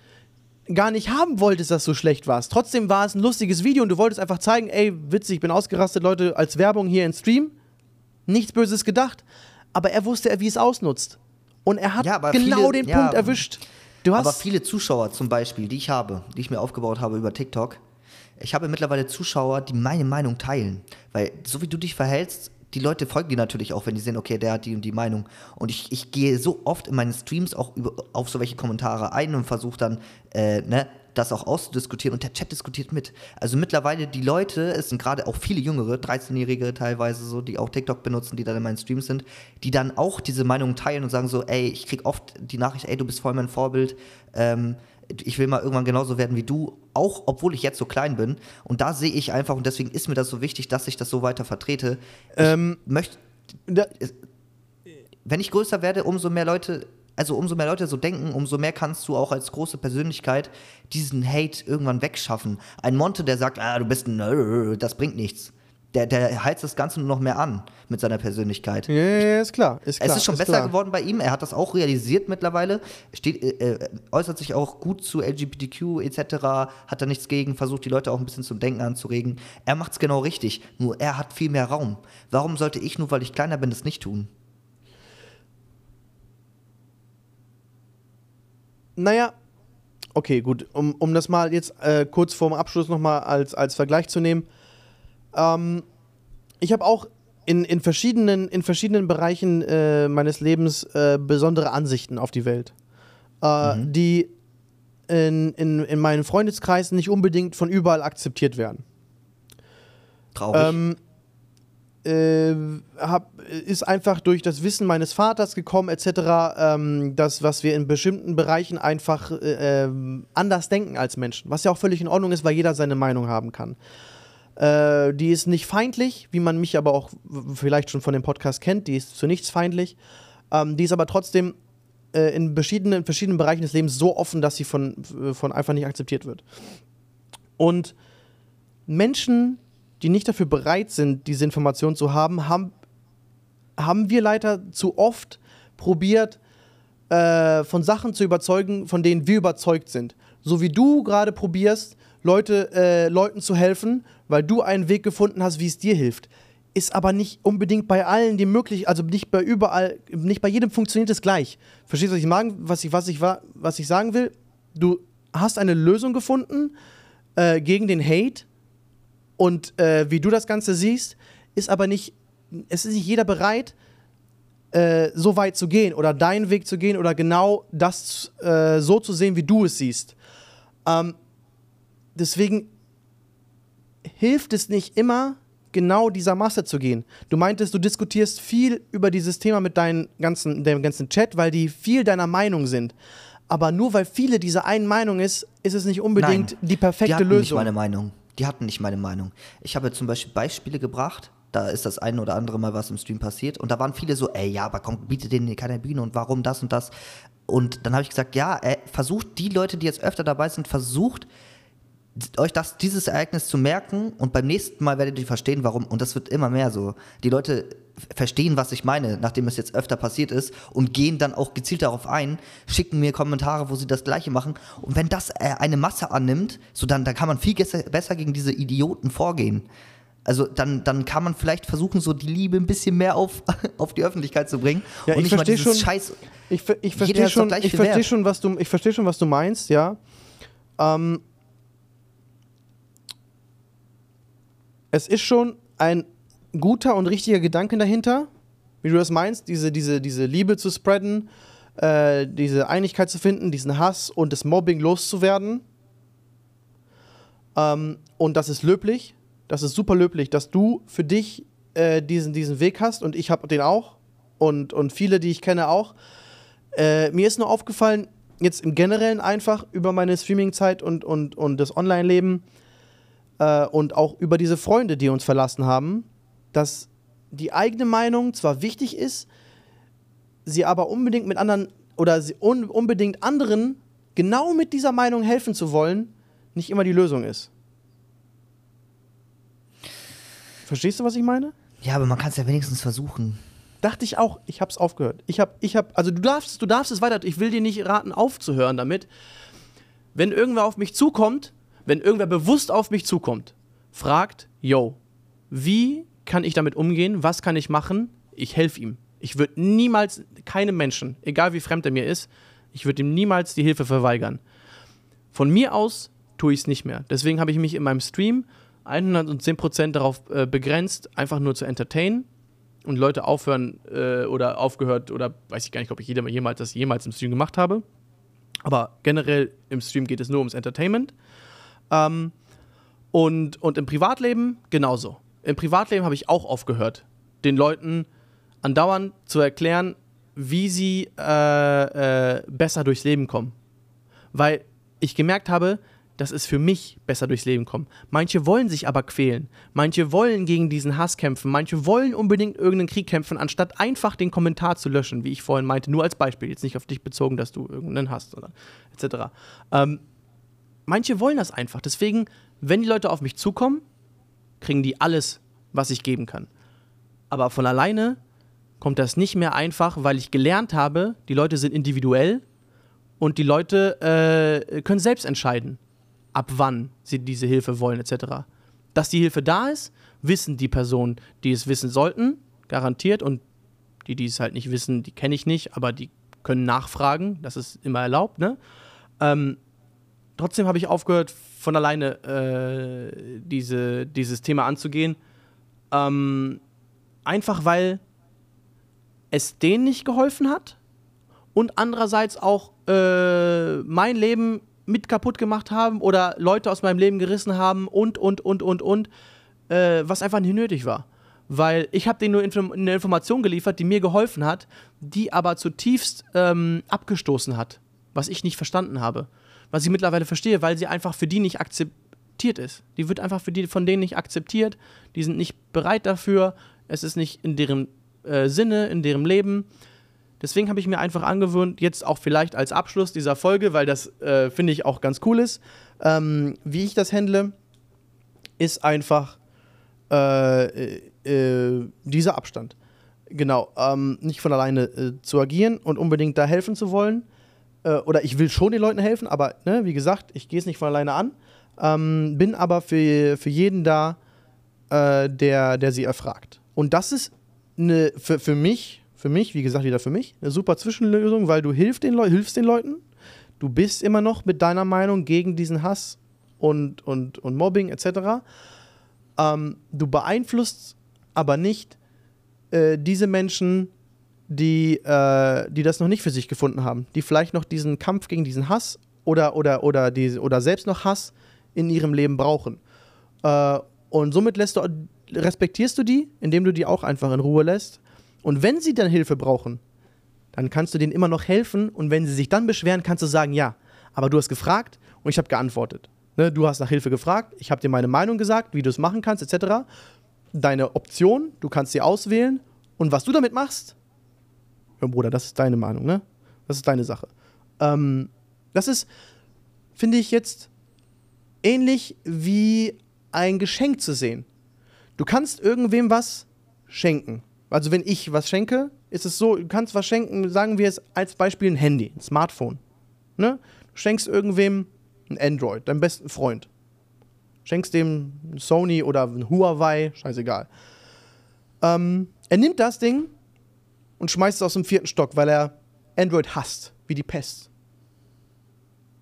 gar nicht haben wolltest, dass du schlecht warst. Trotzdem war es ein lustiges Video und du wolltest einfach zeigen, ey, witzig, ich bin ausgerastet, Leute, als Werbung hier im Stream. Nichts Böses gedacht. Aber er wusste, wie es ausnutzt. Und er hat Ja, genau viele- den ja, Punkt erwischt. Du hast Aber viele Zuschauer zum Beispiel, die ich habe, die ich mir aufgebaut habe über TikTok, ich habe mittlerweile Zuschauer, die meine Meinung teilen. Weil so wie du dich verhältst, die Leute folgen dir natürlich auch, wenn die sehen, okay, der hat die und die Meinung. Und ich, ich gehe so oft in meinen Streams auch über, auf so welche Kommentare ein und versuche dann, äh, ne, das auch auszudiskutieren und der Chat diskutiert mit. Also mittlerweile die Leute, es sind gerade auch viele Jüngere, 13-Jährige teilweise so, die auch TikTok benutzen, die dann in meinen Streams sind, die dann auch diese Meinung teilen und sagen so, ey, ich krieg oft die Nachricht, ey, du bist voll mein Vorbild, ähm, ich will mal irgendwann genauso werden wie du, auch obwohl ich jetzt so klein bin. Und da sehe ich einfach, und deswegen ist mir das so wichtig, dass ich das so weiter vertrete. Ähm, möchte, wenn ich größer werde, umso mehr Leute, also umso mehr Leute so denken, umso mehr kannst du auch als große Persönlichkeit diesen Hate irgendwann wegschaffen. Ein Monte, der sagt, ah, du bist ein, das bringt nichts. Der, der heizt das Ganze nur noch mehr an mit seiner Persönlichkeit. ja, ja, ist klar. Ist klar Es ist schon besser klar. geworden bei ihm. Er hat das auch realisiert mittlerweile. Steht, äh, äh, äußert sich auch gut zu LGBTQ etc. Hat da nichts gegen. Versucht die Leute auch ein bisschen zum Denken anzuregen. Er macht es genau richtig. Nur er hat viel mehr Raum. Warum sollte ich nur, weil ich kleiner bin, das nicht tun? Naja, okay, gut. Um, um das mal jetzt äh, kurz vorm Abschluss nochmal als, als Vergleich zu nehmen. Ähm, ich habe auch in, in, verschiedenen, in verschiedenen Bereichen äh, meines Lebens äh, besondere Ansichten auf die Welt, äh, die in, in, in meinen Freundeskreisen nicht unbedingt von überall akzeptiert werden. Traurig. Ähm, äh, hab, ist einfach durch das Wissen meines Vaters gekommen, etc., ähm, das, was wir in bestimmten Bereichen einfach äh, ähm, anders denken als Menschen. Was ja auch völlig in Ordnung ist, weil jeder seine Meinung haben kann. Äh, die ist nicht feindlich, wie man mich aber auch vielleicht schon von dem Podcast kennt. Die ist zu nichts feindlich. Ähm, die ist aber trotzdem äh, in, verschiedenen, in verschiedenen Bereichen des Lebens so offen, dass sie von, von einfach nicht akzeptiert wird. Und Menschen, die nicht dafür bereit sind, diese Information zu haben, haben, haben wir leider zu oft probiert, äh, von Sachen zu überzeugen, von denen wir überzeugt sind. So wie du gerade probierst, Leute, äh, Leuten zu helfen, weil du einen Weg gefunden hast, wie es dir hilft. Ist aber nicht unbedingt bei allen die möglich, also nicht bei überall, nicht bei jedem funktioniert es gleich. Verstehst du, was ich, mag, was ich, was ich, wa- was ich sagen will? Du hast eine Lösung gefunden äh, gegen den Hate und äh, wie du das Ganze siehst, ist aber nicht, es ist nicht jeder bereit, äh, so weit zu gehen oder deinen Weg zu gehen oder genau das äh, so zu sehen, wie du es siehst. Ähm, deswegen hilft es nicht immer, genau dieser Masse zu gehen. Du meintest, du diskutierst viel über dieses Thema mit deinen ganzen, dem ganzen Chat, weil die viel deiner Meinung sind. Aber nur weil viele dieser einen Meinung ist, ist es nicht unbedingt Nein, die die perfekte hatten nicht Lösung. meine Meinung. Die hatten nicht meine Meinung. Ich habe zum Beispiel Beispiele gebracht. Da ist das eine oder andere Mal was im Stream passiert. Und da waren viele so, ey, ja, aber komm, bietet denen keine Bühne und warum das und das. Und dann habe ich gesagt, ja, äh, versucht die Leute, die jetzt öfter dabei sind, versucht euch das, dieses Ereignis zu merken und beim nächsten Mal werdet ihr verstehen, warum. Und das wird immer mehr so. Die Leute verstehen, was ich meine, nachdem es jetzt öfter passiert ist und gehen dann auch gezielt darauf ein, schicken mir Kommentare, wo sie das Gleiche machen. Und wenn das äh, eine Masse annimmt, so dann, dann kann man viel besser gegen diese Idioten vorgehen. Also dann, dann kann man vielleicht versuchen, so die Liebe ein bisschen mehr auf, <laughs> auf die Öffentlichkeit zu bringen. Ja, und ich nicht mal dieses schon- Scheiß. Ich, ich verstehe schon, ich viel verstehe wert. schon, was du, ich verstehe schon, was du meinst, ja. Ähm, es ist schon ein guter und richtiger Gedanke dahinter, wie du das meinst, diese, diese, diese Liebe zu spreaden, äh, diese Einigkeit zu finden, diesen Hass und das Mobbing loszuwerden. Ähm, und das ist löblich, das ist super löblich, dass du für dich äh, diesen, diesen Weg hast und ich habe den auch und, und viele, die ich kenne, auch. Äh, mir ist nur aufgefallen, jetzt im Generellen einfach über meine Streaming-Zeit und, und, und das Online-Leben äh, und auch über diese Freunde, die uns verlassen haben, dass die eigene Meinung zwar wichtig ist, sie aber unbedingt mit anderen oder sie un unbedingt anderen genau mit dieser Meinung helfen zu wollen, nicht immer die Lösung ist. Verstehst du, was ich meine? Ja, aber man kann es ja wenigstens versuchen. Dachte ich auch, ich hab's aufgehört. Ich hab, ich hab, also du darfst, du darfst es weiter, ich will dir nicht raten, aufzuhören damit. wenn irgendwer auf mich zukommt, wenn irgendwer bewusst auf mich zukommt, fragt, yo, wie kann ich damit umgehen? Was kann ich machen? Ich helfe ihm. Ich würde niemals keinem Menschen, egal wie fremd er mir ist, ich würde ihm niemals die Hilfe verweigern. Von mir aus tue ich es nicht mehr. Deswegen habe ich mich in meinem Stream 110% darauf äh, begrenzt, einfach nur zu entertainen und Leute aufhören äh, oder aufgehört oder weiß ich gar nicht, ob ich jemals das jemals im Stream gemacht habe. Aber generell im Stream geht es nur ums Entertainment. Ähm, und, und im Privatleben genauso. Im Privatleben habe ich auch aufgehört, den Leuten andauernd zu erklären, wie sie äh, äh, besser durchs Leben kommen. Weil ich gemerkt habe, dass es für mich besser durchs Leben kommt. Manche wollen sich aber quälen. Manche wollen gegen diesen Hass kämpfen. Manche wollen unbedingt irgendeinen Krieg kämpfen, anstatt einfach den Kommentar zu löschen, wie ich vorhin meinte. Nur als Beispiel, jetzt nicht auf dich bezogen, dass du irgendeinen hast oder etc. Ähm, manche wollen das einfach. Deswegen, wenn die Leute auf mich zukommen, kriegen die alles, was ich geben kann. Aber von alleine kommt das nicht mehr einfach, weil ich gelernt habe, die Leute sind individuell und die Leute äh, können selbst entscheiden ab wann sie diese Hilfe wollen, etc. Dass die Hilfe da ist, wissen die Personen, die es wissen sollten, garantiert. Und die, die es halt nicht wissen, die kenne ich nicht, aber die können nachfragen. Das ist immer erlaubt. Ne? Ähm, trotzdem habe ich aufgehört, von alleine äh, diese, dieses Thema anzugehen. Ähm, einfach weil es denen nicht geholfen hat und andererseits auch äh, mein Leben mit kaputt gemacht haben oder Leute aus meinem Leben gerissen haben und, und, und, und, und, äh, was einfach nicht nötig war. Weil ich habe denen nur Inform eine Information geliefert, die mir geholfen hat, die aber zutiefst ähm, abgestoßen hat, was ich nicht verstanden habe. Was ich mittlerweile verstehe, weil sie einfach für die nicht akzeptiert ist. Die wird einfach für die von denen nicht akzeptiert. Die sind nicht bereit dafür. Es ist nicht in deren äh, Sinne, in deren Leben. Deswegen habe ich mir einfach angewöhnt, jetzt auch vielleicht als Abschluss dieser Folge, weil das äh, finde ich auch ganz cool ist, ähm, wie ich das handle, ist einfach äh, äh, dieser Abstand. Genau, ähm, nicht von alleine äh, zu agieren und unbedingt da helfen zu wollen. Äh, oder ich will schon den Leuten helfen, aber ne, wie gesagt, ich gehe es nicht von alleine an. Ähm, bin aber für, für jeden da, äh, der, der sie erfragt. Und das ist eine, für, für mich für mich, wie gesagt, wieder für mich, eine super Zwischenlösung, weil du hilfst den, hilfst den Leuten. Du bist immer noch mit deiner Meinung gegen diesen Hass und, und, und Mobbing etc. Ähm, du beeinflusst aber nicht äh, diese Menschen, die, äh, die das noch nicht für sich gefunden haben, die vielleicht noch diesen Kampf gegen diesen Hass oder, oder, oder, die, oder selbst noch Hass in ihrem Leben brauchen. Äh, und somit lässt du, respektierst du die, indem du die auch einfach in Ruhe lässt und wenn sie dann Hilfe brauchen, dann kannst du denen immer noch helfen. Und wenn sie sich dann beschweren, kannst du sagen, ja, aber du hast gefragt und ich habe geantwortet. Ne, du hast nach Hilfe gefragt, ich habe dir meine Meinung gesagt, wie du es machen kannst, etc. Deine Option, du kannst sie auswählen. Und was du damit machst, ja, Bruder, das ist deine Meinung, ne? Das ist deine Sache. Ähm, das ist, finde ich jetzt, ähnlich wie ein Geschenk zu sehen. Du kannst irgendwem was schenken. Also wenn ich was schenke, ist es so, du kannst was schenken, sagen wir es als Beispiel ein Handy, ein Smartphone. Ne? Du schenkst irgendwem ein Android, deinem besten Freund. Schenkst dem ein Sony oder ein Huawei, scheißegal. Ähm, er nimmt das Ding und schmeißt es aus dem vierten Stock, weil er Android hasst, wie die Pest.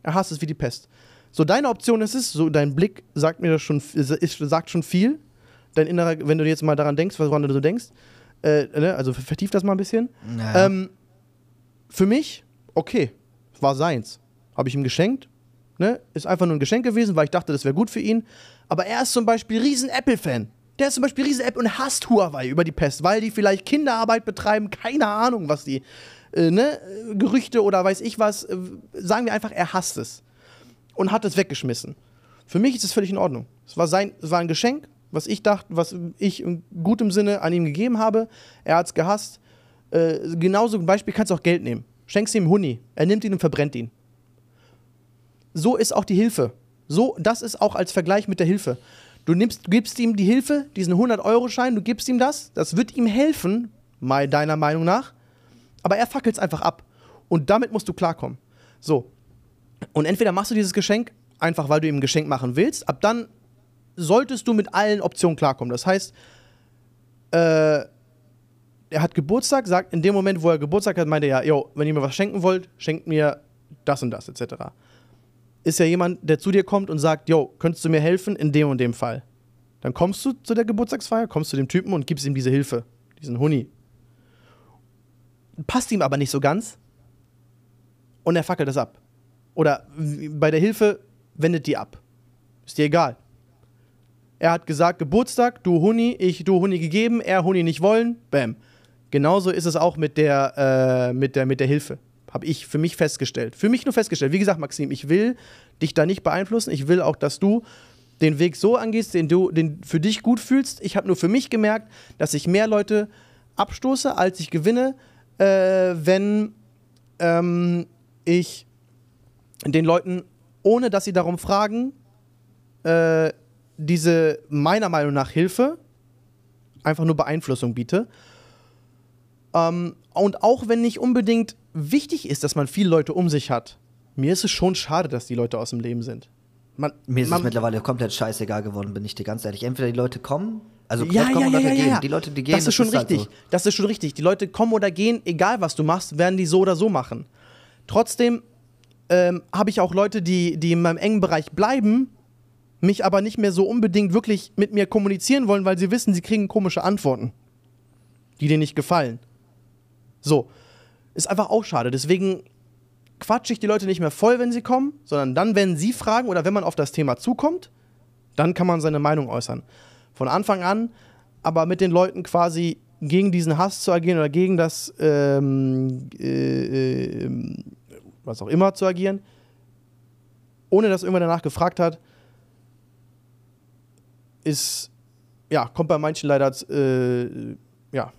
Er hasst es wie die Pest. So, deine Option ist es, so dein Blick sagt mir das schon, ist, sagt schon viel. Dein innerer, wenn du jetzt mal daran denkst, woran du so denkst, äh, ne? Also vertieft das mal ein bisschen. Naja. Ähm, für mich, okay, war seins. Habe ich ihm geschenkt. Ne? Ist einfach nur ein Geschenk gewesen, weil ich dachte, das wäre gut für ihn. Aber er ist zum Beispiel riesen Apple-Fan. Der ist zum Beispiel riesen Apple und hasst Huawei über die Pest, weil die vielleicht Kinderarbeit betreiben, keine Ahnung, was die, äh, ne? Gerüchte oder weiß ich was. Äh, sagen wir einfach, er hasst es. Und hat es weggeschmissen. Für mich ist es völlig in Ordnung. Es war, sein, es war ein Geschenk, was ich dachte, was ich in gutem Sinne an ihm gegeben habe. Er hat es gehasst. Äh, genauso ein Beispiel kannst du auch Geld nehmen. Schenkst ihm Huni, er nimmt ihn und verbrennt ihn. So ist auch die Hilfe. So, das ist auch als Vergleich mit der Hilfe. Du, nimmst, gibst ihm die Hilfe, diesen 100-Euro-Schein, du gibst ihm das, das wird ihm helfen, mal deiner Meinung nach, aber er fackelt es einfach ab. Und damit musst du klarkommen. So, Und entweder machst du dieses Geschenk einfach, weil du ihm ein Geschenk machen willst. Ab dann solltest du mit allen Optionen klarkommen. Das heißt, äh, er hat Geburtstag, sagt in dem Moment, wo er Geburtstag hat, meint er ja, yo, wenn ihr mir was schenken wollt, schenkt mir das und das, etc. Ist ja jemand, der zu dir kommt und sagt, yo, könntest du mir helfen in dem und dem Fall? Dann kommst du zu der Geburtstagsfeier, kommst zu dem Typen und gibst ihm diese Hilfe, diesen Huni. Passt ihm aber nicht so ganz und er fackelt das ab. Oder bei der Hilfe wendet die ab. Ist dir egal. Er hat gesagt, Geburtstag, du Huni, ich du Huni gegeben, er Huni nicht wollen, bam. Genauso ist es auch mit der, äh, mit der, mit der Hilfe. Habe ich für mich festgestellt. Für mich nur festgestellt. Wie gesagt, Maxim, ich will dich da nicht beeinflussen. Ich will auch, dass du den Weg so angehst, den du den für dich gut fühlst. Ich habe nur für mich gemerkt, dass ich mehr Leute abstoße, als ich gewinne, äh, wenn ähm, ich den Leuten, ohne dass sie darum fragen, äh, diese meiner Meinung nach Hilfe einfach nur Beeinflussung biete. Ähm, und auch wenn nicht unbedingt wichtig ist, dass man viele Leute um sich hat, mir ist es schon schade, dass die Leute aus dem Leben sind. Man, mir ist man, es mittlerweile komplett scheißegal geworden, bin ich dir ganz ehrlich. Entweder die Leute kommen, also ja, kommen ja, ja, oder gehen. Die Leute, die gehen, das ist schon das richtig. Halt so. Das ist schon richtig. Die Leute kommen oder gehen, egal was du machst, werden die so oder so machen. Trotzdem ähm, habe ich auch Leute, die, die in meinem engen Bereich bleiben, mich aber nicht mehr so unbedingt wirklich mit mir kommunizieren wollen, weil sie wissen, sie kriegen komische Antworten, die denen nicht gefallen. So. Ist einfach auch schade. Deswegen quatsche ich die Leute nicht mehr voll, wenn sie kommen, sondern dann, wenn sie fragen oder wenn man auf das Thema zukommt, dann kann man seine Meinung äußern. Von Anfang an aber mit den Leuten quasi gegen diesen Hass zu agieren oder gegen das ähm, äh, äh, was auch immer zu agieren, ohne dass irgendwer danach gefragt hat, ist, ja, kommt bei manchen leider, äh, ja,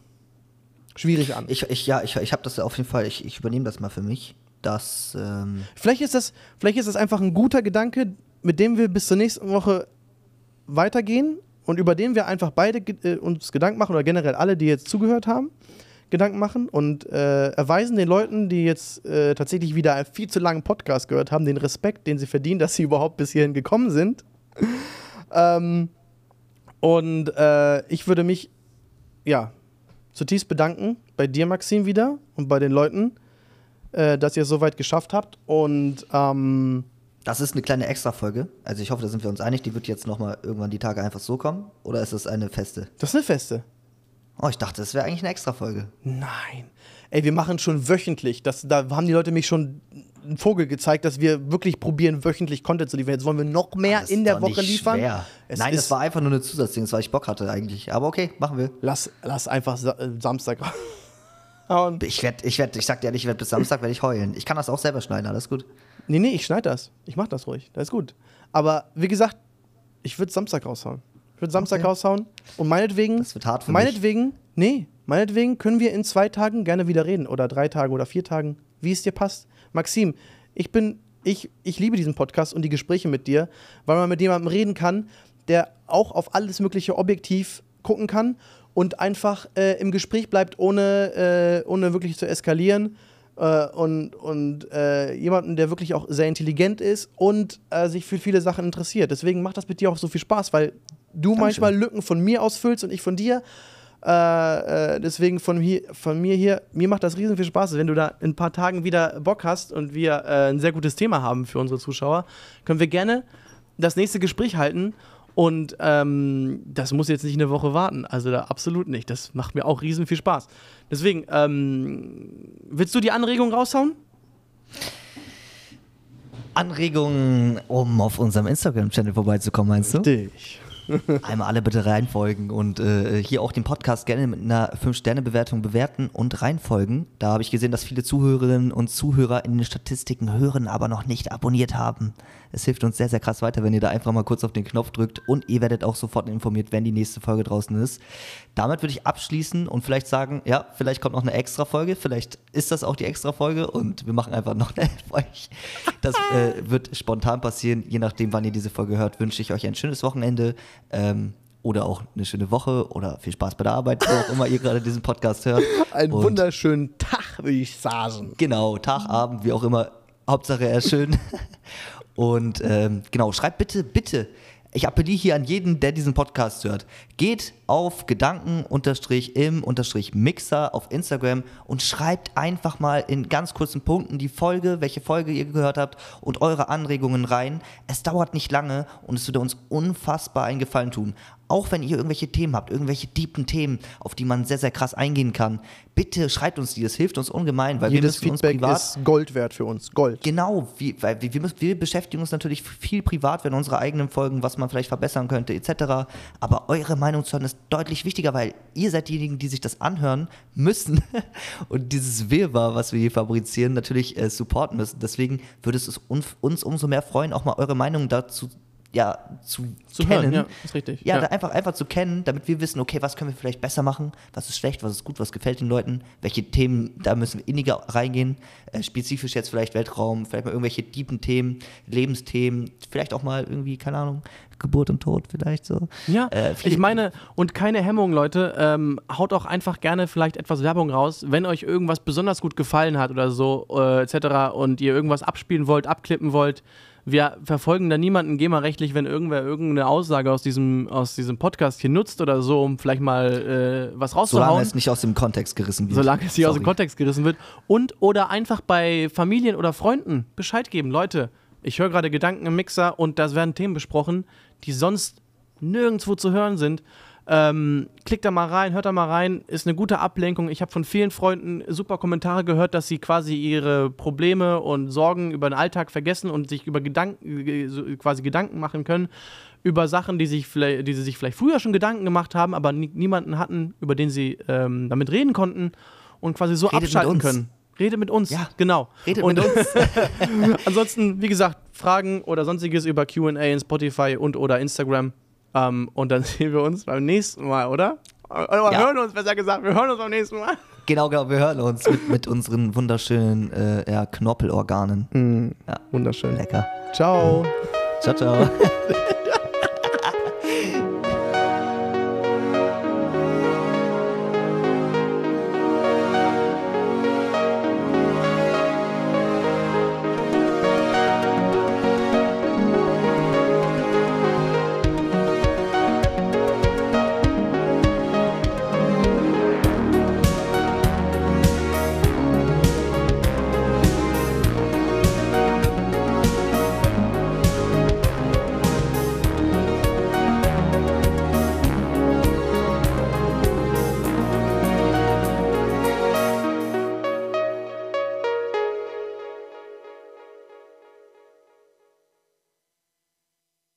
schwierig an. Ich, ich, ja, ich, ich habe das auf jeden Fall, ich, ich übernehme das mal für mich, dass. Ähm vielleicht, ist das, vielleicht ist das einfach ein guter Gedanke, mit dem wir bis zur nächsten Woche weitergehen und über den wir einfach beide äh, uns Gedanken machen oder generell alle, die jetzt zugehört haben. Gedanken machen und äh, erweisen den Leuten, die jetzt äh, tatsächlich wieder einen viel zu langen Podcast gehört haben, den Respekt, den sie verdienen, dass sie überhaupt bis hierhin gekommen sind. ähm, und äh, ich würde mich, ja, zutiefst bedanken bei dir, Maxim, wieder und bei den Leuten, äh, dass ihr es so weit geschafft habt. Und ähm, das ist eine kleine Extra-Folge. Also ich hoffe, da sind wir uns einig. Die wird jetzt nochmal irgendwann die Tage einfach so kommen. Oder ist das eine feste? Das ist eine feste. Oh, ich dachte, das wäre eigentlich eine Extra-Folge. Nein. Ey, wir machen schon wöchentlich. Das, da haben die Leute mich schon einen Vogel gezeigt, dass wir wirklich probieren, wöchentlich Content zu liefern. Jetzt wollen wir noch mehr Das in der Woche liefern. Nein, das war einfach nur eine Zusatzding, weil ich Bock hatte eigentlich. Aber okay, machen wir. Lass, lass einfach Sa äh, Samstag hauen. Ich werde, ich werde, ich sag dir ehrlich, ich werde bis Samstag werde ich heulen. Ich kann das auch selber schneiden, alles gut. Nee, nee, ich schneide das. Ich mach das ruhig. Das ist gut. Aber wie gesagt, ich würde Samstag raushauen. Ich würde Samstag Okay. raushauen. Und meinetwegen. Das wird hart für mich. Meinetwegen, nee, meinetwegen können wir in zwei Tagen gerne wieder reden. Oder drei Tagen oder vier Tagen, wie es dir passt. Maxim, ich bin. Ich, ich liebe diesen Podcast und die Gespräche mit dir, weil man mit jemandem reden kann, der auch auf alles Mögliche objektiv gucken kann und einfach äh, im Gespräch bleibt, ohne, äh, ohne wirklich zu eskalieren. Äh, und und äh, jemanden, der wirklich auch sehr intelligent ist und äh, sich für viele Sachen interessiert. Deswegen macht das mit dir auch so viel Spaß, weil du manchmal Lücken von mir ausfüllst und ich von dir. Äh, äh, deswegen von, hier, von mir hier, mir macht das riesen viel Spaß. Wenn du da in ein paar Tagen wieder Bock hast und wir äh, ein sehr gutes Thema haben für unsere Zuschauer, können wir gerne das nächste Gespräch halten. Und ähm, das muss jetzt nicht eine Woche warten. Also da absolut nicht. Das macht mir auch riesen viel Spaß. Deswegen, ähm, willst du die Anregung raushauen? Anregungen, um auf unserem Instagram-Channel vorbeizukommen, meinst du? Dich. <laughs> Einmal alle bitte reinfolgen und äh, hier auch den Podcast gerne mit einer 5-Sterne-Bewertung bewerten und reinfolgen. Da habe ich gesehen, dass viele Zuhörerinnen und Zuhörer in den Statistiken hören, aber noch nicht abonniert haben. Es hilft uns sehr, sehr krass weiter, wenn ihr da einfach mal kurz auf den Knopf drückt und ihr werdet auch sofort informiert, wenn die nächste Folge draußen ist. Damit würde ich abschließen und vielleicht sagen, ja, vielleicht kommt noch eine extra Folge, vielleicht ist das auch die extra Folge und wir machen einfach noch eine <laughs> für euch. Das äh, wird spontan passieren, je nachdem, wann ihr diese Folge hört, wünsche ich euch ein schönes Wochenende ähm, oder auch eine schöne Woche oder viel Spaß bei der Arbeit, wo auch immer ihr gerade diesen Podcast hört. <laughs> Einen Und wunderschönen Tag, würde ich sagen. Genau, Tag, Abend, wie auch immer Hauptsache er ist schön. <laughs> Und ähm, genau, schreibt bitte, bitte ich appelliere hier an jeden, der diesen Podcast hört. Geht auf Gedanken-im-Mixer auf Instagram und schreibt einfach mal in ganz kurzen Punkten die Folge, welche Folge ihr gehört habt und eure Anregungen rein. Es dauert nicht lange und es würde uns unfassbar einen Gefallen tun. Auch wenn ihr irgendwelche Themen habt, irgendwelche tiefen Themen, auf die man sehr, sehr krass eingehen kann, bitte schreibt uns die. Das hilft uns ungemein, weil Jedes wir müssen Feedback uns privat. ist Gold wert für uns. Gold. Genau, wie, weil wir, wir, müssen, wir beschäftigen uns natürlich viel privat, wenn unsere eigenen Folgen, was man vielleicht verbessern könnte, etc. Aber eure Meinung zu hören ist deutlich wichtiger, weil ihr seid diejenigen, die sich das anhören müssen <laughs> und dieses Wirrwarr, was wir hier fabrizieren, natürlich äh, supporten müssen. Deswegen würde es uns, uns umso mehr freuen, auch mal eure Meinung dazu ja, zu, Zu kennen. hören, ja, ist richtig. Ja, Ja. Einfach, einfach zu kennen, damit wir wissen, okay, was können wir vielleicht besser machen, was ist schlecht, was ist gut, was gefällt den Leuten, welche Themen, da müssen wir inniger reingehen, äh, spezifisch jetzt vielleicht Weltraum, vielleicht mal irgendwelche tiefen Themen, Lebensthemen, vielleicht auch mal irgendwie, keine Ahnung, Geburt und Tod vielleicht so. Ja, Äh, ich meine, und keine Hemmung, Leute. Ähm, haut auch einfach gerne vielleicht etwas Werbung raus, wenn euch irgendwas besonders gut gefallen hat oder so, äh, etc. und ihr irgendwas abspielen wollt, abklippen wollt. Wir verfolgen da niemanden GEMA-rechtlich, wenn irgendwer irgendeine Aussage aus diesem, aus diesem Podcast hier nutzt oder so, um vielleicht mal äh, was Solange rauszuhauen. es nicht aus dem Kontext gerissen wird. Solange es nicht aus dem Sorry. Kontext gerissen wird. Und oder einfach bei Familien oder Freunden Bescheid geben. Leute, ich höre gerade Gedanken im Mixer und da werden Themen besprochen, die sonst nirgendwo zu hören sind. Ähm, klickt da mal rein, hört da mal rein, ist eine gute Ablenkung. Ich habe von vielen Freunden super Kommentare gehört, dass sie quasi ihre Probleme und Sorgen über den Alltag vergessen und sich über Gedanken, äh, quasi Gedanken machen können über Sachen, die, sich vielleicht, die sie sich vielleicht früher schon Gedanken gemacht haben, aber nie, niemanden hatten, über den sie ähm, damit reden konnten und quasi so Redet abschalten können. Rede mit uns, Ja. genau. Redet und mit uns. <laughs> <laughs> ansonsten, wie gesagt, Fragen oder sonstiges über QA in Spotify und oder Instagram. Ähm, und dann <laughs> sehen wir uns beim nächsten Mal, oder? Oder wir Ja. hören uns, besser gesagt, wir hören uns beim nächsten Mal. <laughs> Genau, genau, wir hören uns mit, mit unseren wunderschönen äh, ja, Knorpelorganen. Ja. Wunderschön. Lecker. Ciao. Ciao, ciao. <laughs>